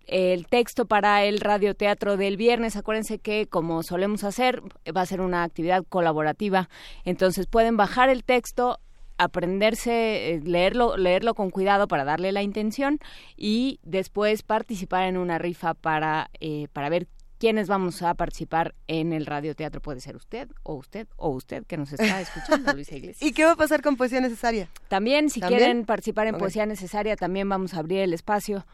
el texto para el radioteatro del viernes. Acuérdense que, como solemos hacer, va a ser una actividad colaborativa. Entonces pueden bajar el texto, aprenderse, eh, leerlo, leerlo con cuidado para darle la intención y después participar en una rifa para, eh, para ver quiénes vamos a participar en el radioteatro. Puede ser usted o usted o usted que nos está escuchando, Luisa Iglesias. ¿Y qué va a pasar con Poesía Necesaria? También, si quieren participar en Poesía Necesaria, también vamos a abrir el espacio.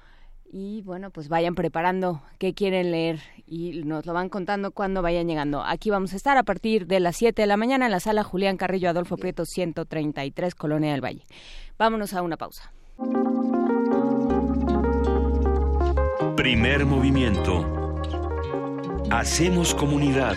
Y bueno, pues vayan preparando qué quieren leer y nos lo van contando cuando vayan llegando. Aquí vamos a estar a partir de las 7 de la mañana en la sala Julián Carrillo Adolfo Prieto 133, Colonia del Valle. Vámonos a una pausa. Primer movimiento Hacemos comunidad.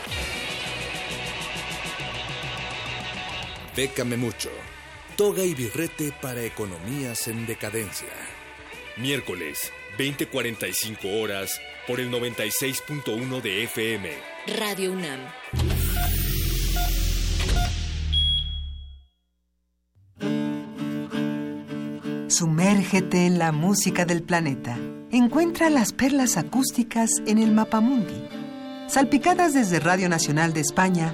Bécame mucho. Toga y birrete para economías en decadencia. Miércoles, 20:45 horas, por el 96.1 de FM. Radio UNAM. Sumérgete en la música del planeta. Encuentra las perlas acústicas en el Mapamundi. Salpicadas desde Radio Nacional de España,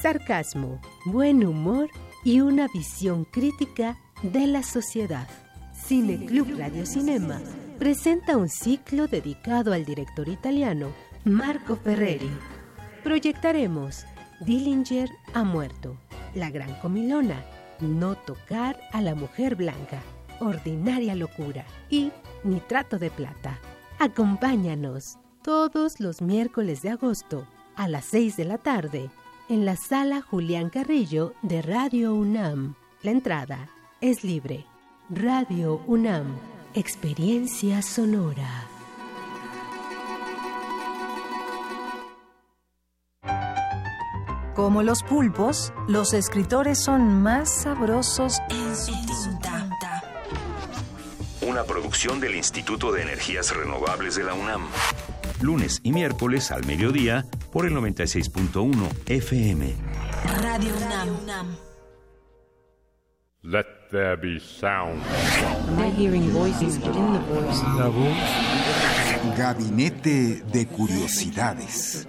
sarcasmo, buen humor y una visión crítica de la sociedad. Cine Club Radio Cinema presenta un ciclo dedicado al director italiano Marco Ferreri. Proyectaremos Dillinger ha muerto, La Gran Comilona, No tocar a la mujer blanca, Ordinaria locura y Nitrato de plata. Acompáñanos todos los miércoles de agosto a las 6 de la tarde en la sala Julián Carrillo de Radio UNAM. La entrada es libre. Radio UNAM, experiencia sonora. Como los pulpos, los escritores son más sabrosos en su tinta. Una producción del Instituto de Energías Renovables de la UNAM lunes y miércoles al mediodía por el 96.1 FM. Radio UNAM. Let there be sound. hearing voices, but in the voice. Gabinete de Curiosidades.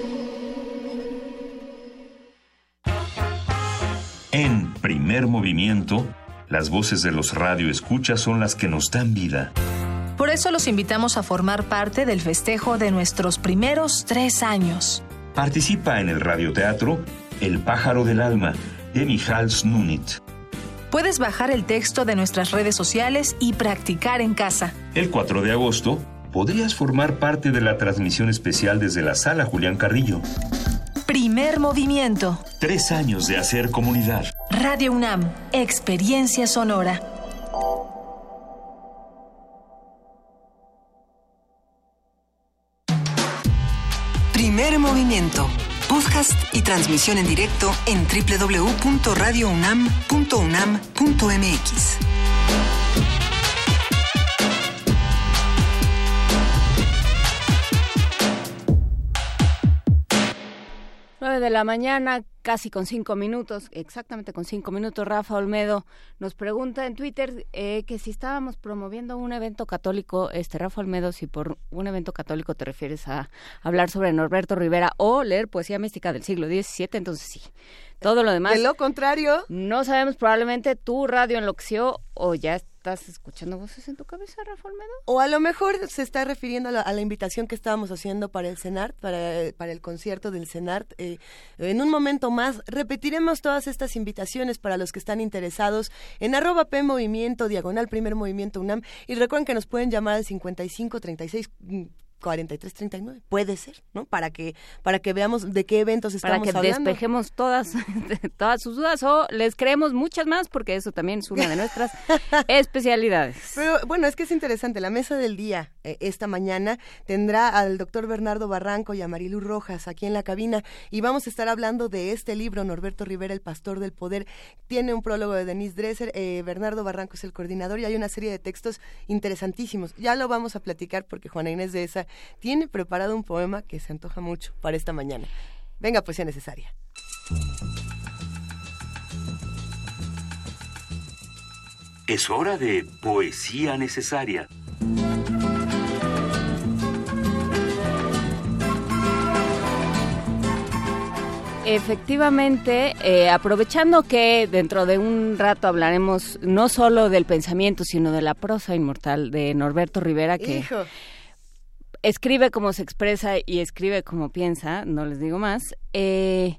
En primer movimiento, las voces de los radioescuchas son las que nos dan vida. Por eso los invitamos a formar parte del festejo de nuestros primeros tres años. Participa en el radioteatro El pájaro del alma de Michal Snunit. Puedes bajar el texto de nuestras redes sociales y practicar en casa. El 4 de agosto podrías formar parte de la transmisión especial desde la sala Julián Carrillo. Primer movimiento. Tres años de hacer comunidad. Radio UNAM, experiencia sonora. Primer movimiento. Podcast y transmisión en directo en www.radiounam.unam.mx. 9 de la mañana, casi con cinco minutos, exactamente con cinco minutos, Rafa Olmedo nos pregunta en Twitter eh, que si estábamos promoviendo un evento católico, este Rafa Olmedo, si por un evento católico te refieres a hablar sobre Norberto Rivera o leer poesía mística del siglo XVII, entonces sí. Todo lo demás. De lo contrario. No sabemos, probablemente tu radio enloqueció o ya estás escuchando voces en tu cabeza, Rafa Olmedo. O a lo mejor se está refiriendo a la, invitación que estábamos haciendo para el CENART, para, para el concierto del CENART. Eh, en un momento más repetiremos todas estas invitaciones para los que están interesados en arroba P diagonal Primer Movimiento UNAM. Y recuerden que nos pueden llamar al 55 36 4339 puede ser no para que para que veamos de qué eventos estamos para que hablando. despejemos todas todas sus dudas o les creemos muchas más porque eso también es una de nuestras especialidades. Pero bueno es que es interesante. La mesa del día eh, esta mañana tendrá al doctor Bernardo Barranco y a Marilu Rojas aquí en la cabina y vamos a estar hablando de este libro Norberto Rivera el pastor del poder. Tiene un prólogo de Denise Dresser. Eh, Bernardo Barranco es el coordinador y hay una serie de textos interesantísimos. Ya lo vamos a platicar porque Juana Inés de esa tiene preparado un poema que se antoja mucho para esta mañana. Venga, poesía necesaria. Es hora de poesía necesaria. Efectivamente, eh, aprovechando que dentro de un rato hablaremos no solo del pensamiento, sino de la prosa inmortal de Norberto Rivera, que Hijo. Escribe como se expresa y escribe como piensa, no les digo más. Eh,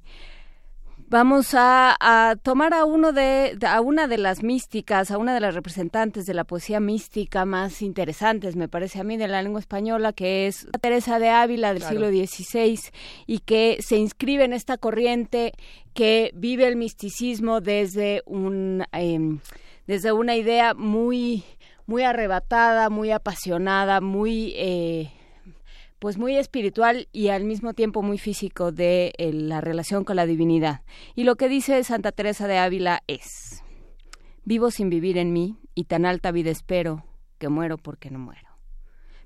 vamos a, a tomar a uno de, a una de las místicas, a una de las representantes de la poesía mística más interesantes, me parece a mí, de la lengua española, que es Teresa de Ávila del Claro. siglo XVI y que se inscribe en esta corriente que vive el misticismo desde un em, desde una idea muy muy arrebatada, muy apasionada, muy eh, pues muy espiritual y al mismo tiempo muy físico de eh, la relación con la divinidad. Y lo que dice Santa Teresa de Ávila es, vivo sin vivir en mí y tan alta vida espero que muero porque no muero.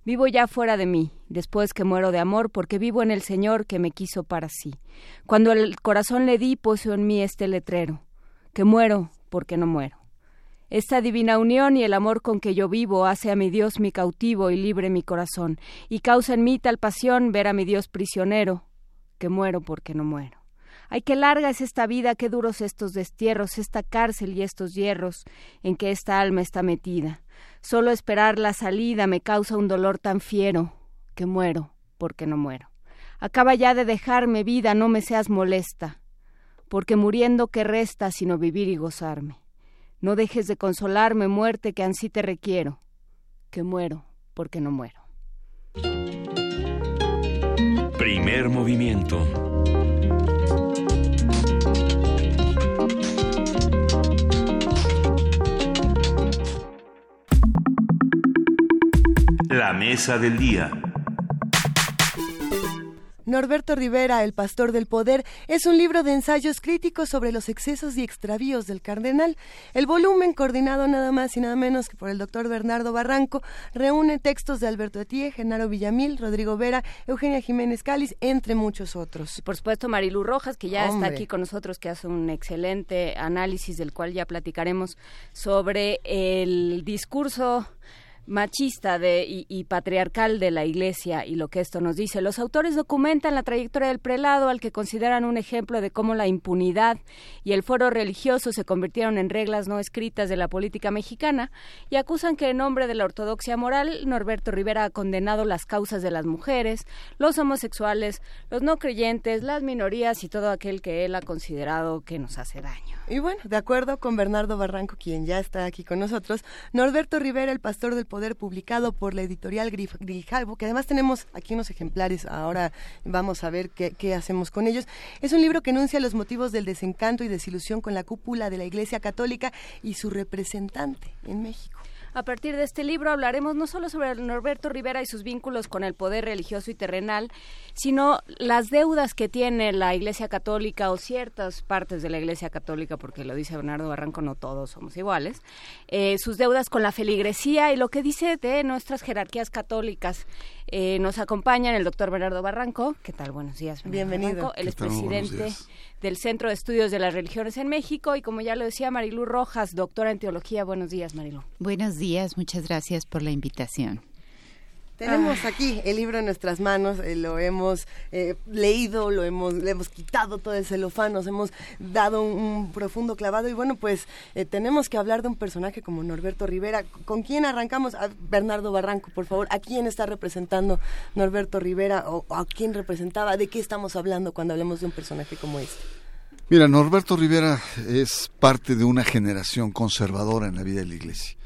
Vivo ya fuera de mí, después que muero de amor, porque vivo en el Señor que me quiso para sí. Cuando el corazón le di, puso en mí este letrero, que muero porque no muero. Esta divina unión y el amor con que yo vivo hace a mi Dios mi cautivo y libre mi corazón, y causa en mí tal pasión ver a mi Dios prisionero, que muero porque no muero. Ay, qué larga es esta vida, qué duros estos destierros, esta cárcel y estos hierros en que esta alma está metida. Solo esperar la salida me causa un dolor tan fiero, que muero porque no muero. Acaba ya de dejarme vida, no me seas molesta, porque muriendo que resta sino vivir y gozarme. No dejes de consolarme, muerte, que ansí te requiero, que muero porque no muero. Primer movimiento. La mesa del día. Norberto Rivera, El Pastor del Poder, es un libro de ensayos críticos sobre los excesos y extravíos del cardenal. El volumen, coordinado nada más y nada menos que por el doctor Bernardo Barranco, reúne textos de Alberto Etienne, Genaro Villamil, Rodrigo Vera, Eugenia Jiménez Cáliz, entre muchos otros. Y por supuesto Marilu Rojas, que ya está aquí con nosotros, que hace un excelente análisis del cual ya platicaremos sobre el discurso machista de, y, patriarcal de la Iglesia y lo que esto nos dice. Los autores documentan la trayectoria del prelado al que consideran un ejemplo de cómo la impunidad y el foro religioso se convirtieron en reglas no escritas de la política mexicana y acusan que en nombre de la ortodoxia moral Norberto Rivera ha condenado las causas de las mujeres, los homosexuales, los no creyentes, las minorías y todo aquel que él ha considerado que nos hace daño. Y bueno, de acuerdo con Bernardo Barranco, quien ya está aquí con nosotros, Norberto Rivera, el pastor del poder publicado por la editorial Grijalvo, que además tenemos aquí unos ejemplares, ahora vamos a ver qué, qué hacemos con ellos. Es un libro que enuncia los motivos del desencanto y desilusión con la cúpula de la Iglesia Católica y su representante en México. A partir de este libro hablaremos no solo sobre Norberto Rivera y sus vínculos con el poder religioso y terrenal, sino las deudas que tiene la Iglesia Católica o ciertas partes de la Iglesia Católica, porque lo dice Bernardo Barranco, no todos somos iguales, eh, sus deudas con la feligresía y lo que dice de nuestras jerarquías católicas. Eh, nos acompañan el doctor Bernardo Barranco. ¿Qué tal? Buenos días. Bienvenido. Él es presidente del Centro de Estudios de las Religiones en México y como ya lo decía Marilu Rojas, doctora en teología. Buenos días, Marilu. Buenos días, muchas gracias por la invitación. Tenemos ah. aquí el libro en nuestras manos, eh, lo hemos eh, leído, lo hemos, le hemos quitado todo el celofán, nos hemos dado un, profundo clavado y bueno, pues eh, tenemos que hablar de un personaje como Norberto Rivera. ¿Con quién arrancamos? A Bernardo Barranco, por favor. ¿A quién está representando Norberto Rivera o a quién representaba? ¿De qué estamos hablando cuando hablemos de un personaje como este? Mira, Norberto Rivera es parte de una generación conservadora en la vida de la iglesia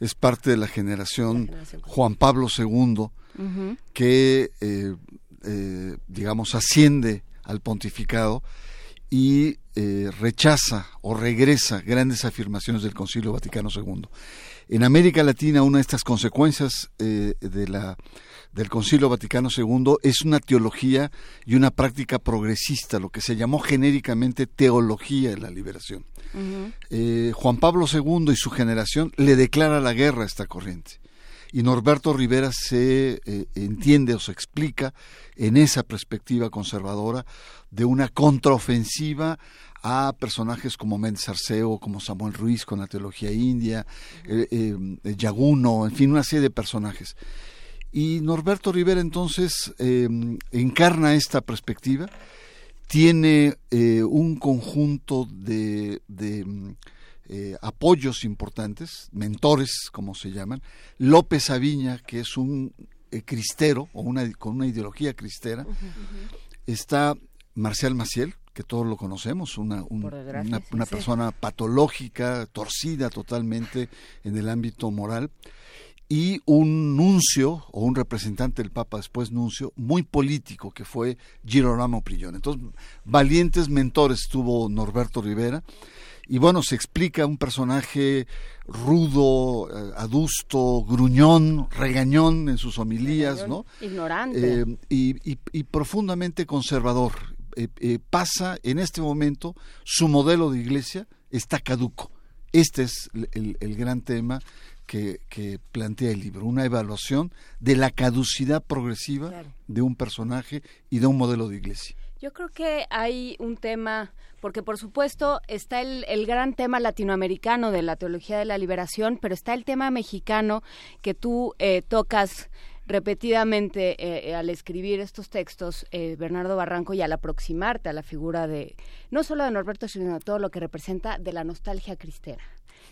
es parte de la generación, Juan Pablo II, que, eh, eh, digamos, asciende al pontificado y eh, rechaza o regresa grandes afirmaciones del Concilio Vaticano II. En América Latina, una de estas consecuencias de la del Concilio Vaticano II es una teología y una práctica progresista, lo que se llamó genéricamente teología de la liberación. Eh, Juan Pablo II y su generación le declara la guerra a esta corriente. Y Norberto Rivera se eh, entiende o se explica en esa perspectiva conservadora de una contraofensiva a personajes como Méndez Arceo, como Samuel Ruiz con la teología india, eh, Yaguno, en fin, una serie de personajes. Y Norberto Rivera entonces eh, encarna esta perspectiva, tiene eh, un conjunto de, mm, eh, apoyos importantes, mentores, como se llaman. López Aviña, que es un cristero, o una, con una ideología cristera. Está Marcial Maciel, que todos lo conocemos, una, una, persona patológica, torcida totalmente en el ámbito moral y un nuncio o un representante del Papa después nuncio muy político que fue Girolamo Prigione. Entonces, valientes mentores tuvo Norberto Rivera y bueno, se explica un personaje rudo, eh, adusto, gruñón, regañón en sus homilías, ¿no? Ignorante. Eh, y, profundamente conservador. Eh, pasa en este momento, su modelo de iglesia está caduco. Este es el, el gran tema que, plantea el libro, una evaluación de la caducidad progresiva de un personaje y de un modelo de iglesia. Yo creo que hay un tema, porque por supuesto está el, el, gran tema latinoamericano de la teología de la liberación, pero está el tema mexicano que tú eh, tocas repetidamente eh, al escribir estos textos, eh, Bernardo Barranco, y al aproximarte a la figura de, no solo de Norberto, sino de todo lo que representa de la nostalgia cristera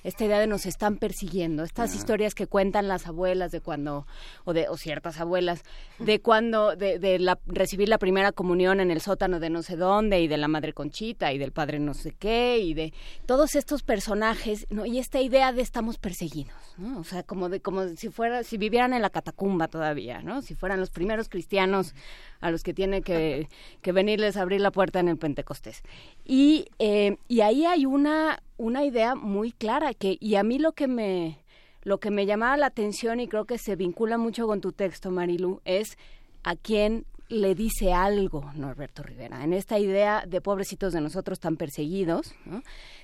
esta idea de nos están persiguiendo, estas historias que cuentan las abuelas de cuando, o de o ciertas abuelas, de cuando, de, de la, recibir la primera comunión en el sótano de no sé dónde, y de la madre Conchita, y del padre no sé qué, y de todos estos personajes, ¿no? y esta idea de estamos perseguidos, ¿no? o sea, como de, como si fuera, si vivieran en la catacumba todavía, ¿no? Si fueran los primeros cristianos a los que tiene que, que venirles a abrir la puerta en el Pentecostés. Y, eh, y ahí hay una, una idea muy clara que, y a mí lo que me, lo que me llamaba la atención y creo que se vincula mucho con tu texto, Marilu, es a quién le dice algo Norberto Rivera en esta idea de pobrecitos de nosotros tan perseguidos,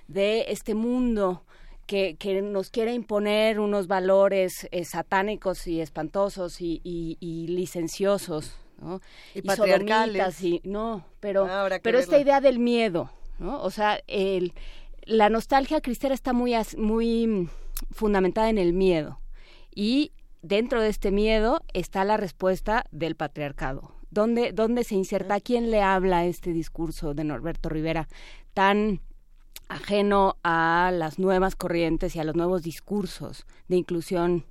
de este mundo que, que, nos quiere imponer unos valores eh, satánicos y espantosos y, y, licenciosos, ¿no? Y, patriarcales. Y, no, pero, pero esta idea del miedo, ¿no? O sea, el, la nostalgia cristera está muy, muy fundamentada en el miedo. Y dentro de este miedo está la respuesta del patriarcado. ¿Dónde, dónde se inserta? ¿A quién le habla este discurso de Norberto Rivera tan ajeno a las nuevas corrientes y a los nuevos discursos de inclusión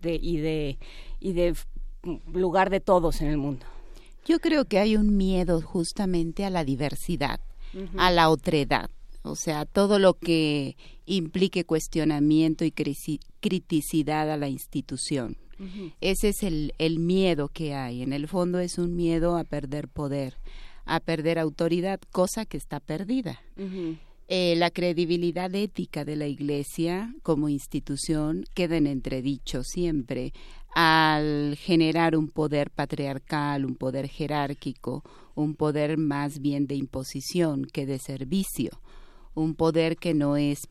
de, y de y de lugar de todos en el mundo. Yo creo que hay un miedo justamente a la diversidad, a la otredad, o sea, todo lo que implique cuestionamiento y criticidad a la institución. Ese es el, el miedo que hay. En el fondo es un miedo a perder poder, a perder autoridad, cosa que está perdida. Eh, la credibilidad ética de la Iglesia como institución queda en entredicho siempre al generar un poder patriarcal, un poder jerárquico, un poder más bien de imposición que de servicio, un poder que no es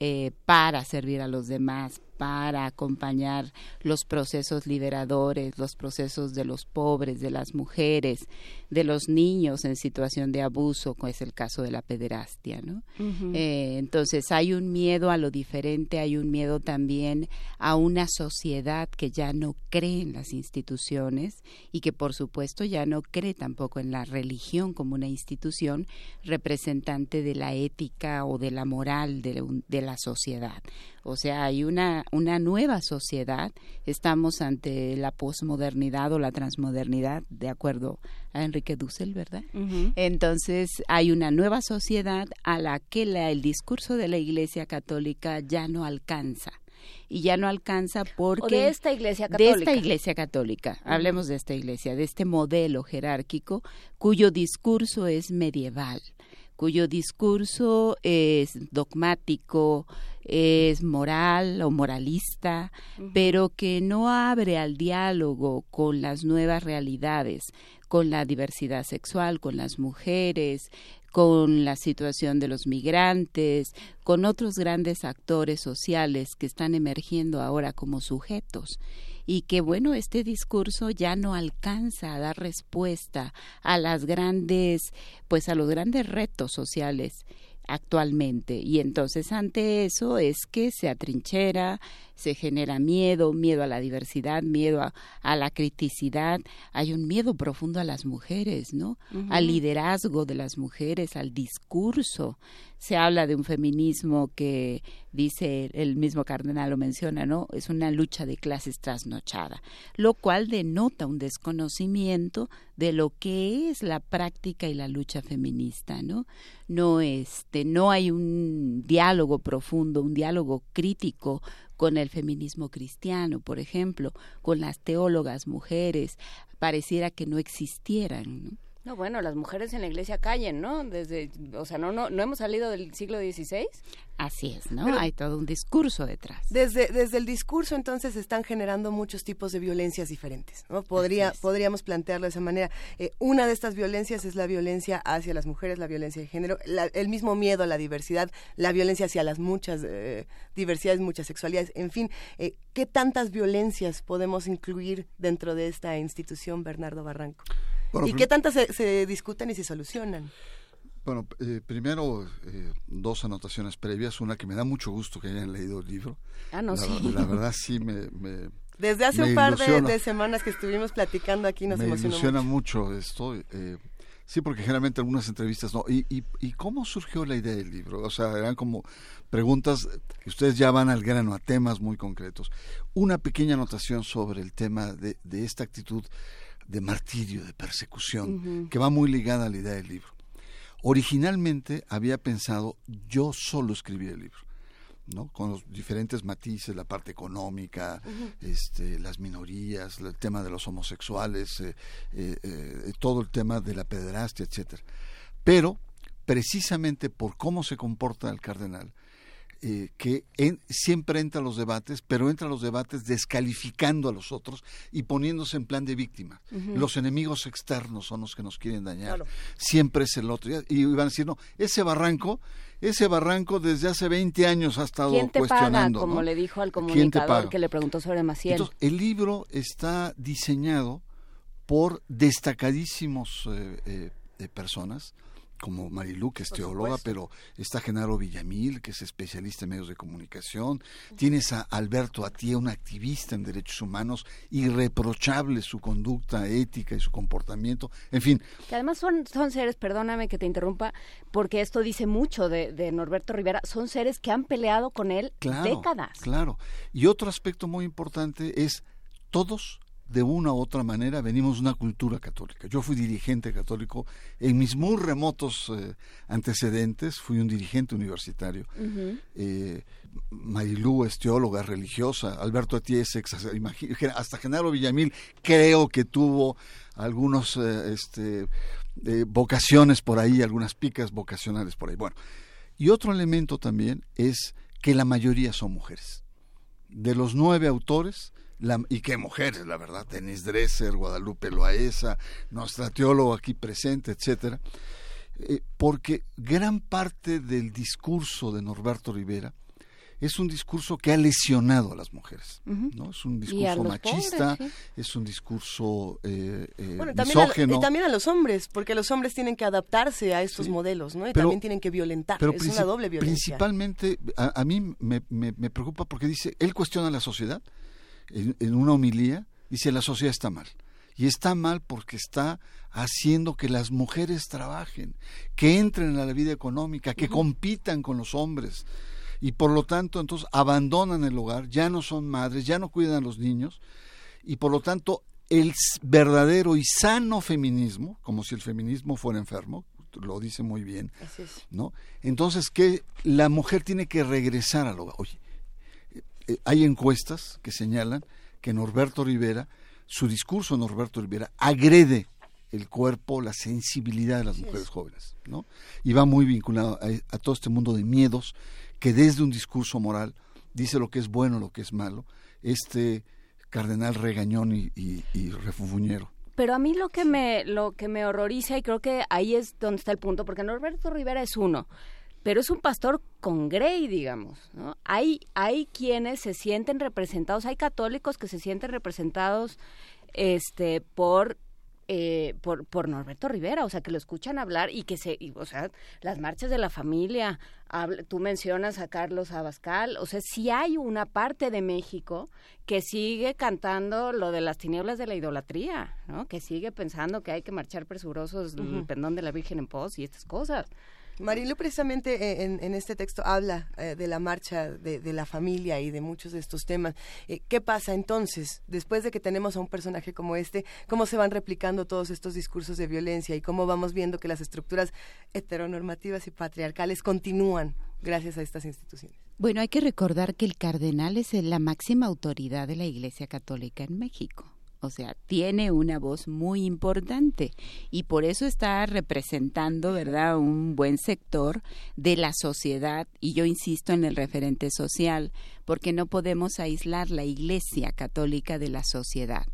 eh, para servir a los demás, para acompañar los procesos liberadores, los procesos de los pobres, de las mujeres, de los niños en situación de abuso, como es el caso de la pederastia, ¿no? Eh, entonces hay un miedo a lo diferente, hay un miedo también a una sociedad que ya no cree en las instituciones y que por supuesto ya no cree tampoco en la religión como una institución representante de la ética o de la moral de la sociedad. O sea, hay una, una nueva sociedad. Estamos ante la posmodernidad o la transmodernidad, de acuerdo a Enrique Dussel, ¿verdad? Entonces, hay una nueva sociedad a la que la, el discurso de la Iglesia Católica ya no alcanza y ya no alcanza porque de esta iglesia católica de esta iglesia católica hablemos de esta iglesia de este modelo jerárquico cuyo discurso es medieval cuyo discurso es dogmático es moral o moralista, pero que no abre al diálogo con las nuevas realidades, con la diversidad sexual, con las mujeres, con la situación de los migrantes, con otros grandes actores sociales que están emergiendo ahora como sujetos. Y que bueno, este discurso ya no alcanza a dar respuesta a las grandes pues a los grandes retos sociales actualmente. Y entonces ante eso es que se atrinchera, se genera miedo, miedo a la diversidad, miedo a, la criticidad, hay un miedo profundo a las mujeres, ¿no? Al liderazgo de las mujeres, al discurso. Se habla de un feminismo que dice el mismo cardenal lo menciona, ¿no? Es una lucha de clases trasnochada, lo cual denota un desconocimiento de lo que es la práctica y la lucha feminista, ¿no? No este no hay un diálogo profundo, un diálogo crítico con el feminismo cristiano, por ejemplo, con las teólogas mujeres, pareciera que no existieran. Bueno, las mujeres en la iglesia callen, ¿no? Desde, o sea, no, no, no hemos salido del siglo XVI. Así es, ¿no? Hay todo un discurso detrás. Desde, desde el discurso, entonces, están generando muchos tipos de violencias diferentes, ¿no? Podría, podríamos plantearlo de esa manera. Eh, una de estas violencias es la violencia hacia las mujeres, la violencia de género, el mismo miedo a la diversidad, la violencia hacia las muchas eh, diversidades, muchas sexualidades, en fin. Eh, ¿Qué tantas violencias podemos incluir dentro de esta institución, Bernardo Barranco? ¿Y qué tantas se, discuten y se solucionan? Bueno, eh, primero eh, dos anotaciones previas. Una que me da mucho gusto que hayan leído el libro. Ah, no, la, sí. La verdad sí me... Desde hace un par de, semanas que estuvimos platicando aquí nos me emociona mucho, esto. Eh, sí, porque generalmente algunas entrevistas no. ¿Y, y, ¿Y cómo surgió la idea del libro? O sea, eran como preguntas que ustedes ya van al grano, a temas muy concretos. Una pequeña anotación sobre el tema de, de esta actitud de martirio, de persecución, que va muy ligada a la idea del libro. Originalmente había pensado yo solo escribir el libro. ¿no? con los diferentes matices, la parte económica, este, las minorías, el tema de los homosexuales, eh, eh, eh, todo el tema de la pederastia, etcétera. Pero precisamente por cómo se comporta el cardenal, eh, que en- siempre entra a los debates, pero entra a los debates descalificando a los otros y poniéndose en plan de víctima. Los enemigos externos son los que nos quieren dañar. Claro. Siempre es el otro. Y van a decir, no, ese barranco, ese barranco desde hace 20 años ha estado ¿Quién te paga? cuestionando. Como ¿no? le dijo al ¿Quién te comunicador que le preguntó sobre Maciel. Entonces, el libro está diseñado por destacadísimos eh, eh, eh, personas, como Marilu, que es teóloga, pero está Genaro Villamil, que es especialista en medios de comunicación. Tienes a Alberto Atía, un activista en derechos humanos, irreprochable su conducta ética y su comportamiento. En fin, Que además son, son seres, perdóname que te interrumpa, porque esto dice mucho de, de Norberto Rivera, son seres que han peleado con él Claro, décadas. Claro. Y otro aspecto muy importante es todos de una u otra manera venimos de una cultura católica. Yo fui dirigente católico en mis muy remotos eh, antecedentes, fui un dirigente universitario. Eh, Marilú es teóloga religiosa, Alberto Atié es ex, imagi- hasta Genaro Villamil creo que tuvo algunos eh, este, vocaciones por ahí, algunas picas vocacionales por ahí. Bueno, y otro elemento también es que la mayoría son mujeres. De los nueve autores, la- y qué mujeres, la verdad, Denise Dresser, Guadalupe Loaesa, nuestra teóloga aquí presente, etcétera, eh, porque gran parte del discurso de Norberto Rivera es un discurso que ha lesionado a las mujeres, ¿no? Es un discurso machista, pobres, es un discurso eh, eh, Bueno, también a, misógeno. y también a los hombres, porque los hombres tienen que adaptarse a estos modelos, ¿no? Y Pero- también tienen que violentar. Pero es una doble violencia. Principalmente, a, a mí me, me- me preocupa porque dice, él cuestiona la sociedad, en, en una homilía, dice, la sociedad está mal. Y está mal porque está haciendo que las mujeres trabajen, que entren a la vida económica, que compitan con los hombres. Y por lo tanto, entonces abandonan el hogar, ya no son madres, ya no cuidan a los niños. Y por lo tanto, el verdadero y sano feminismo, como si el feminismo fuera enfermo, lo dice muy bien. ¿no? Entonces que la mujer tiene que regresar al hogar. Oye, eh, hay encuestas que señalan que Norberto Rivera, su discurso Norberto Rivera agrede el cuerpo, la sensibilidad de las mujeres jóvenes, ¿no? Y va muy vinculado a, a todo este mundo de miedos que desde un discurso moral dice lo que es bueno, lo que es malo, este cardenal regañón y, y, y refunfuñero. Pero a mí lo que me lo que me horroriza y creo que ahí es donde está el punto, porque Norberto Rivera es uno, pero es un pastor con Grey, digamos, ¿no? Hay hay quienes se sienten representados, hay católicos que se sienten representados este por eh, por, por Norberto Rivera, o sea, que lo escuchan hablar y que se, y, o sea, las marchas de la familia, habla- tú mencionas a Carlos Abascal, o sea, sí hay una parte de México que sigue cantando lo de las tinieblas de la idolatría, ¿no? Que sigue pensando que hay que marchar presurosos el pendón de la Virgen en pos y estas cosas. Marilu precisamente eh, en, este texto habla eh, de la marcha de, de la familia y de muchos de estos temas. Eh, ¿Qué pasa entonces, después de que tenemos a un personaje como este, cómo se van replicando todos estos discursos de violencia y cómo vamos viendo que las estructuras heteronormativas y patriarcales continúan gracias a estas instituciones? Bueno, hay que recordar que el cardenal es la máxima autoridad de la Iglesia Católica en México. O sea, tiene una voz muy importante y por eso está representando, ¿verdad?, un buen sector de la sociedad y yo insisto en el referente social, porque no podemos aislar la Iglesia Católica de la sociedad.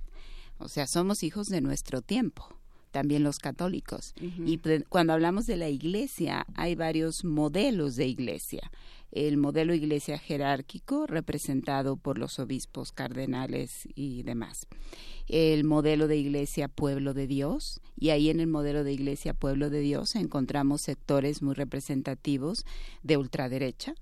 O sea, somos hijos de nuestro tiempo, también los católicos. Y pre- cuando hablamos de la iglesia, hay varios modelos de iglesia. El modelo iglesia jerárquico, representado por los obispos, cardenales y demás. El modelo de iglesia pueblo de Dios, y ahí en el modelo de iglesia pueblo de Dios encontramos sectores muy representativos de ultraderecha,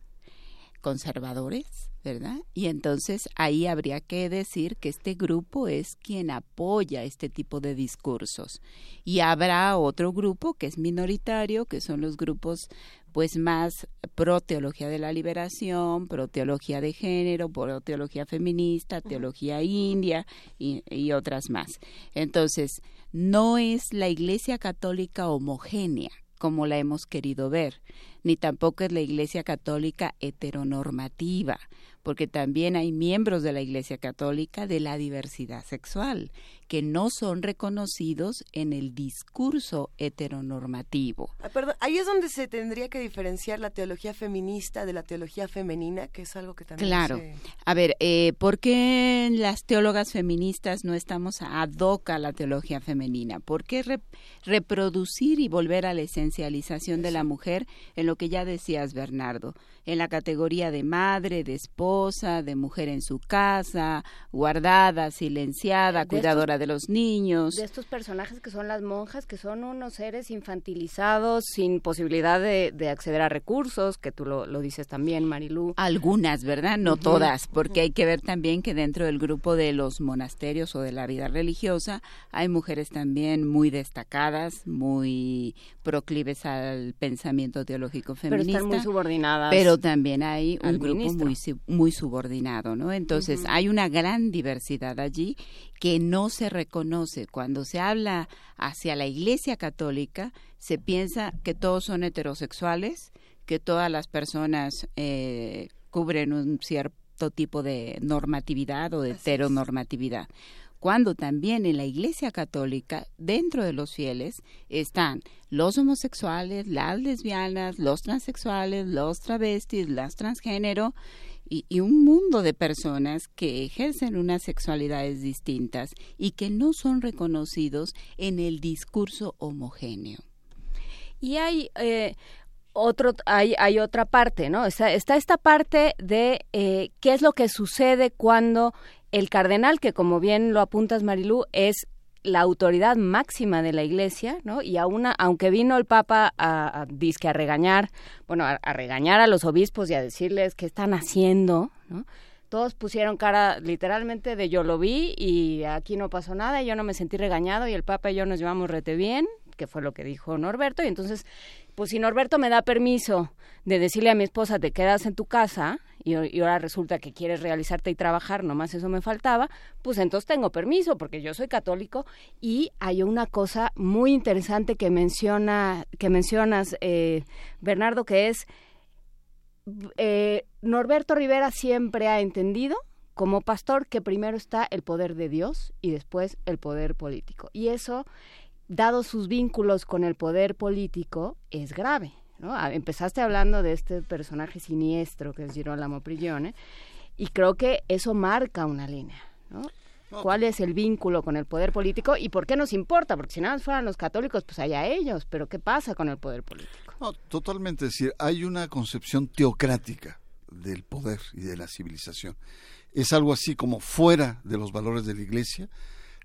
conservadores, ¿verdad? Y entonces ahí habría que decir que este grupo es quien apoya este tipo de discursos. Y habrá otro grupo que es minoritario, que son los grupos pues más pro teología de la liberación, pro teología de género, pro teología feminista, teología india y, y otras más. Entonces, no es la Iglesia Católica homogénea como la hemos querido ver, ni tampoco es la Iglesia Católica heteronormativa, porque también hay miembros de la Iglesia Católica de la diversidad sexual que no son reconocidos en el discurso heteronormativo. Ah, perdón, ahí es donde se tendría que diferenciar la teología feminista de la teología femenina, que es algo que también Claro. se- A ver, eh, ¿por qué las teólogas feministas no estamos ad hoc a la teología femenina? ¿Por qué re- reproducir y volver a la esencialización de la mujer en lo que ya decías, Bernardo? En la categoría de madre, de esposa, de mujer en su casa, guardada, silenciada, De cuidadora de los niños. De estos personajes que son las monjas, que son unos seres infantilizados, sin posibilidad de, de acceder a recursos, que tú lo, lo dices también, Marilú. Algunas, ¿verdad? No todas, porque hay que ver también que dentro del grupo de los monasterios o de la vida religiosa hay mujeres también muy destacadas, muy proclives al pensamiento teológico Pero feminista. están muy subordinadas Pero también hay un grupo ministro. muy, muy subordinado, ¿no? Entonces hay una gran diversidad allí que no se reconoce. Cuando se habla hacia la Iglesia Católica, se piensa que todos son heterosexuales, que todas las personas eh, cubren un cierto tipo de normatividad o de heteronormatividad. Cuando también en la Iglesia Católica, dentro de los fieles, están los homosexuales, las lesbianas, los transexuales, los travestis, las transgénero y, un mundo de personas que ejercen unas sexualidades distintas y que no son reconocidos en el discurso homogéneo. Y hay eh, otro, hay, otra parte, ¿no? Está, está esta parte de eh, qué es lo que sucede cuando el cardenal, que como bien lo apuntas, Marilú, es la autoridad máxima de la Iglesia, ¿no? Y a aunque vino el Papa a, a regañar, bueno, a, a regañar a los obispos y a decirles qué están haciendo, ¿no? Todos pusieron cara literalmente de yo lo vi y aquí no pasó nada y yo no me sentí regañado y el Papa y yo nos llevamos rete bien, que fue lo que dijo Norberto, y entonces, pues si Norberto me da permiso de decirle a mi esposa te quedas en tu casa y, ahora resulta que quieres realizarte y trabajar, nomás eso me faltaba, pues entonces tengo permiso porque yo soy católico y hay una cosa muy interesante que menciona, que mencionas, eh, Bernardo, que es eh, Norberto Rivera siempre ha entendido como pastor que primero está el poder de Dios y después el poder político. Y eso, dado sus vínculos con el poder político, es grave. ¿no? Ah, Empezaste hablando de este personaje siniestro que es Girolamo Prigione y creo que eso marca una línea. ¿no? ¿Cuál es el vínculo con el poder político y por qué nos importa? Porque si nada más fueran los católicos, pues allá ellos, pero ¿qué pasa con el poder político? No, totalmente. Es decir, hay una concepción teocrática del poder y de la civilización. Es algo así como fuera de los valores de la Iglesia,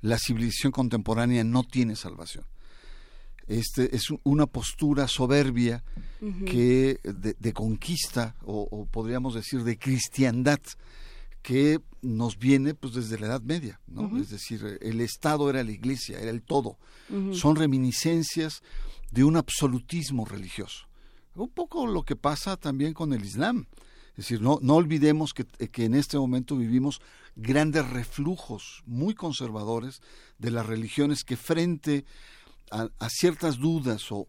la civilización contemporánea no tiene salvación. Este es un- una postura soberbia que de, de conquista o, o podríamos decir de cristiandad que nos viene pues desde la Edad Media, ¿no? Es decir, el Estado era la Iglesia, era el todo. Son reminiscencias de un absolutismo religioso. Un poco lo que pasa también con el Islam. Es decir, no, no olvidemos que, que en este momento vivimos grandes reflujos muy conservadores de las religiones que frente a, ciertas dudas o,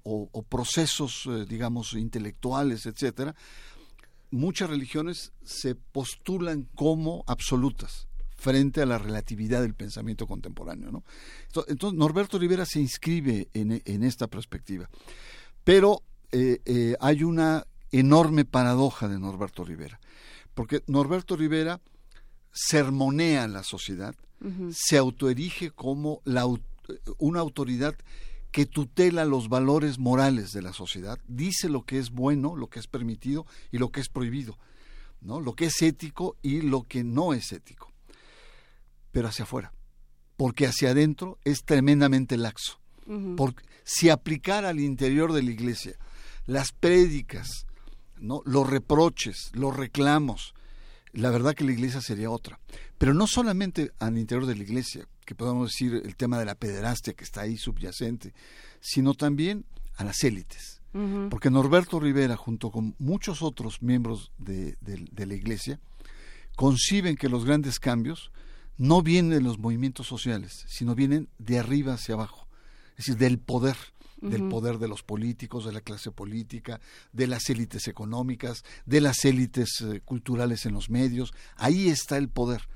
procesos, eh, digamos, intelectuales, etcétera, muchas religiones se postulan como absolutas frente a la relatividad del pensamiento contemporáneo. ¿no? Ento- Entonces, Norberto Rivera se inscribe en, en esta perspectiva. Pero eh, eh, hay una enorme paradoja de Norberto Rivera, porque Norberto Rivera sermonea a la sociedad, se autoerige como la, una autoridad que tutela los valores morales de la sociedad, dice lo que es bueno, lo que es permitido y lo que es prohibido, ¿no? lo que es ético y lo que no es ético, pero hacia afuera, porque hacia adentro es tremendamente laxo. Porque si aplicara al interior de la iglesia las prédicas, ¿no? los reproches, los reclamos, la verdad que la iglesia sería otra. Pero no solamente al interior de la iglesia, que podemos decir el tema de la pederastia que está ahí subyacente, sino también a las élites. Porque Norberto Rivera, junto con muchos otros miembros de, de- de la iglesia, conciben que los grandes cambios no vienen de los movimientos sociales, sino vienen de arriba hacia abajo, es decir, del poder, del poder de los políticos, de la clase política, de las élites económicas, de las élites eh, culturales en los medios. Ahí está el poder.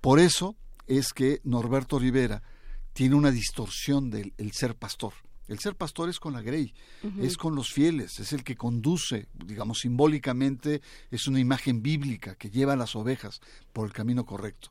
Por eso es que Norberto Rivera tiene una distorsión del ser pastor. El ser pastor es con la grey, es con los fieles, es el que conduce, digamos simbólicamente, es una imagen bíblica que lleva a las ovejas por el camino correcto.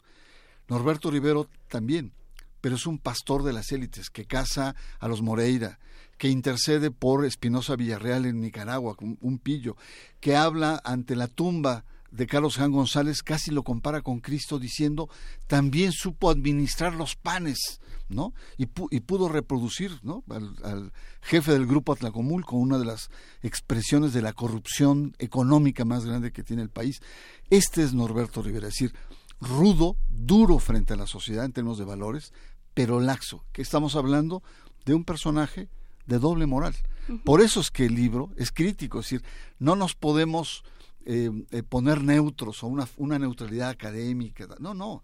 Norberto Rivero también, pero es un pastor de las élites que caza a los Moreira, que intercede por Espinosa Villarreal en Nicaragua, un pillo, que habla ante la tumba de Carlos Jan González casi lo compara con Cristo diciendo también supo administrar los panes, ¿no? Y, pudo reproducir, ¿no? Al, jefe del grupo Atlacomulco, una de las expresiones de la corrupción económica más grande que tiene el país. Este es Norberto Rivera, es decir, rudo, duro frente a la sociedad en términos de valores, pero laxo, que estamos hablando de un personaje de doble moral. Por eso es que el libro es crítico, es decir, no nos podemos eh, eh, poner neutros o una, una neutralidad académica. No, no.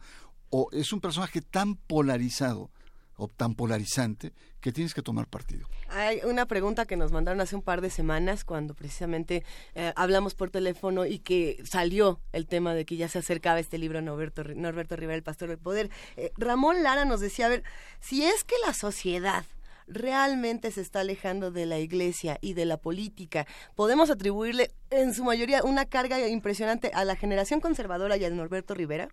O es un personaje tan polarizado o tan polarizante que tienes que tomar partido. Hay una pregunta que nos mandaron hace un par de semanas cuando precisamente eh, hablamos por teléfono y que salió el tema de que ya se acercaba este libro Norberto, Norberto Rivera, El Pastor del Poder. Ramón Lara nos decía, a ver, si es que la sociedad realmente se está alejando de la iglesia y de la política. Podemos atribuirle en su mayoría una carga impresionante a la generación conservadora y a Norberto Rivera.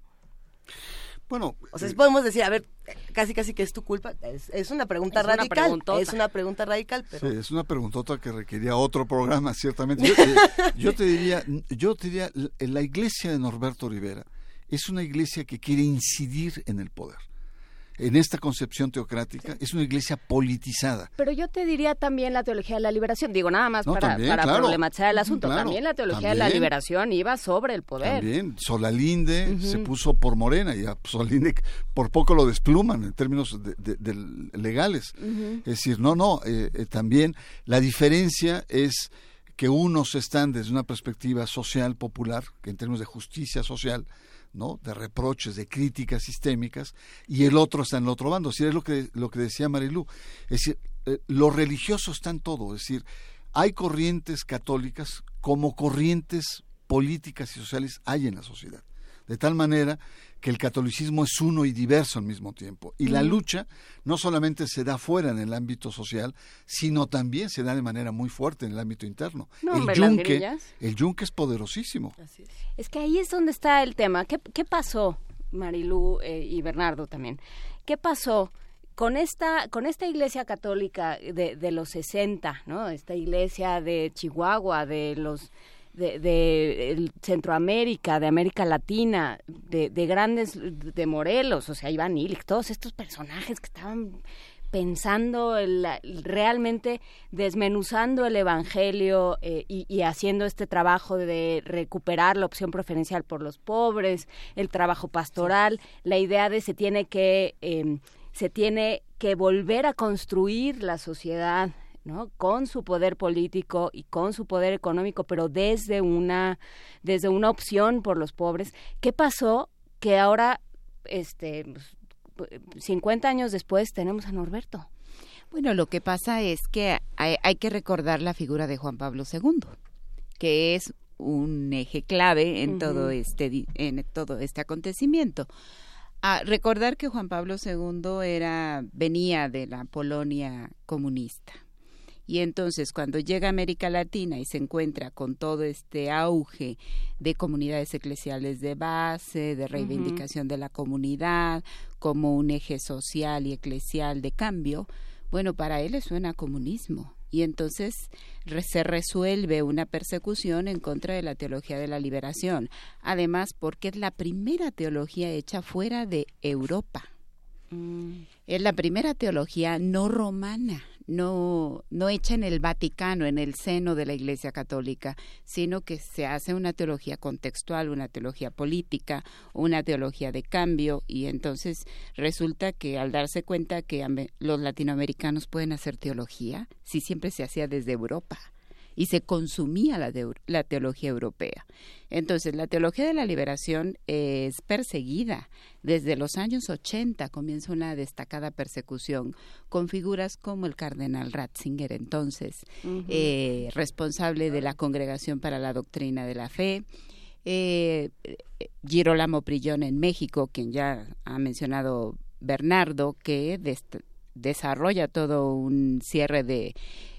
Bueno, o sea, eh, podemos decir, a ver, casi casi que es tu culpa. Es, una pregunta radical. es una pregunta radical, pero... Sí, es una preguntota que requería otro programa, ciertamente. yo te diría, yo te diría, la iglesia de Norberto Rivera es una iglesia que quiere incidir en el poder en esta concepción teocrática es una iglesia politizada. Pero yo te diría también la teología de la liberación, digo nada más para, problematizar el asunto, también la teología de la liberación iba sobre el poder. También, Solalinde se puso por Morena y a Solalinde por poco lo despluman en términos de, legales. Es decir, no, no, eh, eh, también la diferencia es que unos están desde una perspectiva social, popular, que en términos de justicia social, ¿no? de reproches, de críticas sistémicas, y el otro está en el otro bando. Es es lo que, lo que decía Marilú. Es decir, eh, lo religioso está en todo. Es decir, hay corrientes católicas como corrientes políticas y sociales hay en la sociedad. De tal manera que el catolicismo es uno y diverso al mismo tiempo. Y la lucha no solamente se da fuera en el ámbito social, sino también se da de manera muy fuerte en el ámbito interno. el, yunque, el yunque es poderosísimo. Es. que ahí es donde está el tema. ¿Qué, qué pasó, Marilú eh, y Bernardo también? ¿Qué pasó? con esta con esta iglesia católica de, de los 60, ¿no? Esta iglesia de Chihuahua, de los de, Centroamérica, de América Latina, de, grandes, de Morelos, o sea, Iván Illich, todos estos personajes que estaban pensando realmente desmenuzando el evangelio eh, y, haciendo este trabajo de recuperar la opción preferencial por los pobres el trabajo pastoral la idea de se tiene que em, se tiene que volver a construir la sociedad con su poder político y con su poder económico, pero desde una, desde una opción por los pobres. ¿Qué pasó? Que ahora, este, 50 años después, tenemos a Norberto. Bueno, lo que pasa es que hay, que recordar la figura de Juan Pablo II, que es un eje clave en todo este en todo este acontecimiento. A recordar que Juan Pablo II era venía de la Polonia comunista y entonces cuando llega a América Latina y se encuentra con todo este auge de comunidades eclesiales de base, de reivindicación de la comunidad como un eje social y eclesial de cambio, bueno, para él le suena comunismo. Y entonces se resuelve una persecución en contra de la teología de la liberación. Además, porque es la primera teología hecha fuera de Europa. Mm. Es la primera teología no romana, no, no hecha en el Vaticano, en el seno de la Iglesia Católica, sino que se hace una teología contextual, una teología política, una teología de cambio, y entonces resulta que al darse cuenta que los latinoamericanos pueden hacer teología, si siempre se hacía desde Europa y se consumía la, la teología europea. Entonces, la teología de la liberación es perseguida. Desde los años 80 comienza una destacada persecución con figuras como el cardenal Ratzinger, entonces eh, responsable de la Congregación para la Doctrina de la Fe, eh, Girolamo Prillón en México, quien ya ha mencionado Bernardo, que desarrolla todo un cierre de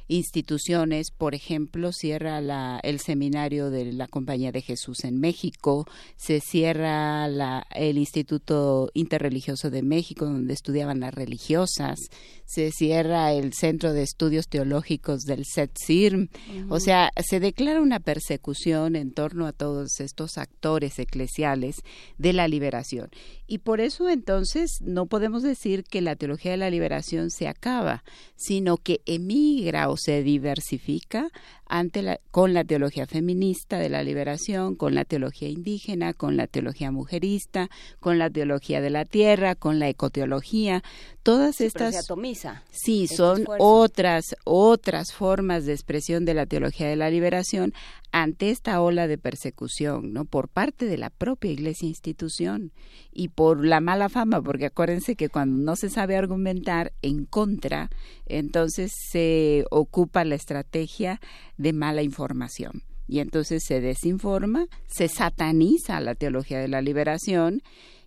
instituciones, por ejemplo, cierra la, el seminario de la Compañía de Jesús en México, se cierra la, el Instituto Interreligioso de México, donde estudiaban las religiosas, se cierra el Centro de Estudios Teológicos del SETSIRM, o sea, se declara una persecución en torno a todos estos actores eclesiales de la liberación. Y por eso entonces no podemos decir que la teología de la liberación se acaba, sino que emigra o se diversifica ante la, con la teología feminista de la liberación, con la teología indígena, con la teología mujerista, con la teología de la tierra, con la ecoteología, todas estas se atomiza sí son otras otras formas de expresión de la teología de la liberación ante esta ola de persecución, ¿no? Por parte de la propia iglesia institución y por la mala fama, porque acuérdense que cuando no se sabe argumentar en contra, entonces se ocupa la estrategia de mala información. Y entonces se desinforma, se sataniza la teología de la liberación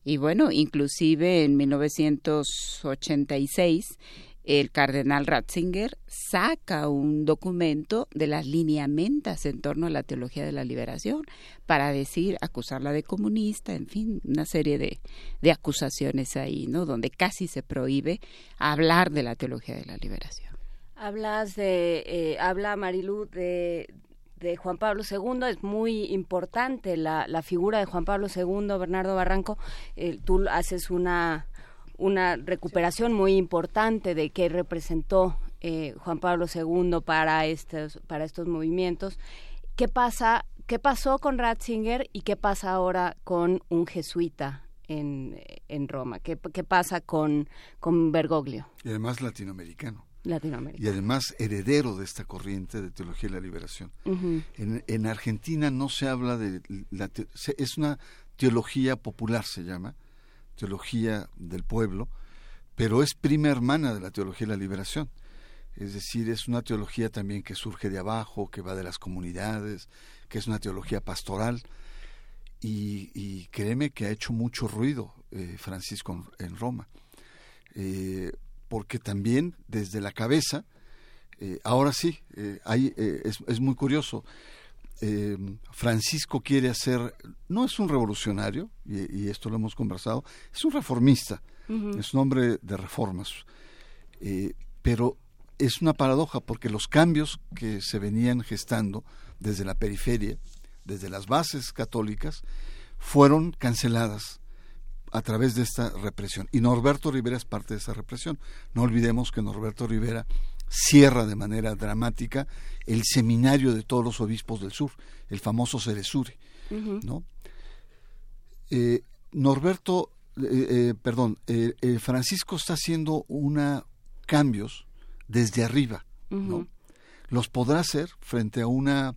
y bueno, inclusive en 1986 el cardenal Ratzinger saca un documento de las lineamentas en torno a la teología de la liberación para decir, acusarla de comunista, en fin, una serie de, de acusaciones ahí, ¿no? Donde casi se prohíbe hablar de la teología de la liberación. Hablas de, eh, habla Marilu de, de Juan Pablo II, es muy importante la, la figura de Juan Pablo II, Bernardo Barranco, eh, tú haces una una recuperación muy importante de qué representó eh, Juan Pablo II para estos, para estos movimientos. ¿Qué pasa, qué pasó con Ratzinger y qué pasa ahora con un jesuita en, en Roma? ¿Qué, ¿Qué, pasa con, con Bergoglio? Y además latinoamericano. Latinoamericano. Y además heredero de esta corriente de teología de la liberación. en, en, Argentina no se habla de... La es una teología popular, se llama, teología del pueblo, pero es prima hermana de la teología de la liberación. Es decir, es una teología también que surge de abajo, que va de las comunidades, que es una teología pastoral. Y, créeme que ha hecho mucho ruido eh, Francisco en, Roma. Eh, porque también desde la cabeza, eh, ahora sí, hay, es, es, muy curioso, eh, Francisco quiere hacer, no es un revolucionario, y, esto lo hemos conversado, es un reformista, es un hombre de reformas, eh, pero es una paradoja porque los cambios que se venían gestando desde la periferia, desde las bases católicas, fueron canceladas a través de esta represión. Y Norberto Rivera es parte de esa represión. No olvidemos que Norberto Rivera cierra de manera dramática el seminario de todos los obispos del sur, el famoso Ceresure, ¿no? Eh, Norberto, eh, eh, perdón, Francisco está haciendo una cambios desde arriba, ¿no? Los podrá hacer frente a una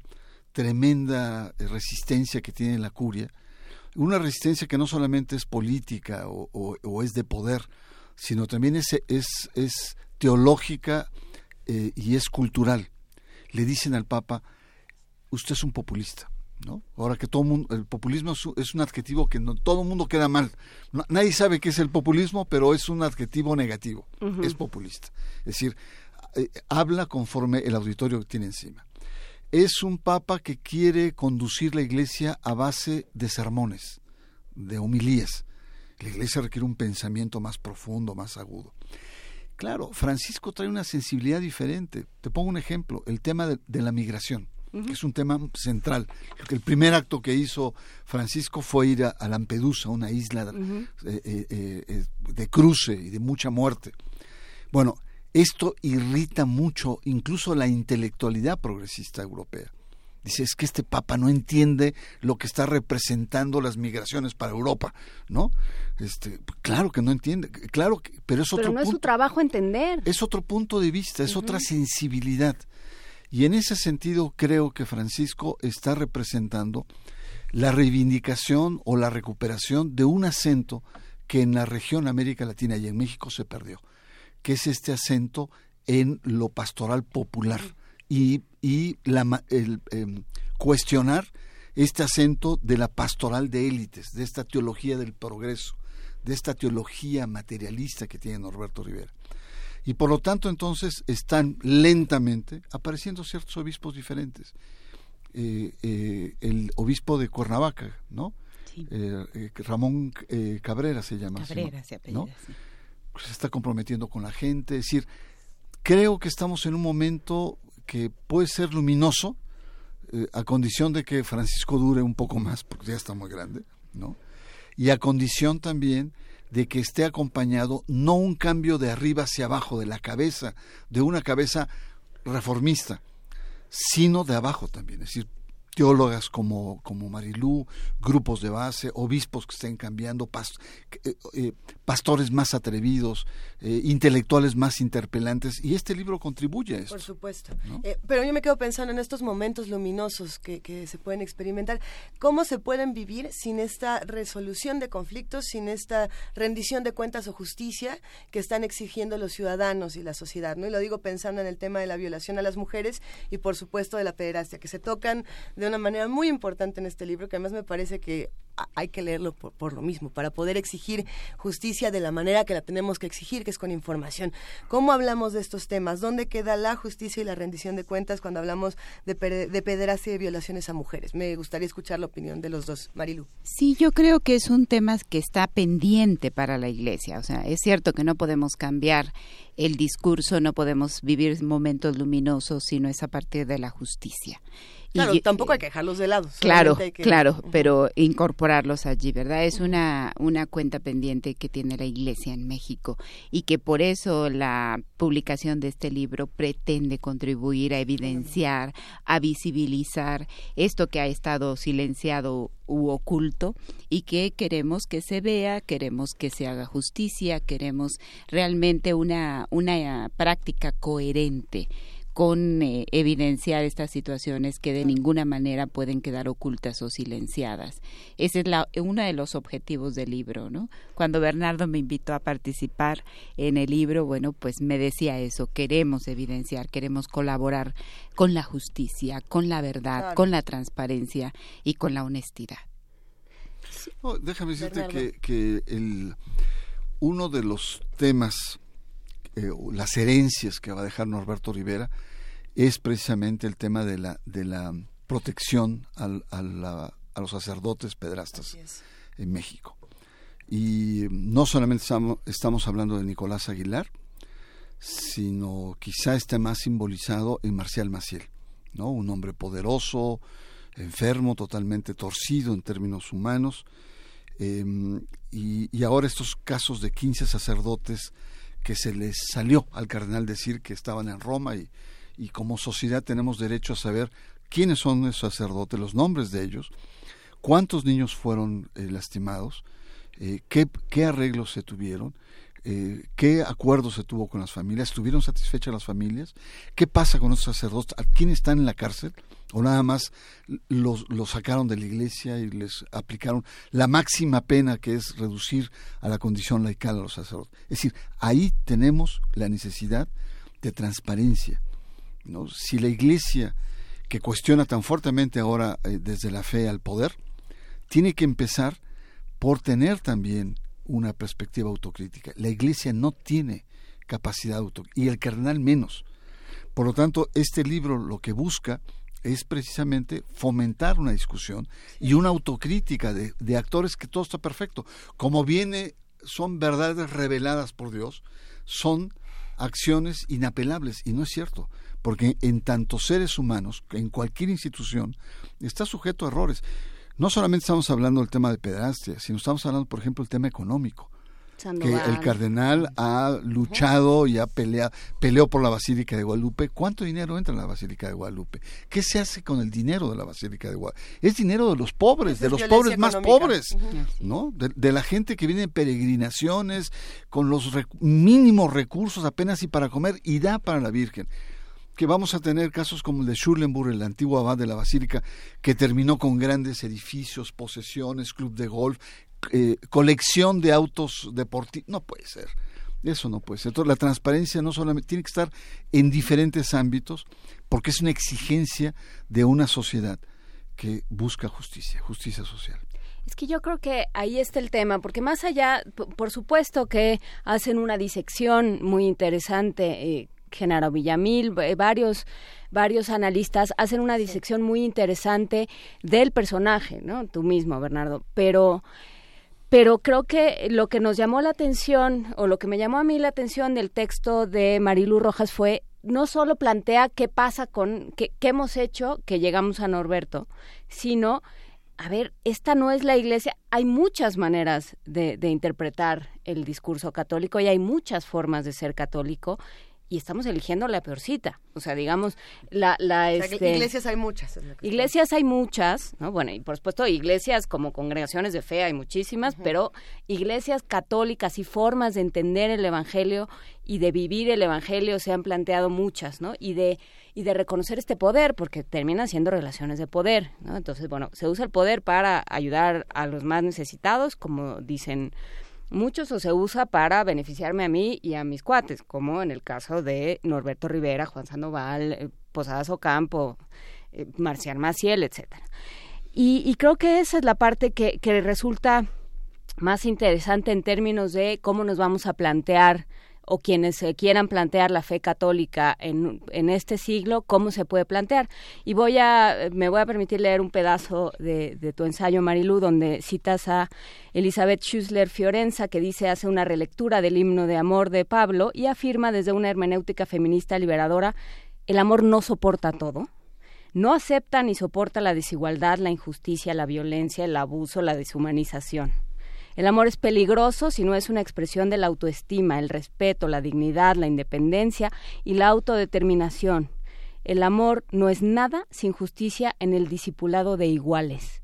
tremenda resistencia que tiene la curia, una resistencia que no solamente es política o, es de poder, sino también es, es, es teológica eh, y es cultural. Le dicen al Papa, usted es un populista. ¿no? Ahora que todo mundo, el populismo es, un adjetivo que no, todo el mundo queda mal. nadie sabe qué es el populismo, pero es un adjetivo negativo. Es populista. Es decir, eh, habla conforme el auditorio que tiene encima. Es un papa que quiere conducir la iglesia a base de sermones, de homilías. La iglesia requiere un pensamiento más profundo, más agudo. Claro, Francisco trae una sensibilidad diferente. Te pongo un ejemplo, el tema de, la migración, que es un tema central. El primer acto que hizo Francisco fue ir a, Lampedusa, una isla eh, eh, eh, de cruce y de mucha muerte. Bueno, esto irrita mucho incluso la intelectualidad progresista europea. Dice, es que este Papa no entiende lo que está representando las migraciones para Europa, ¿no? Este, claro que no entiende, claro, que, pero es otro pero no es su trabajo entender. Es otro punto de vista, es otra sensibilidad. Y en ese sentido creo que Francisco está representando la reivindicación o la recuperación de un acento que en la región América Latina y en México se perdió, que es este acento en lo pastoral popular y, y la, el, em, cuestionar este acento de la pastoral de élites, de esta teología del progreso, de esta teología materialista que tiene Norberto Rivera. Y por lo tanto entonces están lentamente apareciendo ciertos obispos diferentes. Eh, eh, el obispo de Cuernavaca, ¿no? Eh, Ramón Cabrera se llama. Cabrera se ¿no? Se está comprometiendo con la gente. Es decir, creo que estamos en un momento que puede ser luminoso, a condición de que Francisco dure un poco más, porque ya está muy grande, ¿no? Y a condición también de que esté acompañado no un cambio de arriba hacia abajo de la cabeza, de una cabeza reformista, sino de abajo también, es decir, teólogas como, como Marilú, grupos de base, obispos que estén cambiando, eh, eh, pastores más atrevidos, eh, intelectuales más interpelantes, y este libro contribuye a esto. Por supuesto. pero yo me quedo pensando en estos momentos luminosos que, que se pueden experimentar, ¿cómo se pueden vivir sin esta resolución de conflictos, sin esta rendición de cuentas o justicia que están exigiendo los ciudadanos y la sociedad? ¿no? Y lo digo pensando en el tema de la violación a las mujeres y por supuesto de la pederastia, que se tocan de de una manera muy importante en este libro, que además me parece que hay que leerlo por, lo mismo, para poder exigir justicia de la manera que la tenemos que exigir, que es con información. ¿Cómo hablamos de estos temas? ¿Dónde queda la justicia y la rendición de cuentas cuando hablamos de, de pederastia y violaciones a mujeres? Me gustaría escuchar la opinión de los dos. Marilu. Sí, yo creo que es un tema que está pendiente para la Iglesia. O sea, es cierto que no podemos cambiar el discurso, no podemos vivir momentos luminosos si no es a partir de la justicia. Claro, tampoco hay que dejarlos de lado. Claro, claro, pero incorporarlos allí, ¿verdad? Es una, una cuenta pendiente que tiene la Iglesia en México y que por eso la publicación de este libro pretende contribuir a evidenciar, a visibilizar esto que ha estado silenciado u oculto y que queremos que se vea, queremos que se haga justicia, queremos realmente una, una práctica coherente con eh, evidenciar estas situaciones que de ninguna manera pueden quedar ocultas o silenciadas. Ese es la, uno de los objetivos del libro, ¿no? Cuando Bernardo me invitó a participar en el libro, bueno, pues me decía eso, queremos evidenciar, queremos colaborar con la justicia, con la verdad, con la transparencia y con la honestidad. Oh, déjame decirte que, el, uno de los temas eh, las herencias que va a dejar Norberto Rivera es precisamente el tema de la, de la protección al, a, los sacerdotes pedrastas en México. Y no solamente estamos, estamos hablando de Nicolás Aguilar, sino quizá esté más simbolizado en Marcial Maciel, ¿no? Un hombre poderoso, enfermo, totalmente torcido en términos humanos, em, y, y, ahora estos casos de 15 sacerdotes que se les salió al cardenal decir que estaban en Roma y, y como sociedad tenemos derecho a saber quiénes son esos sacerdotes, los nombres de ellos, cuántos niños fueron eh, lastimados, eh, qué, qué, arreglos se tuvieron, eh, qué acuerdos se tuvo con las familias, ¿estuvieron satisfechas las familias? ¿Qué pasa con esos sacerdotes? ¿A quién están en la cárcel? ¿O nada más los, sacaron de la iglesia y les aplicaron la máxima pena que es reducir a la condición laical a los sacerdotes? Es decir, ahí tenemos la necesidad de transparencia. ¿no? Si la iglesia, que cuestiona tan fuertemente ahora eh, desde la fe al poder, tiene que empezar por tener también una perspectiva autocrítica. La Iglesia no tiene capacidad autocrítica y el cardenal menos. Por lo tanto, este libro lo que busca es precisamente fomentar una discusión y una autocrítica de, actores que todo está perfecto. Como viene, son verdades reveladas por Dios, son acciones inapelables y no es cierto, porque en tantos seres humanos, en cualquier institución, está sujeto a errores no solamente estamos hablando del tema de pedrastia, sino estamos hablando, por ejemplo, del tema económico. Que el cardenal ha luchado y ha peleado, peleó por la Basílica de Guadalupe. ¿Cuánto dinero entra en la Basílica de Guadalupe? ¿Qué se hace con el dinero de la Basílica de Guadalupe? Es dinero de los pobres, de los pobres más pobres, ¿no? De, la gente que viene en peregrinaciones con los mínimos recursos apenas y para comer y da para la Virgen. que vamos a tener casos como el de Schulenburg, el antiguo abad de la basílica, que terminó con grandes edificios, posesiones, club de golf, eh, colección de autos deportivos. No puede ser. Eso no puede ser. Entonces, la transparencia no solamente tiene que estar en diferentes ámbitos, porque es una exigencia de una sociedad que busca justicia, justicia social. Es que yo creo que ahí está el tema, porque más allá, por supuesto que hacen una disección muy interesante, eh, Genaro Villamil, eh, varios varios analistas hacen una disección muy interesante del personaje, ¿no? Tú mismo, Bernardo, pero pero creo que lo que nos llamó la atención o lo que me llamó a mí la atención del texto de Marilu Rojas fue no solo plantea qué pasa con qué, qué hemos hecho que llegamos a Norberto, sino a ver, esta no es la iglesia. Hay muchas maneras de, de, interpretar el discurso católico y hay muchas formas de ser católico y estamos eligiendo la peorcita. O sea, digamos, la... la este, iglesias hay muchas. iglesias hay muchas, ¿no? Bueno, y por supuesto iglesias como congregaciones de fe hay muchísimas, pero iglesias católicas y formas de entender el Evangelio y de vivir el Evangelio se han planteado muchas, ¿no? Y de, y de reconocer este poder, porque terminan siendo relaciones de poder, ¿no? Entonces, bueno, se usa el poder para ayudar a los más necesitados, como dicen muchos o se usa para beneficiarme a mí y a mis cuates, como en el caso de Norberto Rivera, Juan Sandoval, eh, Posadas Ocampo, eh, Marcial Maciel, etcétera. Y, y, creo que esa es la parte que, que resulta más interesante en términos de cómo nos vamos a plantear o quienes quieran plantear la fe católica en, en, este siglo, cómo se puede plantear. Y voy a, me voy a permitir leer un pedazo de, de tu ensayo, Marilu, donde citas a Elizabeth Schüssler Fiorenza, que dice, hace una relectura del himno de amor de Pablo y afirma desde una hermenéutica feminista liberadora, el amor no soporta todo. No acepta ni soporta la desigualdad, la injusticia, la violencia, el abuso, la deshumanización el amor es peligroso si no es una expresión de la autoestima, el respeto, la dignidad, la independencia y la autodeterminación. El amor no es nada sin justicia en el discipulado de iguales.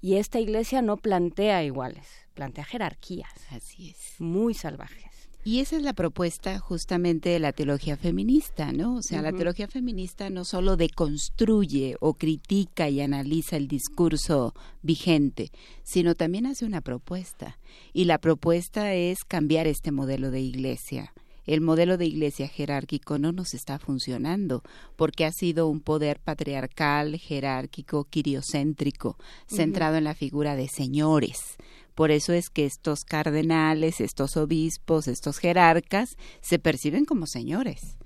Y esta iglesia no plantea iguales, plantea jerarquías. Así es. Muy salvajes. Y esa es la propuesta justamente de la teología feminista, ¿no? O sea, la teología feminista no solo deconstruye o critica y analiza el discurso vigente, sino también hace una propuesta. Y la propuesta es cambiar este modelo de iglesia. El modelo de iglesia jerárquico no nos está funcionando porque ha sido un poder patriarcal, jerárquico, quiriocéntrico, centrado en la figura de señores por eso es que estos cardenales, estos obispos, estos jerarcas se perciben como señores.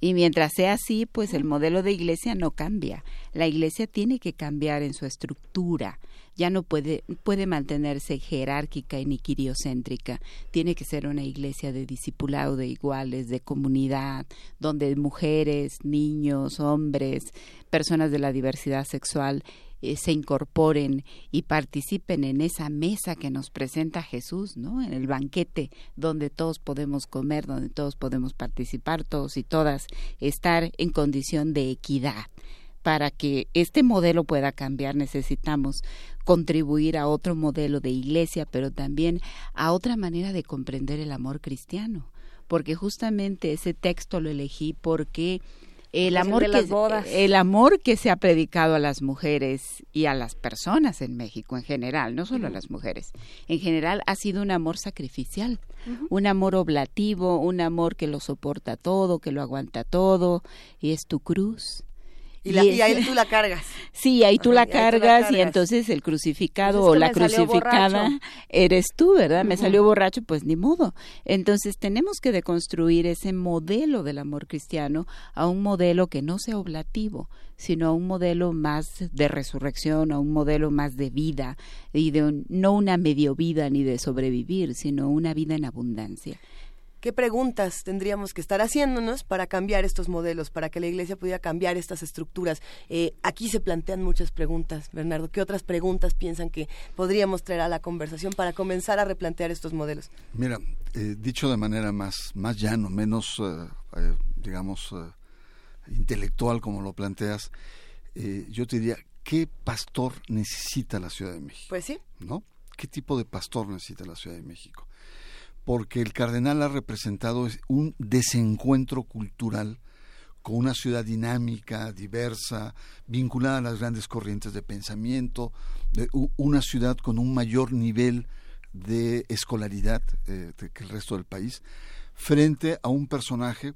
Y mientras sea así, pues el modelo de iglesia no cambia. La iglesia tiene que cambiar en su estructura. Ya no puede, puede mantenerse jerárquica y niquiriocéntrica. Tiene que ser una iglesia de discipulado de iguales, de comunidad, donde mujeres, niños, hombres, personas de la diversidad sexual eh, se incorporen y participen en esa mesa que nos presenta Jesús, ¿no? En el banquete donde todos podemos comer, donde todos podemos participar, todos y todas estar en condición de equidad. Para que este modelo pueda cambiar necesitamos contribuir a otro modelo de iglesia, pero también a otra manera de comprender el amor cristiano, porque justamente ese texto lo elegí porque el amor, que, el amor que se ha predicado a las mujeres y a las personas en México en general, no solo a las mujeres, en general ha sido un amor sacrificial, un amor oblativo, un amor que lo soporta todo, que lo aguanta todo, y es tu cruz, y, ahí tú la cargas. Sí, ahí tú, la, cargas, y entonces el crucificado o la crucificada eres tú, ¿verdad? Me salió borracho, pues ni modo. Entonces tenemos que deconstruir ese modelo del amor cristiano a un modelo que no sea oblativo, sino a un modelo más de resurrección, a un modelo más de vida y de no una medio vida ni de sobrevivir, sino una vida en abundancia. ¿Qué preguntas tendríamos que estar haciéndonos para cambiar estos modelos, para que la Iglesia pudiera cambiar estas estructuras? Eh, aquí se plantean muchas preguntas, Bernardo. ¿Qué otras preguntas piensan que podríamos traer a la conversación para comenzar a replantear estos modelos? Mira, eh, dicho de manera más, más llano, menos, eh, digamos, intelectual como lo planteas, yo te diría, ¿qué pastor necesita la Ciudad de México? Pues sí. ¿No? ¿Qué tipo de pastor necesita la Ciudad de México? Porque el cardenal ha representado un desencuentro cultural con una ciudad dinámica, diversa, vinculada a las grandes corrientes de pensamiento, una ciudad con un mayor nivel de escolaridad eh, que el resto del país, frente a un personaje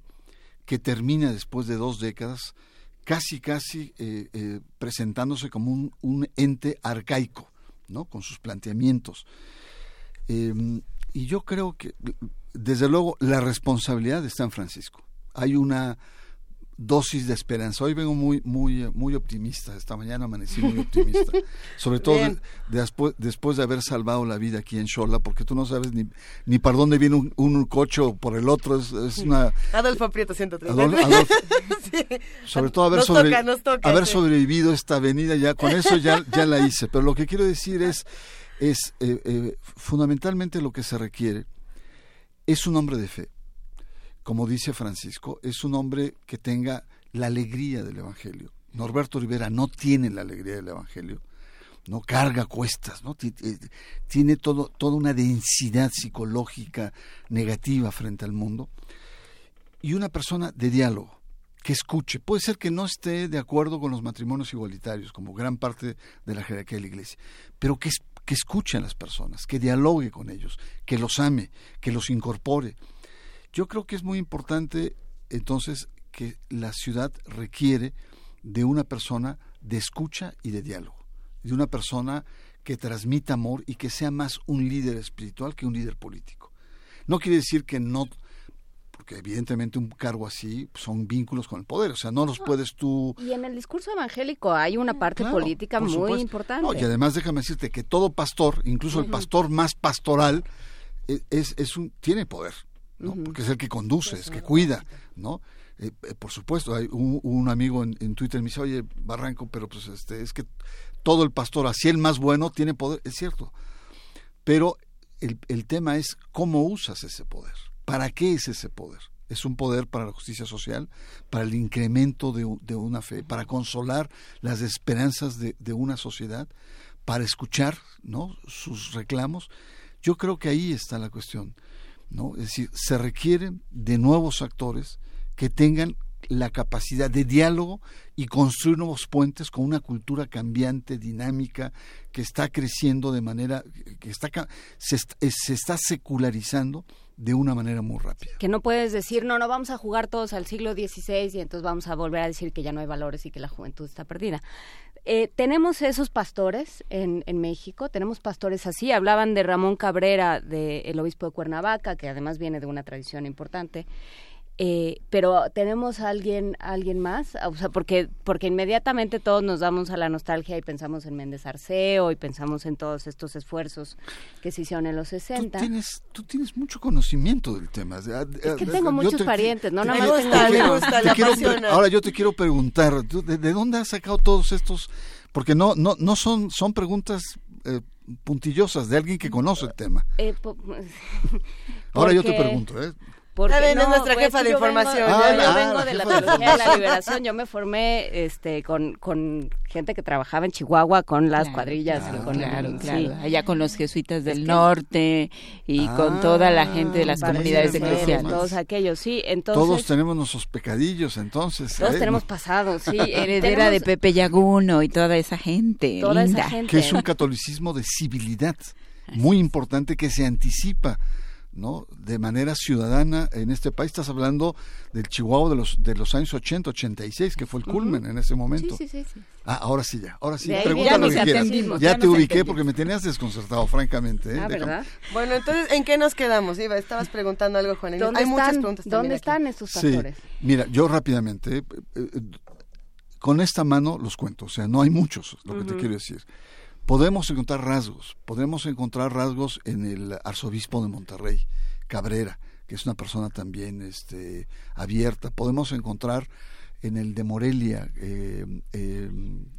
que termina después de dos décadas casi casi eh, eh, presentándose como un, un, ente arcaico, ¿no? con sus planteamientos. Y yo creo que, desde luego, la responsabilidad está en Francisco. Hay una dosis de esperanza. Hoy vengo muy, muy, muy optimista. Esta mañana amanecí muy optimista. Sobre todo después, después de haber salvado la vida aquí en Xola, porque tú no sabes ni, ni para dónde viene un, un coche o por el otro. Es, es una... Adolfo Prieto 130. Sobre todo haber, haber sobrevivido esta avenida, ya con eso ya, ya la hice. Pero lo que quiero decir es, es eh, eh, fundamentalmente lo que se requiere es un hombre de fe como dice Francisco, es un hombre que tenga la alegría del Evangelio. Norberto Rivera no tiene la alegría del Evangelio, no carga cuestas, no eh, tiene todo, toda una densidad psicológica negativa frente al mundo y una persona de diálogo que escuche. Puede ser que no esté de acuerdo con los matrimonios igualitarios, como gran parte de la jerarquía de la Iglesia, pero que, que escuche a las personas, que dialogue con ellos, que los ame, que los incorpore yo creo que es muy importante entonces que la ciudad requiere de una persona de escucha y de diálogo, de una persona que transmita amor y que sea más un líder espiritual que un líder político. No quiere decir que no, porque evidentemente un cargo así son vínculos con el poder, o sea, no los puedes tú... Y en el discurso evangélico hay una parte política muy importante. y además déjame decirte que todo pastor, incluso el pastor más pastoral, e, es, es un, tiene poder. ¿no? porque es el que conduce, es que cuida, ¿no? Eh, eh, por supuesto, hay un, amigo en, Twitter me dice, oye, Barranco, pero pues este, es que todo el pastor, así el más bueno, tiene poder, es cierto. Pero el, el tema es cómo usas ese poder, para qué es ese poder. Es un poder para la justicia social, para el incremento de, una fe, para consolar las esperanzas de, de una sociedad, para escuchar ¿no? sus reclamos. Yo creo que ahí está la cuestión. ¿no? Es decir, se requieren de nuevos actores que tengan la capacidad de diálogo y construir nuevos puentes con una cultura cambiante, dinámica, que está creciendo de manera, que está, se, se está secularizando de una manera muy rápida. Que no puedes decir, no, no, vamos a jugar todos al siglo XVI y entonces vamos a volver a decir que ya no hay valores y que la juventud está perdida. Eh, tenemos esos pastores en, en, México, tenemos pastores así. Hablaban de Ramón Cabrera, del obispo de Cuernavaca, que además viene de una tradición importante. Eh, pero tenemos a alguien, alguien más, o sea, porque, porque inmediatamente todos nos damos a la nostalgia y pensamos en Méndez Arceo y pensamos en todos estos esfuerzos que se hicieron en los 60. Tú tienes, tú tienes mucho conocimiento del tema. Es que tengo muchos parientes, no nada más tengo... Ahora yo te quiero preguntar, ¿de, ¿de, dónde has sacado todos estos? Porque no, no, no son, son preguntas eh, puntillosas de alguien que conoce el tema. Eh, Ahora yo te pregunto, ¿eh? Porque, no, es nuestra pues, jefa de información. yo, ah, vengo de la teología de la liberación. Yo me formé este, con, con gente que trabajaba en Chihuahua con las cuadrillas. Claro, con, claro, claro. Allá con los jesuitas del norte y con toda la gente de las comunidades eclesiales. Todos aquellos, sí. Entonces, todos tenemos nuestros pecadillos, entonces. Todos ¿eh? tenemos pasados, sí. Heredera de Pepe Yaguno y toda esa gente. Toda linda. esa gente. Que es un catolicismo de civilidad muy importante que se anticipa ¿no? de manera ciudadana en este país. Estás hablando del Chihuahua de los de los años 80, 86, que fue el culmen en ese momento. Sí, sí, sí, Ah, ahora sí ya, ahora sí. Pregunta lo que quieras. Ya, te ubiqué porque me tenías desconcertado, francamente. ¿eh? Ah, ¿verdad? Bueno, entonces, ¿en qué nos quedamos? Iba, estabas preguntando algo, Juan. ¿Dónde Hay están, muchas preguntas ¿Dónde están aquí. estos factores? Mira, yo rápidamente, eh, eh, con esta mano los cuento, o sea, no hay muchos, lo que te quiero decir podemos encontrar rasgos, podemos encontrar rasgos en el arzobispo de Monterrey, Cabrera, que es una persona también este, abierta. Podemos encontrar en el de Morelia, eh, eh,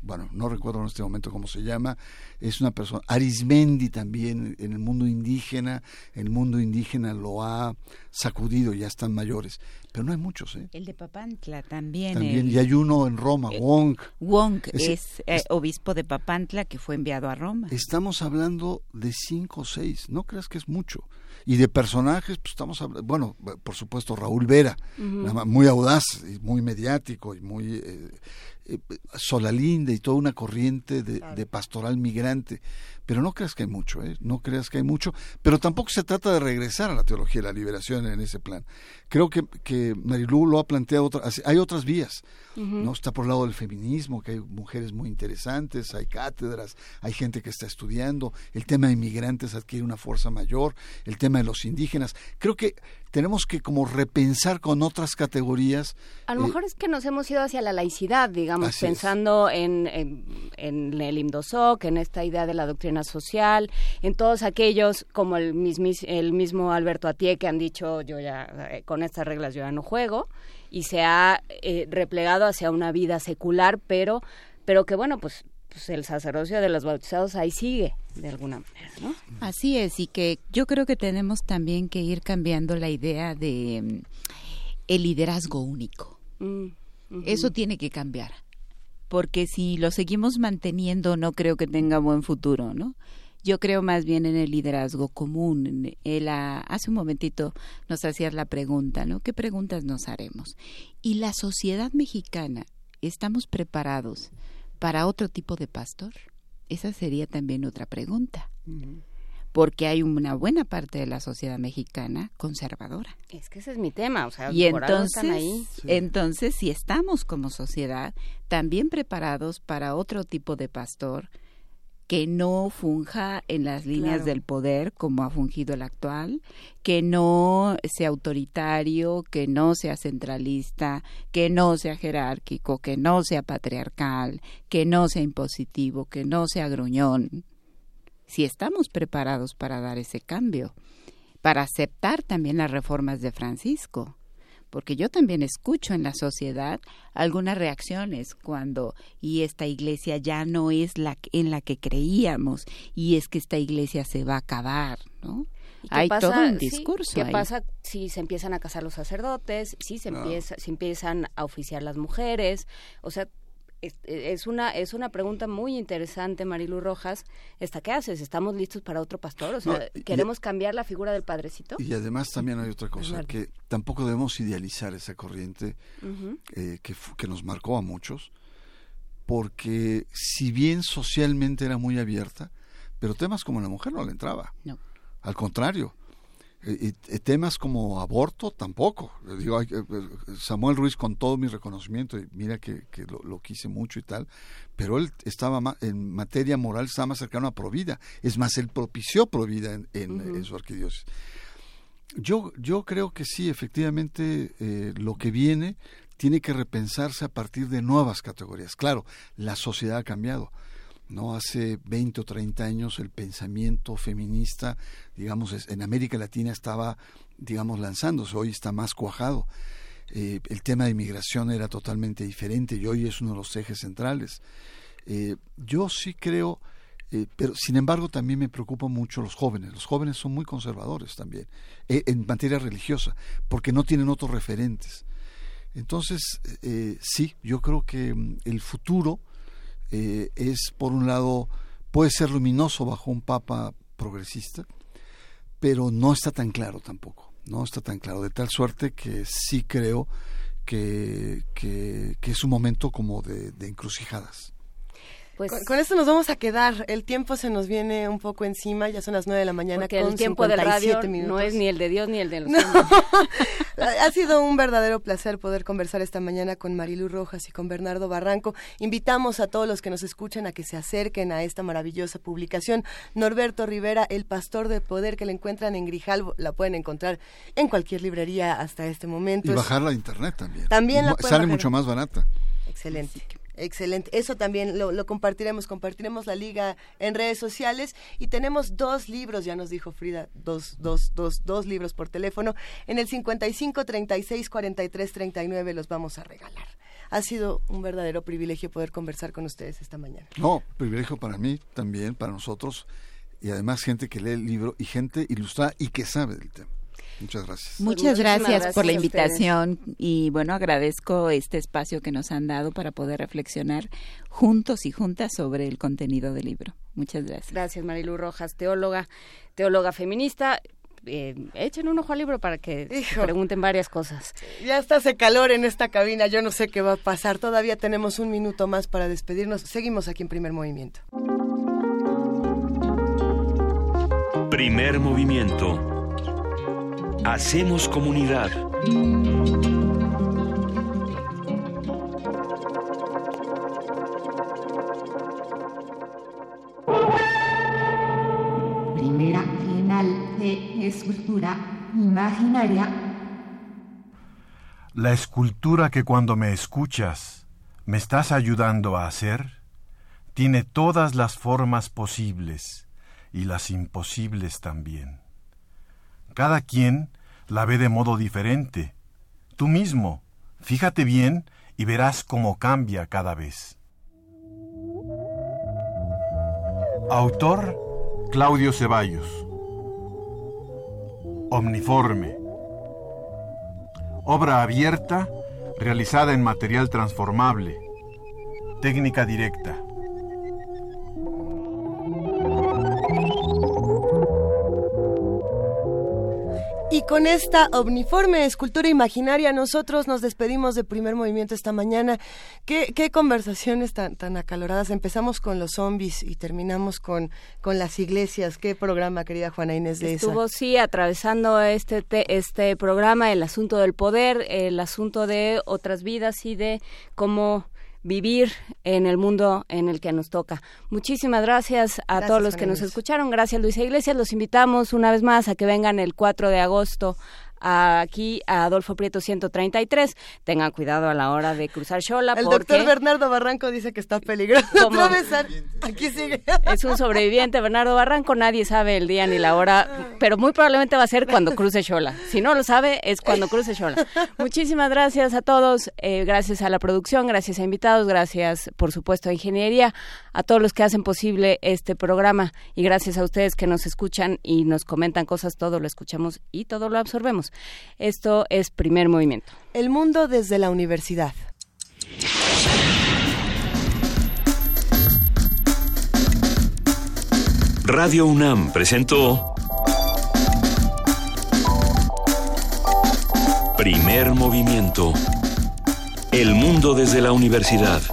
bueno, no recuerdo en este momento cómo se llama, es una persona, Arismendi también, en el mundo indígena, el mundo indígena lo ha sacudido, ya están mayores, pero no hay muchos, ¿eh? El de Papantla también. También, y hay uno en Roma, Wong. Wong es, obispo de Papantla que fue enviado a Roma. Estamos hablando de cinco o seis, no creas que es mucho. Y de personajes, pues estamos hablando, bueno, por supuesto Raúl Vera, muy audaz y muy mediático y muy eh, eh, Solalinde y toda una corriente de, pastoral migrante. Pero no creas que hay mucho, ¿eh? no creas que hay mucho, pero tampoco se trata de regresar a la teología de la liberación en ese plan. Creo que, que Marilú lo ha planteado, hay otras vías. ¿no? Está por el lado del feminismo, que hay mujeres muy interesantes, hay cátedras, hay gente que está estudiando, el tema de inmigrantes adquiere una fuerza mayor, el tema de los indígenas. Creo que tenemos que como repensar con otras categorías. A lo mejor es que nos hemos ido hacia la laicidad, digamos, pensando en, en, el IMDOSOC, en esta idea de la doctrina social, en todos aquellos como el, el mismo Alberto Atié que han dicho yo ya eh, con estas reglas yo ya no juego y se ha eh, replegado hacia una vida secular, pero, pero que bueno, pues, pues el sacerdocio de los bautizados ahí sigue de alguna manera, ¿no? Así es, y que yo creo que tenemos también que ir cambiando la idea de mm, el liderazgo único. Mm, Eso tiene que cambiar, porque si lo seguimos manteniendo no creo que tenga buen futuro, ¿no? Yo creo más bien en el liderazgo común. El, hace un momentito nos hacías la pregunta, ¿no? ¿Qué preguntas nos haremos? Y la sociedad mexicana, ¿estamos preparados para otro tipo de pastor? Esa sería también otra pregunta. Porque hay una buena parte de la sociedad mexicana conservadora. Es que ese es mi tema, o sea, y entonces, ahí. entonces, si estamos como sociedad también preparados para otro tipo de pastor, que no funja en las líneas del poder como ha fungido el actual, que no sea autoritario, que no sea centralista, que no sea jerárquico, que no sea patriarcal, que no sea impositivo, que no sea gruñón. Si estamos preparados para dar ese cambio, para aceptar también las reformas de Francisco, porque yo también escucho en la sociedad algunas reacciones cuando y esta iglesia ya no es la en la que creíamos y es que esta iglesia se va a acabar, ¿no? Hay todo un discurso. ¿Qué pasa si se empiezan a casar los sacerdotes? Si se, empieza, si empiezan a oficiar las mujeres? O sea, es, una es una pregunta muy interesante, Marilu Rojas. Esta, ¿Qué haces? ¿Estamos listos para otro pastor? O sea, ¿queremos cambiar la figura del padrecito? Y además también hay otra cosa, que tampoco debemos idealizar esa corriente eh, que, que nos marcó a muchos, porque si bien socialmente era muy abierta, pero temas como la mujer no le entraba. No. Al contrario, y, temas como aborto tampoco. Digo, eh, Samuel Ruiz con todo mi reconocimiento, y mira que, lo, quise mucho y tal, pero él estaba en materia moral, estaba más cercano a Provida. Es más, él propició Provida en, en, su arquidiócesis. Yo, yo creo que sí, efectivamente, eh, lo que viene tiene que repensarse a partir de nuevas categorías. Claro, la sociedad ha cambiado ¿no? Hace 20 o 30 años el pensamiento feminista, digamos, en América Latina estaba, digamos, lanzándose, hoy está más cuajado. Eh, el tema de inmigración era totalmente diferente y hoy es uno de los ejes centrales. Eh, yo sí creo, eh, pero sin embargo también me preocupan mucho los jóvenes. Los jóvenes son muy conservadores también, en materia religiosa, porque no tienen otros referentes. Entonces, sí, yo creo que mm, el futuro eh, es, por un lado, puede ser luminoso bajo un papa progresista, pero no está tan claro tampoco, no está tan claro, de tal suerte que sí creo que, que, es un momento como de encrucijadas. Pues con, esto nos vamos a quedar. El tiempo se nos viene un poco encima. Ya son las nueve de la mañana. Porque el tiempo de radio no es ni el de Dios ni el de los Ha sido un verdadero placer poder conversar esta mañana con Marilu Rojas y con Bernardo Barranco. Invitamos a todos los que nos escuchan a que se acerquen a esta maravillosa publicación. Norberto Rivera, El Pastor de Poder, que la encuentran en Grijalvo. La pueden encontrar en cualquier librería hasta este momento. Y bajarla a internet también. También la Sale mucho más barata. Excelente. Excelente. Eso también lo, compartiremos. Compartiremos la liga en redes sociales y tenemos dos libros, ya nos dijo Frida, dos, dos, dos, dos libros por teléfono. En el 55 36 43 39 los vamos a regalar. Ha sido un verdadero privilegio poder conversar con ustedes esta mañana. No, privilegio para mí también, para nosotros, y además gente que lee el libro y gente ilustrada y que sabe del tema. Muchas gracias. Muchas gracias, por la invitación y bueno, agradezco este espacio que nos han dado para poder reflexionar juntos y juntas sobre el contenido del libro. Muchas gracias. Gracias, Marilu Rojas, teóloga, teóloga feminista. Eh, echen un ojo al libro para que pregunten varias cosas. Ya está hace calor en esta cabina, yo no sé qué va a pasar. Todavía tenemos un minuto más para despedirnos. Seguimos aquí en primer movimiento. Primer movimiento Hacemos comunidad. Primera final de escultura imaginaria. La escultura que cuando me escuchas me estás ayudando a hacer tiene todas las formas posibles y las imposibles también. Cada quien la ve de modo diferente. Tú mismo, fíjate bien y verás cómo cambia cada vez. Autor Claudio Ceballos. Omniforme. Obra abierta realizada en material transformable. Técnica directa. Y con esta omniforme escultura imaginaria nosotros nos despedimos de primer movimiento esta mañana. ¿Qué, qué conversaciones tan, tan acaloradas? Empezamos con los zombies y terminamos con, con las iglesias. ¿Qué programa, querida Juana Inés de Estuvo, sí, atravesando este, este programa el asunto del poder, el asunto de otras vidas y de cómo vivir en el mundo en el que nos toca. Muchísimas gracias a todos los que nos escucharon. Gracias Luisa Iglesias. Los invitamos una vez más a que vengan el 4 de agosto aquí a Adolfo Prieto 133. Tengan cuidado a la hora de cruzar Xola. El doctor Bernardo Barranco dice que está peligroso. Aquí sigue. Es un sobreviviente, Bernardo Barranco. Nadie sabe el día ni la hora, pero muy probablemente va a ser cuando cruce Xola. Si no lo sabe, es cuando cruce Xola. Muchísimas gracias a todos. Eh, gracias a la producción, gracias a invitados, gracias, por supuesto, a Ingeniería, a todos los que hacen posible este programa y gracias a ustedes que nos escuchan y nos comentan cosas. Todo lo escuchamos y todo lo absorbemos. Esto es primer movimiento. El mundo desde la universidad. Radio UNAM presentó Primer movimiento. El mundo desde la universidad.